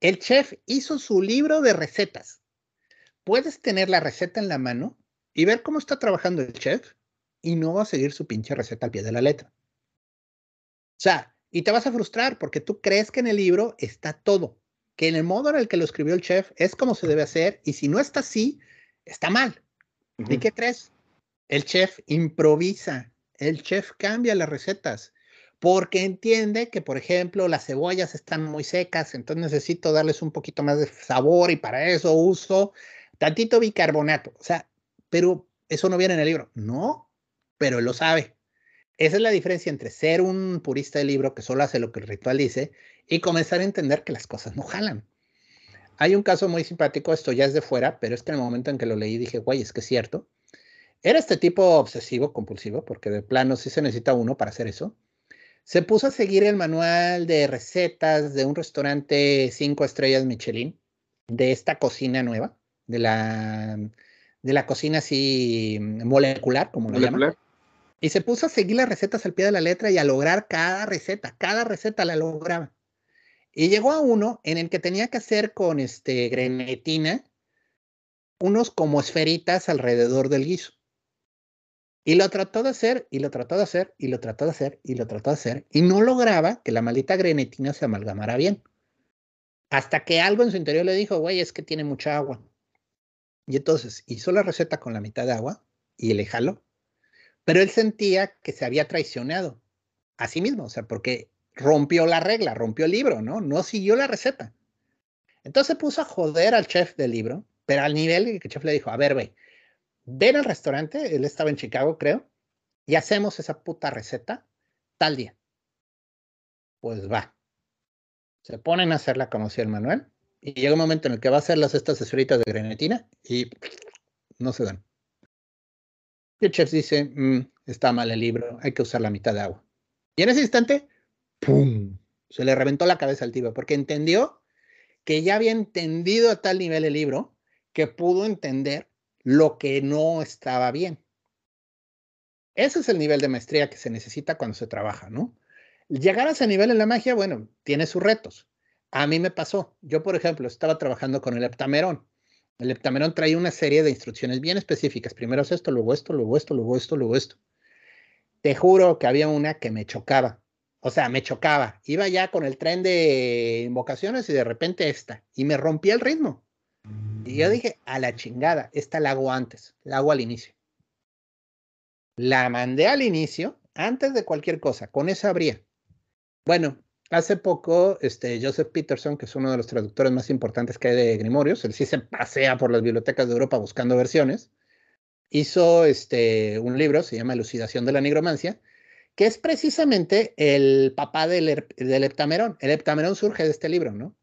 El chef hizo su libro de recetas. Puedes tener la receta en la mano y ver cómo está trabajando el chef y no va a seguir su pinche receta al pie de la letra. O sea, y te vas a frustrar porque tú crees que en el libro está todo, que en el modo en el que lo escribió el chef es como se debe hacer y si no está así, está mal. ¿Y qué crees? El chef improvisa, el chef cambia las recetas porque entiende que, por ejemplo, las cebollas están muy secas, entonces necesito darles un poquito más de sabor y para eso uso tantito bicarbonato. O sea, pero eso no viene en el libro. No, pero él lo sabe. Esa es la diferencia entre ser un purista del libro que solo hace lo que el ritual dice y comenzar a entender que las cosas no jalan. Hay un caso muy simpático, esto ya es de fuera, pero es que en el momento en que lo leí dije, güey, es que es cierto. Era este tipo obsesivo, compulsivo, porque de plano sí se necesita uno para hacer eso. Se puso a seguir el manual de recetas de un restaurante cinco estrellas Michelin, de esta cocina nueva, de la, de la cocina así molecular, como lo llaman. Y se puso a seguir las recetas al pie de la letra y a lograr cada receta, cada receta la lograba. Y llegó a uno en el que tenía que hacer con este grenetina unos como esferitas alrededor del guiso. Y lo trató de hacer, y lo trató de hacer, y lo trató de hacer, y lo trató de hacer, y no lograba que la maldita grenetina se amalgamara bien. Hasta que algo en su interior le dijo, güey, es que tiene mucha agua. Y entonces hizo la receta con la mitad de agua y le jaló. Pero él sentía que se había traicionado a sí mismo, o sea, porque rompió la regla, rompió el libro, ¿no? No siguió la receta. Entonces puso a joder al chef del libro, pero al nivel que el chef le dijo, a ver, güey, ven al restaurante, él estaba en Chicago, creo, y hacemos esa puta receta tal día. Pues va. Se ponen a hacerla como si el manual, y llega un momento en el que va a hacer las estas esferitas de grenetina y no se dan. Chef dice, mm, está mal el libro, hay que usar la mitad de agua. Y en ese instante, ¡pum! Se le reventó la cabeza al tipo, porque entendió que ya había entendido a tal nivel el libro que pudo entender lo que no estaba bien. Ese es el nivel de maestría que se necesita cuando se trabaja, ¿no? Llegar a ese nivel en la magia, bueno, tiene sus retos. A mí me pasó. Yo, por ejemplo, estaba trabajando con el heptamerón. El heptamerón trae una serie de instrucciones bien específicas. Primero es esto, luego esto, luego esto, luego esto, luego esto. Te juro que había una que me chocaba. O sea, me chocaba. Iba ya con el tren de invocaciones y de repente esta. Y me rompía el ritmo. Y yo dije, a la chingada, esta la hago antes, la hago al inicio. La mandé al inicio, antes de cualquier cosa, con esa habría. Bueno, hace poco, este, Joseph Peterson, que es uno de los traductores más importantes que hay de Grimorios, él sí se pasea por las bibliotecas de Europa buscando versiones, hizo este, un libro, se llama Elucidación de la Nigromancia, que es precisamente el papá del, heptamerón. El heptamerón surge de este libro, ¿no?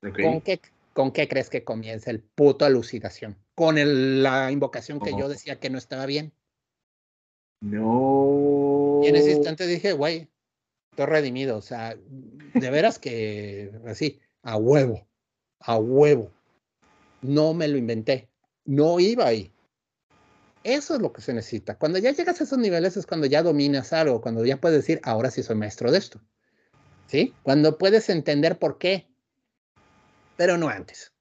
¿Con, qué, ¿Con qué crees que comienza el puto elucidación? Con la invocación que yo decía que no estaba bien. No. Y en ese instante dije, güey, estoy redimido. O sea, de veras que así, a huevo, a huevo. No me lo inventé. No iba ahí. Eso es lo que se necesita. Cuando ya llegas a esos niveles es cuando ya dominas algo, cuando ya puedes decir, ahora sí soy maestro de esto. ¿Sí? Cuando puedes entender por qué, pero no antes.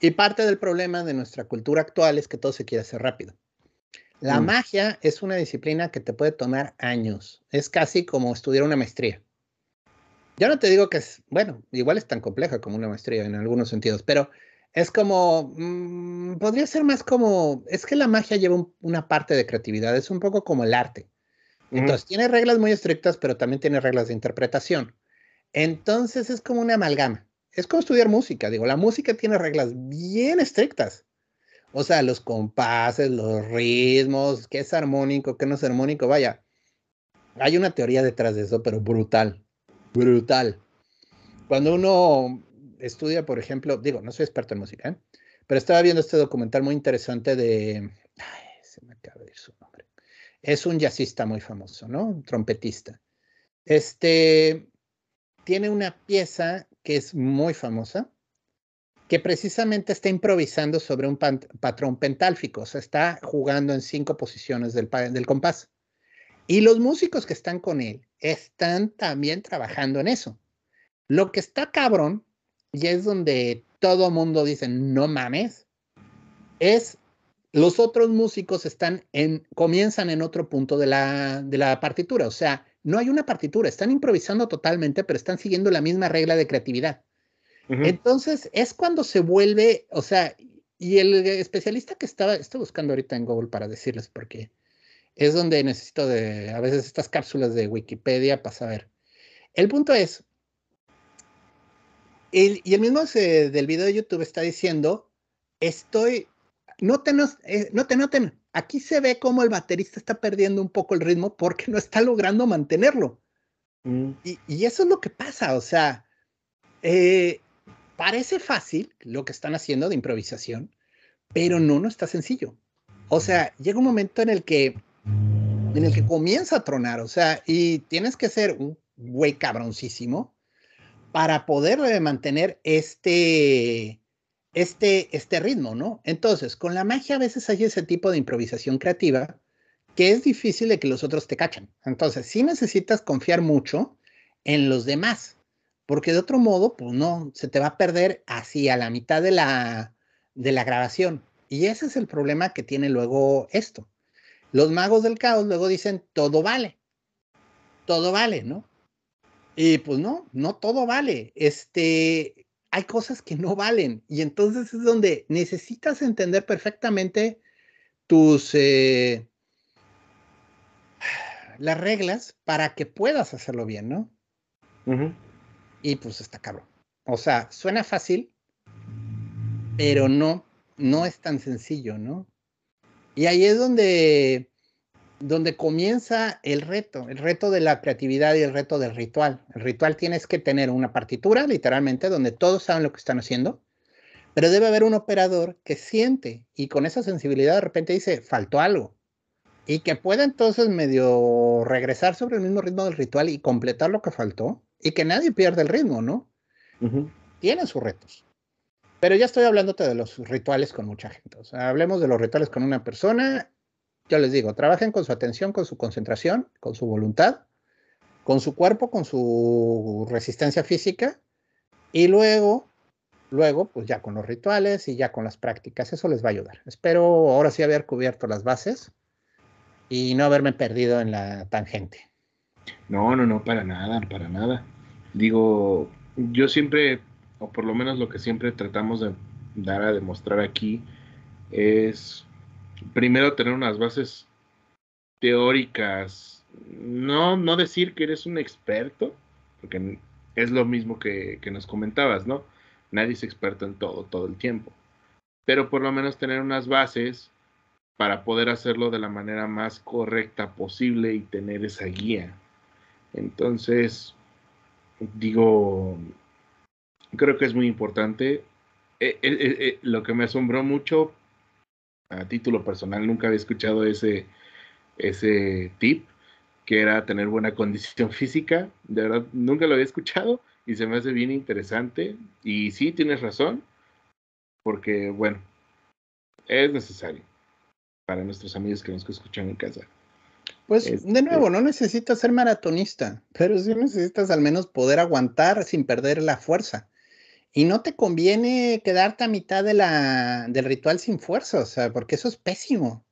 Y parte del problema de nuestra cultura actual es que todo se quiere hacer rápido. La mm. magia es una disciplina que te puede tomar años. Es casi como estudiar una maestría. Yo no te digo que es, bueno, igual es tan compleja como una maestría en algunos sentidos, pero es como, mm, podría ser más como, es que la magia lleva una parte de creatividad, es un poco como el arte. Entonces, tiene reglas muy estrictas, pero también tiene reglas de interpretación. Entonces, es como una amalgama. Es como estudiar música, digo, la música tiene reglas bien estrictas. O sea, los compases, los ritmos, qué es armónico, qué no es armónico, vaya. Hay una teoría detrás de eso, pero brutal, brutal. Cuando uno estudia, por ejemplo, digo, no soy experto en música, ¿eh? pero estaba viendo este documental muy interesante de, ay, se me acaba de ir su nombre. Es un jazzista muy famoso, ¿no? Un trompetista. Este tiene una pieza que es muy famosa, que precisamente está improvisando sobre un patrón pentálfico, o sea, está jugando en cinco posiciones del, compás. Y los músicos que están con él están también trabajando en eso. Lo que está cabrón, y es donde todo mundo dice, no mames, es los otros músicos están en, comienzan en otro punto de la partitura, o sea, no hay una partitura, están improvisando totalmente, pero están siguiendo la misma regla de creatividad. Entonces es cuando se vuelve, o sea, y el especialista que estaba, estoy buscando ahorita en Google para decirles porque es donde necesito de a veces estas cápsulas de Wikipedia para saber. El punto es, y el mismo del video de YouTube está diciendo, estoy, noten, eh, noten, noten, aquí se ve como el baterista está perdiendo un poco el ritmo porque no está logrando mantenerlo. Mm. Y, y, eso es lo que pasa, o sea, eh, parece fácil lo que están haciendo de improvisación, pero no, no está sencillo. O sea, llega un momento en el que, en el que comienza a tronar, o sea, y tienes que ser un güey cabroncísimo para poder mantener este, este, este ritmo, ¿no? Entonces, con la magia a veces hay ese tipo de improvisación creativa que es difícil de que los otros te cachen. Entonces, sí necesitas confiar mucho en los demás porque de otro modo, pues no, se te va a perder así a la mitad de la, de la grabación. Y ese es el problema que tiene luego esto. Los magos del caos luego dicen, todo vale, todo vale, ¿no? Y pues no, no todo vale. Este, hay cosas que no valen. Y entonces es donde necesitas entender perfectamente tus, eh, las reglas para que puedas hacerlo bien, ¿no? Y pues está cabrón. O sea, suena fácil, pero no, no es tan sencillo, ¿no? Y ahí es donde, donde comienza el reto, el reto de la creatividad y el reto del ritual. El ritual tienes que tener una partitura, literalmente, donde todos saben lo que están haciendo, pero debe haber un operador que siente y con esa sensibilidad de repente dice, faltó algo. Y que pueda entonces medio regresar sobre el mismo ritmo del ritual y completar lo que faltó y que nadie pierda el ritmo, ¿no? Tienen sus retos. Pero ya estoy hablándote de los rituales con mucha gente. O sea, hablemos de los rituales con una persona. Yo les digo, trabajen con su atención, con su concentración, con su voluntad, con su cuerpo, con su resistencia física. Y luego, luego, pues ya con los rituales y ya con las prácticas. Eso les va a ayudar. Espero ahora sí haber cubierto las bases y no haberme perdido en la tangente. No, no, no, para nada, para nada. Digo, yo siempre o por lo menos lo que siempre tratamos de dar a demostrar aquí, es primero tener unas bases teóricas, no, no decir que eres un experto, porque es lo mismo que, que nos comentabas, ¿no? Nadie es experto en todo, todo el tiempo, pero por lo menos tener unas bases para poder hacerlo de la manera más correcta posible y tener esa guía. Entonces, digo, creo que es muy importante. Eh, eh, eh, lo que me asombró mucho, a título personal, nunca había escuchado ese, ese tip, que era tener buena condición física. De verdad, nunca lo había escuchado y se me hace bien interesante. Y sí, tienes razón, porque, bueno, es necesario para nuestros amigos que nos escuchan en casa. Pues de este nuevo, no necesitas ser maratonista, pero sí necesitas al menos poder aguantar sin perder la fuerza. Y no te conviene quedarte a mitad de la, del ritual sin fuerza, o sea, porque eso es pésimo.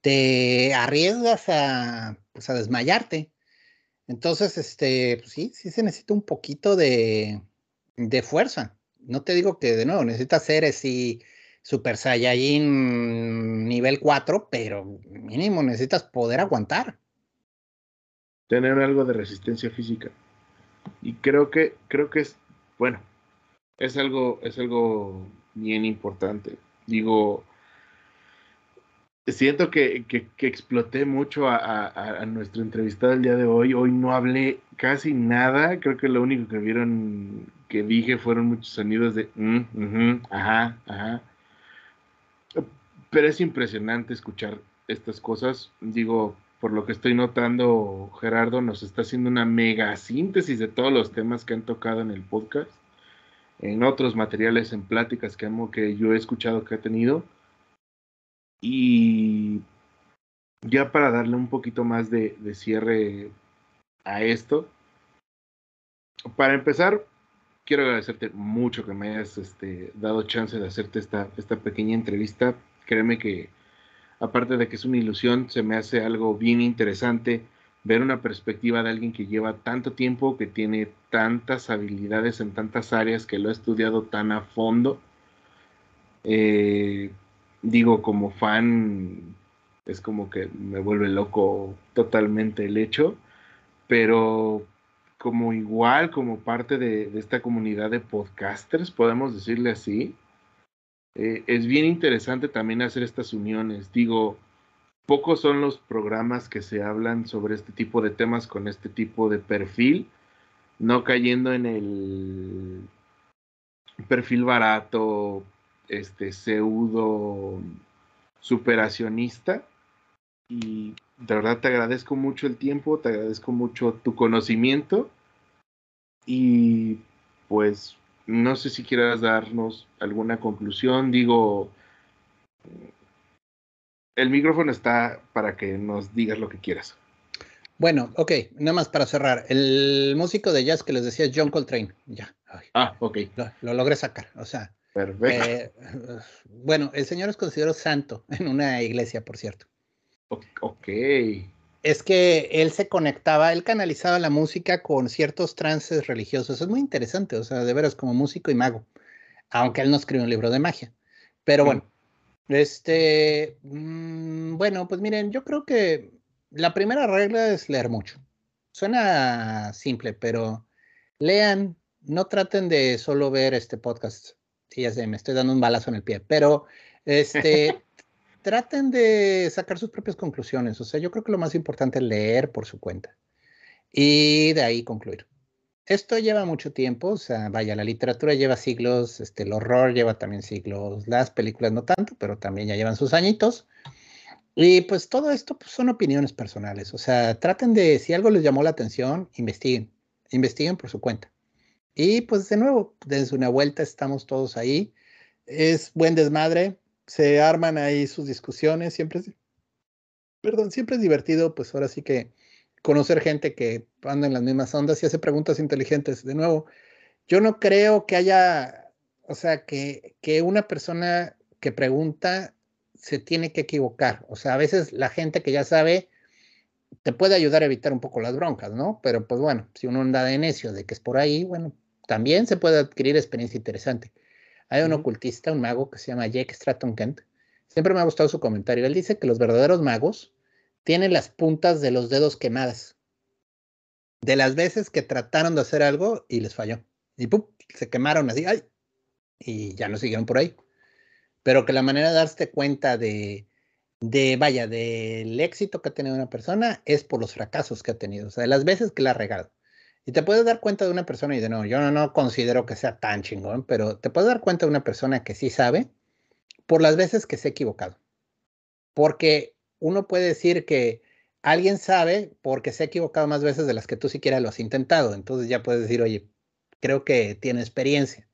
Te arriesgas a, pues, a desmayarte. Entonces, este, pues sí, sí se necesita un poquito de, de fuerza. No te digo que de nuevo necesitas ser así Super Saiyajin nivel 4, pero mínimo necesitas poder aguantar. Tener algo de resistencia física. Y creo que, creo que es, bueno, es algo, es algo bien importante. Digo, siento que, que, exploté mucho a, a, nuestro entrevistado el día de hoy. Hoy no hablé casi nada. Creo que lo único que vieron que dije fueron muchos sonidos de mm, ajá, ajá. Pero es impresionante escuchar estas cosas. Digo, por lo que estoy notando, Gerardo nos está haciendo una mega síntesis de todos los temas que han tocado en el podcast en otros materiales, en pláticas que, que yo he escuchado que ha tenido. Y ya para darle un poquito más de, cierre a esto, para empezar, quiero agradecerte mucho que me hayas este, dado chance de hacerte esta, esta pequeña entrevista. Créeme que, aparte de que es una ilusión, se me hace algo bien interesante ver una perspectiva de alguien que lleva tanto tiempo, que tiene tantas habilidades en tantas áreas, que lo ha estudiado tan a fondo. Eh, digo, como fan, es como que me vuelve loco totalmente el hecho, pero como igual, como parte de, esta comunidad de podcasters, podemos decirle así, eh, es bien interesante también hacer estas uniones. Digo, pocos son los programas que se hablan sobre este tipo de temas con este tipo de perfil, no cayendo en el perfil barato, este pseudo superacionista. Y de verdad te agradezco mucho el tiempo, te agradezco mucho tu conocimiento y pues no sé si quieras darnos alguna conclusión, digo, el micrófono está para que nos digas lo que quieras. Bueno, ok, nada más para cerrar. El músico de jazz que les decía John Coltrane, ya. ah, ok. Lo, logré sacar, o sea. Perfecto. Eh, bueno, el señor es considerado santo en una iglesia, por cierto. Ok. Es que él se conectaba, él canalizaba la música con ciertos trances religiosos. Es muy interesante, o sea, de veras como músico y mago, aunque él no escribió un libro de magia. Pero bueno, este, mm, bueno, pues miren, yo creo que la primera regla es leer mucho. Suena simple, pero lean, no traten de solo ver este podcast. Sí, ya sé, me estoy dando un balazo en el pie, pero este, traten de sacar sus propias conclusiones. O sea, yo creo que lo más importante es leer por su cuenta y de ahí concluir. Esto lleva mucho tiempo, o sea, vaya, la literatura lleva siglos, este, el horror lleva también siglos, las películas no tanto, pero también ya llevan sus añitos. Y pues todo esto pues, son opiniones personales, o sea, traten de, si algo les llamó la atención, investiguen, investiguen por su cuenta. Y pues de nuevo, desde una vuelta estamos todos ahí. Es buen desmadre, se arman ahí sus discusiones, siempre es, perdón, siempre es divertido, pues ahora sí que conocer gente que anda en las mismas ondas y hace preguntas inteligentes. De nuevo, yo no creo que haya, o sea, que, que una persona que pregunta se tiene que equivocar. O sea, a veces la gente que ya sabe te puede ayudar a evitar un poco las broncas, ¿no? Pero pues bueno, si uno anda de necio de que es por ahí, bueno, también se puede adquirir experiencia interesante. Hay un ocultista, un mago que se llama Jake Stratton Kent. Siempre me ha gustado su comentario. Él dice que los verdaderos magos tienen las puntas de los dedos quemadas. De las veces que trataron de hacer algo y les falló. Y ¡pum! se quemaron así, ¡ay! Y ya no siguieron por ahí. Pero que la manera de darte cuenta de, de, vaya, del éxito que ha tenido una persona es por los fracasos que ha tenido. O sea, de las veces que la ha regado. Y te puedes dar cuenta de una persona y de no, yo no, no considero que sea tan chingón, pero te puedes dar cuenta de una persona que sí sabe por las veces que se ha equivocado. Porque uno puede decir que alguien sabe porque se ha equivocado más veces de las que tú siquiera lo has intentado. Entonces ya puedes decir, oye, creo que tiene experiencia.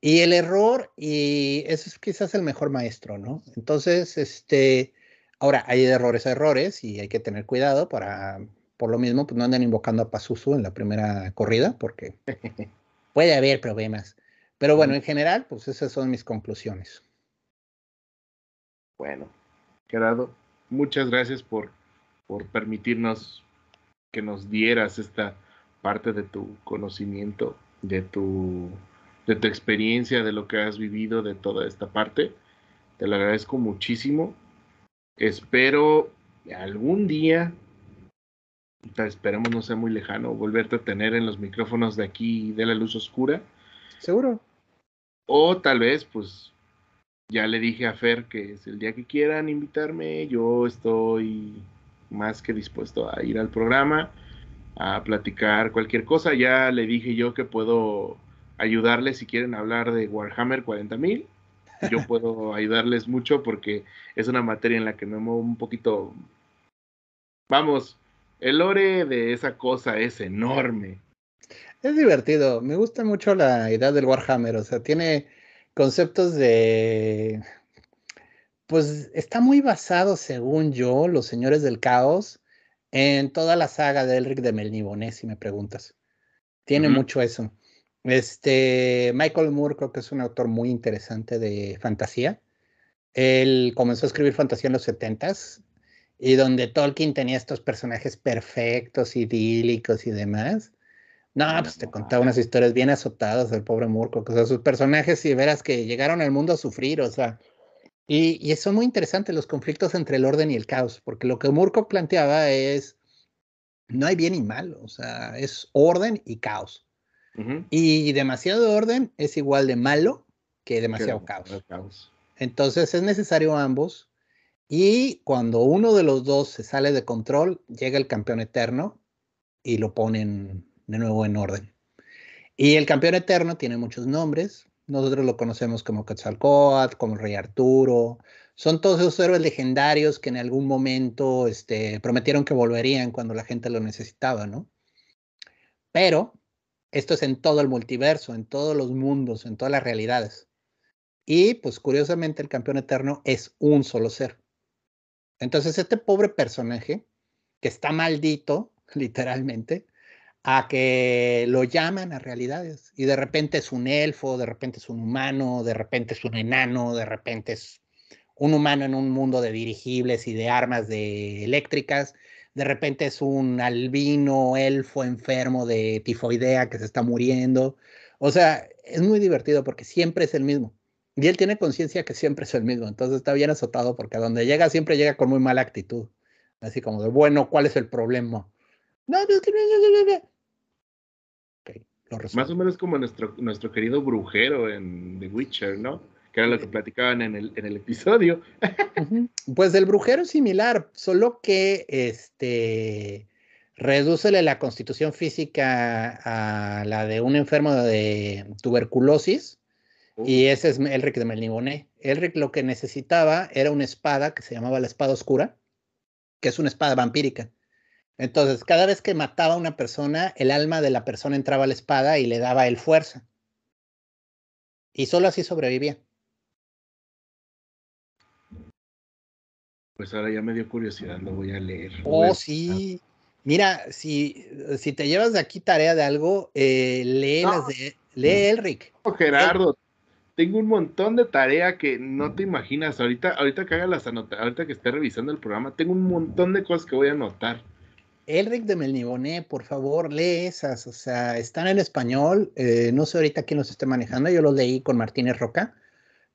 Y el error, y eso es quizás el mejor maestro, ¿no? Entonces, este, ahora hay errores errores y hay que tener cuidado para por lo mismo, pues no andan invocando a Pazuzu en la primera corrida, porque puede haber problemas. Pero bueno, en general, pues esas son mis conclusiones. Bueno, Gerardo, muchas gracias por, por permitirnos que nos dieras esta parte de tu conocimiento, de tu, de tu experiencia, de lo que has vivido, de toda esta parte. Te lo agradezco muchísimo. Espero algún día esperemos no sea muy lejano, volverte a tener en los micrófonos de aquí de la luz oscura. Seguro. O tal vez, pues, ya le dije a Fer que es el día que quieran invitarme, yo estoy más que dispuesto a ir al programa, a platicar cualquier cosa. Ya le dije yo que puedo ayudarles si quieren hablar de Warhammer 40.000. Yo puedo ayudarles mucho porque es una materia en la que me muevo un poquito, vamos, el lore de esa cosa es enorme. Es divertido. Me gusta mucho la idea del Warhammer. O sea, tiene conceptos de. Pues está muy basado, según yo, Los Señores del Caos, en toda la saga de Elric de Melniboné, si me preguntas. Tiene mucho eso. Este, Michael Moore creo que es un autor muy interesante de fantasía. Él comenzó a escribir fantasía en los setentas y donde Tolkien tenía estos personajes perfectos, idílicos y demás. No, pues te contaba unas historias bien azotadas del pobre Murko, o sea, sus personajes, si verás que llegaron al mundo a sufrir, o sea, y, y son muy interesantes los conflictos entre el orden y el caos, porque lo que Murko planteaba es, no hay bien y mal, o sea, es orden y caos. Y demasiado orden es igual de malo que demasiado caos. caos. Entonces es necesario ambos y cuando uno de los dos se sale de control, llega el campeón eterno y lo ponen de nuevo en orden. Y el campeón eterno tiene muchos nombres. Nosotros lo conocemos como Quetzalcóatl, como Rey Arturo. Son todos esos héroes legendarios que en algún momento este, prometieron que volverían cuando la gente lo necesitaba, ¿no? Pero esto es en todo el multiverso, en todos los mundos, en todas las realidades. Y pues curiosamente el campeón eterno es un solo ser. Entonces, este pobre personaje, que está maldito, literalmente, a que lo llaman a realidades. Y de repente es un elfo, de repente es un humano, de repente es un enano, de repente es un humano en un mundo de dirigibles y de armas de eléctricas, de repente es un albino elfo enfermo de tifoidea que se está muriendo. O sea, es muy divertido porque siempre es el mismo. Y él tiene conciencia que siempre es el mismo, entonces está bien azotado porque a donde llega siempre llega con muy mala actitud. Así como de, bueno, ¿cuál es el problema? No, es que Más o menos como nuestro, nuestro querido brujero en The Witcher, ¿no? Que era lo que platicaban en el, en el episodio. Pues el brujero es similar, solo que este redúcele la constitución física a la de un enfermo de tuberculosis y ese es Elric de Melniboné. Elric lo que necesitaba era una espada que se llamaba la espada oscura, que es una espada vampírica. Entonces, cada vez que mataba a una persona, el alma de la persona entraba a la espada y le daba el fuerza. Y solo así sobrevivía. Pues ahora ya me dio curiosidad, lo voy a leer. Oh, sí. Mira, si, si te llevas de aquí tarea de algo, eh, lee las de lee Elric. Gerardo, tengo un montón de tarea que no te imaginas. Ahorita, ahorita que haga las anotaciones, ahorita que esté revisando el programa, tengo un montón de cosas que voy a anotar. Elric de Melniboné, por favor, lee esas. O sea, están en español. Eh, no sé ahorita quién los esté manejando. Yo los leí con Martínez Roca.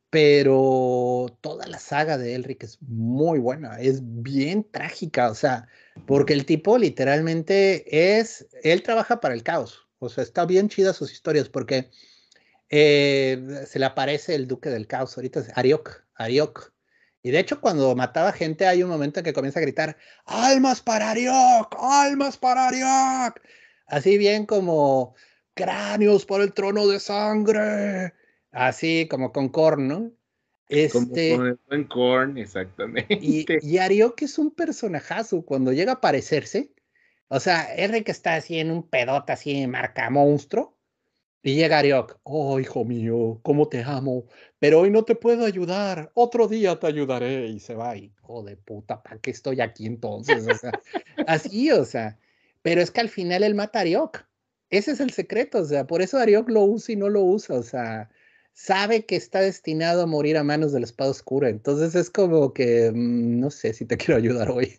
Pero toda la saga de Elric es muy buena. Es bien trágica. O sea, porque el tipo literalmente es. Él trabaja para el caos. O sea, está bien chida sus historias porque eh, se le aparece el duque del caos, ahorita es Ariok, Ariok. Y de hecho, cuando mataba gente, hay un momento en que comienza a gritar: ¡Almas para Ariok! ¡Almas para Ariok! Así bien como cráneos por el trono de sangre. Así como con Korn, ¿no? Este, como con Korn, exactamente. Y, y Ariok es un personajazo. Cuando llega a aparecerse, o sea, R que está así en un pedote, así marca monstruo y llega Ariok, oh hijo mío, cómo te amo, pero hoy no te puedo ayudar, otro día te ayudaré. Y se va oh de puta, ¿para qué estoy aquí entonces? O sea, así, o sea, pero es que al final él mata a Ariok. Ese es el secreto, o sea, por eso Ariok lo usa y no lo usa, o sea, sabe que está destinado a morir a manos de la espada oscura. Entonces es como que, mm, no sé si te quiero ayudar hoy.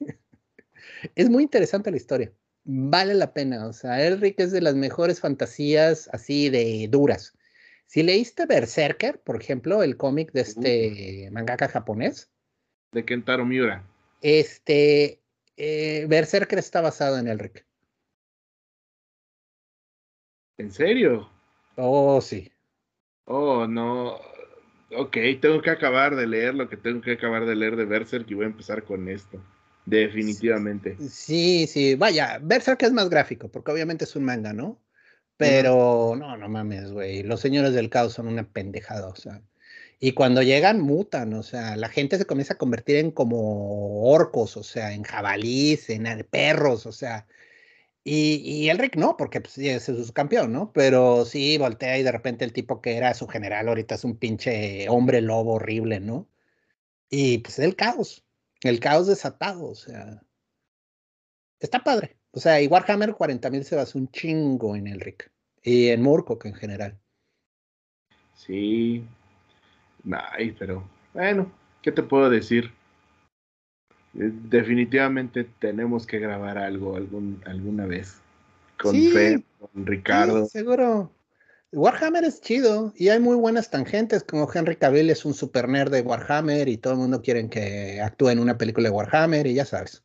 es muy interesante la historia vale la pena. O sea, Elric es de las mejores fantasías así de duras. Si leíste Berserker, por ejemplo, el cómic de este mangaka japonés. De Kentaro Miura. Este, eh, Berserker está basado en Elric. ¿En serio? Oh, sí. Oh, no. Ok, tengo que acabar de leer lo que tengo que acabar de leer de Berserk y voy a empezar con esto. Definitivamente. Sí, sí, vaya, Berserk es más gráfico, porque obviamente es un manga, ¿no? Pero no, no mames, güey. Los señores del caos son una pendejada, o sea. Y cuando llegan, mutan, o sea, la gente se comienza a convertir en como orcos, o sea, en jabalíes, en perros, o sea. Y, y Elric no, porque pues, es su campeón, ¿no? Pero sí, voltea y de repente el tipo que era su general ahorita es un pinche hombre lobo horrible, ¿no? Y pues es el caos. El caos desatado, o sea. Está padre. O sea, y Warhammer 40.000 se basa un chingo en Elric. Y en Murkock en general. Sí. Ay, pero bueno, ¿qué te puedo decir? Eh, definitivamente tenemos que grabar algo algún, alguna vez. Con Fe, con Ricardo. Sí, seguro. Warhammer es chido y hay muy buenas tangentes, como Henry Cavill es un super nerd de Warhammer y todo el mundo quiere que actúe en una película de Warhammer y ya sabes.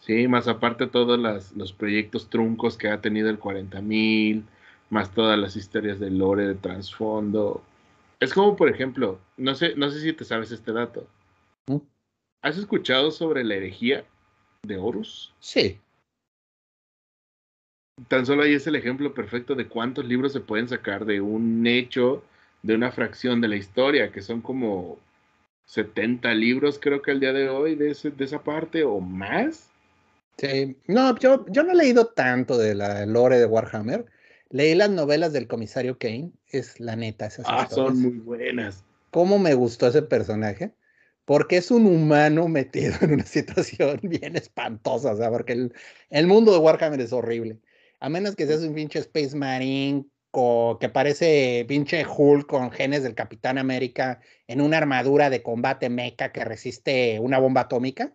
Sí, más aparte todos los proyectos truncos que ha tenido el 40.000, más todas las historias de lore, de trasfondo. Es como, por ejemplo, no sé, no sé si te sabes este dato. ¿Mm? ¿Has escuchado sobre la herejía de Horus? Sí tan solo ahí es el ejemplo perfecto de cuántos libros se pueden sacar de un hecho, de una fracción de la historia, que son como 70 libros creo que al día de hoy de, de esa parte o más. Sí, no, yo, yo no he leído tanto de la lore de Warhammer. Leí las novelas del comisario Kane, es la neta. Esas ah, son muy buenas. ¿Cómo me gustó ese personaje? Porque es un humano metido en una situación bien espantosa, o sea, porque el, el mundo de Warhammer es horrible a menos que seas un pinche Space Marine que parece pinche Hulk con genes del Capitán América en una armadura de combate mecha que resiste una bomba atómica.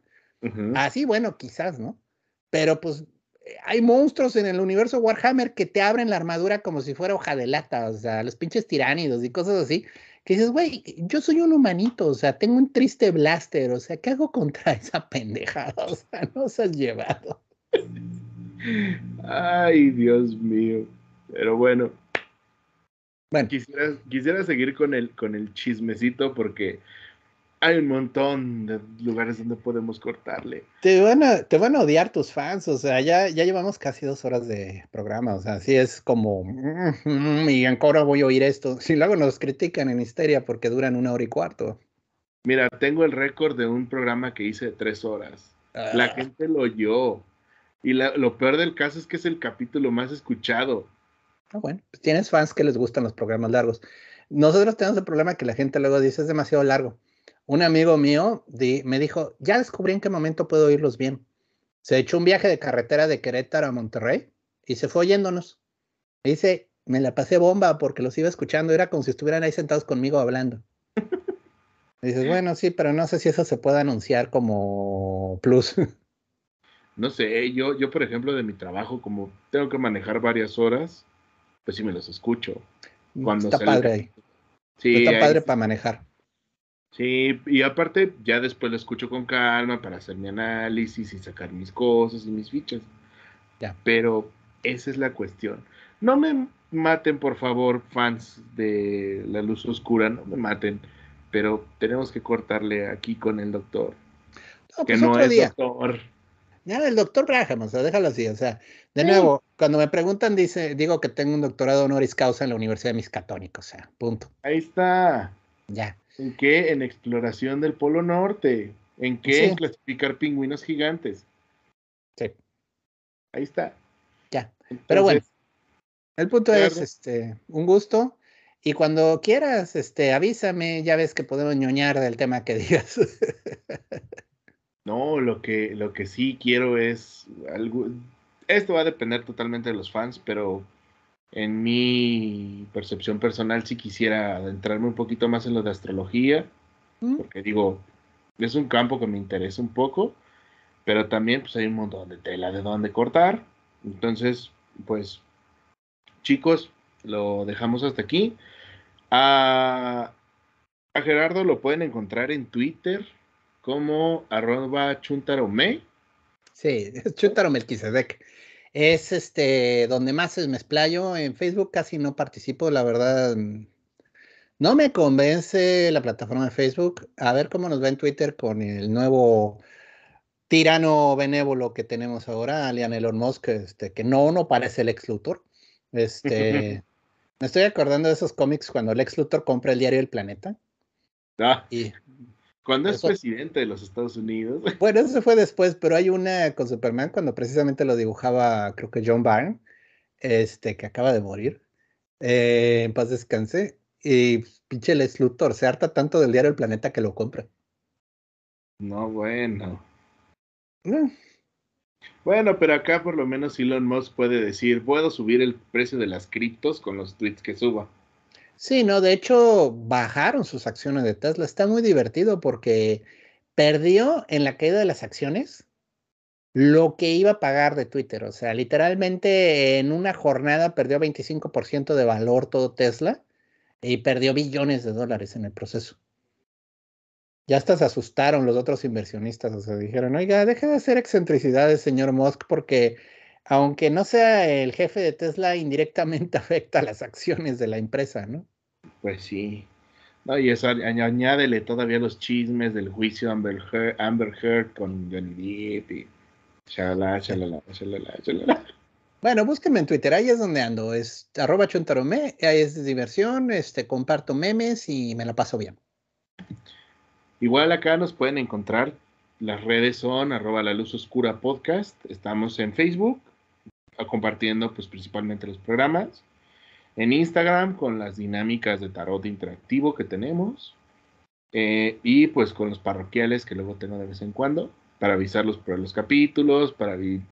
Así, bueno, quizás, ¿no? pero pues hay monstruos en el universo Warhammer que te abren la armadura como si fuera hoja de lata, o sea, los pinches tiránidos y cosas así, que dices, güey, yo soy un humanito, o sea, tengo un triste blaster, o sea, ¿qué hago contra esa pendejada? O sea, no se has llevado. Ay, Dios mío. Pero bueno. Bueno. Quisiera, quisiera seguir con el, con el chismecito porque hay un montón de lugares donde podemos cortarle. Te van a, te van a odiar tus fans, o sea, ya, ya llevamos casi dos horas de programa, o sea, así es como, mm, y ahora voy a oír esto. Si luego nos critican en Histeria porque duran una hora y cuarto. Mira, tengo el récord de un programa que hice de tres horas. La ah. gente lo oyó. Y lo peor del caso es que es el capítulo más escuchado. Ah, bueno, pues tienes fans que les gustan los programas largos. Nosotros tenemos el problema que la gente luego dice es demasiado largo un amigo mío me dijo, ya descubrí en qué momento puedo oírlos bien. Se echó un viaje de carretera de Querétaro a Monterrey y se fue oyéndonos. dice, me la pasé bomba porque los iba escuchando, era como si estuvieran ahí sentados conmigo hablando. dices, bueno, sí, pero no sé si eso se puede anunciar como plus. No sé, yo, yo por ejemplo de mi trabajo, como tengo que manejar varias horas, pues sí me los escucho. Cuando está padre ahí. Sí, está padre para manejar. Sí, y aparte ya después lo escucho con calma para hacer mi análisis y sacar mis cosas y mis fichas. Ya. Pero esa es la cuestión. No me maten, por favor, fans de La Luz Oscura, no me maten, pero tenemos que cortarle aquí con el doctor. No, que pues no es doctor. Ya, el doctor Braham, o sea, déjalo así, o sea, de nuevo, cuando me preguntan, dice, digo que tengo un doctorado honoris causa en la Universidad de Miscatónico, o sea, punto. Ahí está. Ya. ¿En qué? En exploración del Polo Norte. ¿En qué? En clasificar pingüinos gigantes. Sí. Ahí está. Ya. Pero bueno, el punto es, este, un gusto. Y cuando quieras, este, avísame, ya ves que podemos ñoñar del tema que digas. no, lo que, lo que sí quiero es algo. Esto va a depender totalmente de los fans, pero en mi percepción personal sí quisiera adentrarme un poquito más en lo de astrología, mm. porque digo, es un campo que me interesa un poco, pero también pues hay un montón de tela de dónde cortar. Entonces, pues, chicos, lo dejamos hasta aquí. A, a Gerardo lo pueden encontrar en Twitter como arroba chuntarome. Sí, es chuntaromelquisedec es este donde más me explayo. En Facebook casi no participo, la verdad. Mm, no me convence la plataforma de Facebook. A ver cómo nos va en Twitter con el nuevo tirano benévolo que tenemos ahora, Alian Elon Musk, este, que no, no parece el ex Luthor. Este, me estoy acordando de esos cómics cuando el ex Luthor compra el diario El Planeta. Ah. Y cuando es presidente de los Estados Unidos. Bueno, eso fue después, pero hay una con Superman cuando precisamente lo dibujaba, creo que John Byrne, este, que acaba de morir. Eh, en paz descanse. Y pinche Les Luthor se harta tanto del diario El Planeta que lo compra. No, bueno. Mm. Bueno, pero acá por lo menos Elon Musk puede decir, puedo subir el precio de las criptos con los tweets que suba. Sí, no, de hecho bajaron sus acciones de Tesla. Está muy divertido porque perdió en la caída de las acciones lo que iba a pagar de Twitter. O sea, literalmente en una jornada perdió 25% de valor todo Tesla y perdió billones de dólares en el proceso. Ya hasta se asustaron los otros inversionistas, o sea, dijeron, oiga, deje de hacer excentricidades, señor Musk, porque aunque no sea el jefe de Tesla, indirectamente afecta a las acciones de la empresa, ¿no? Pues sí. No, y eso añádele todavía los chismes del juicio Amber Heard, Amber Heard con Johnny Depp y chalala, chalala, chalala, chalala. Bueno, búsquenme en Twitter, ahí es donde ando, es arroba chontarome, ahí es diversión, este, comparto memes y me la paso bien. Igual acá nos pueden encontrar, las redes son arroba la luz oscura podcast, estamos en Facebook, compartiendo pues principalmente los programas. En Instagram con las dinámicas de tarot interactivo que tenemos. Eh, y pues con los parroquiales que luego tengo de vez en cuando para avisarlos por los capítulos, para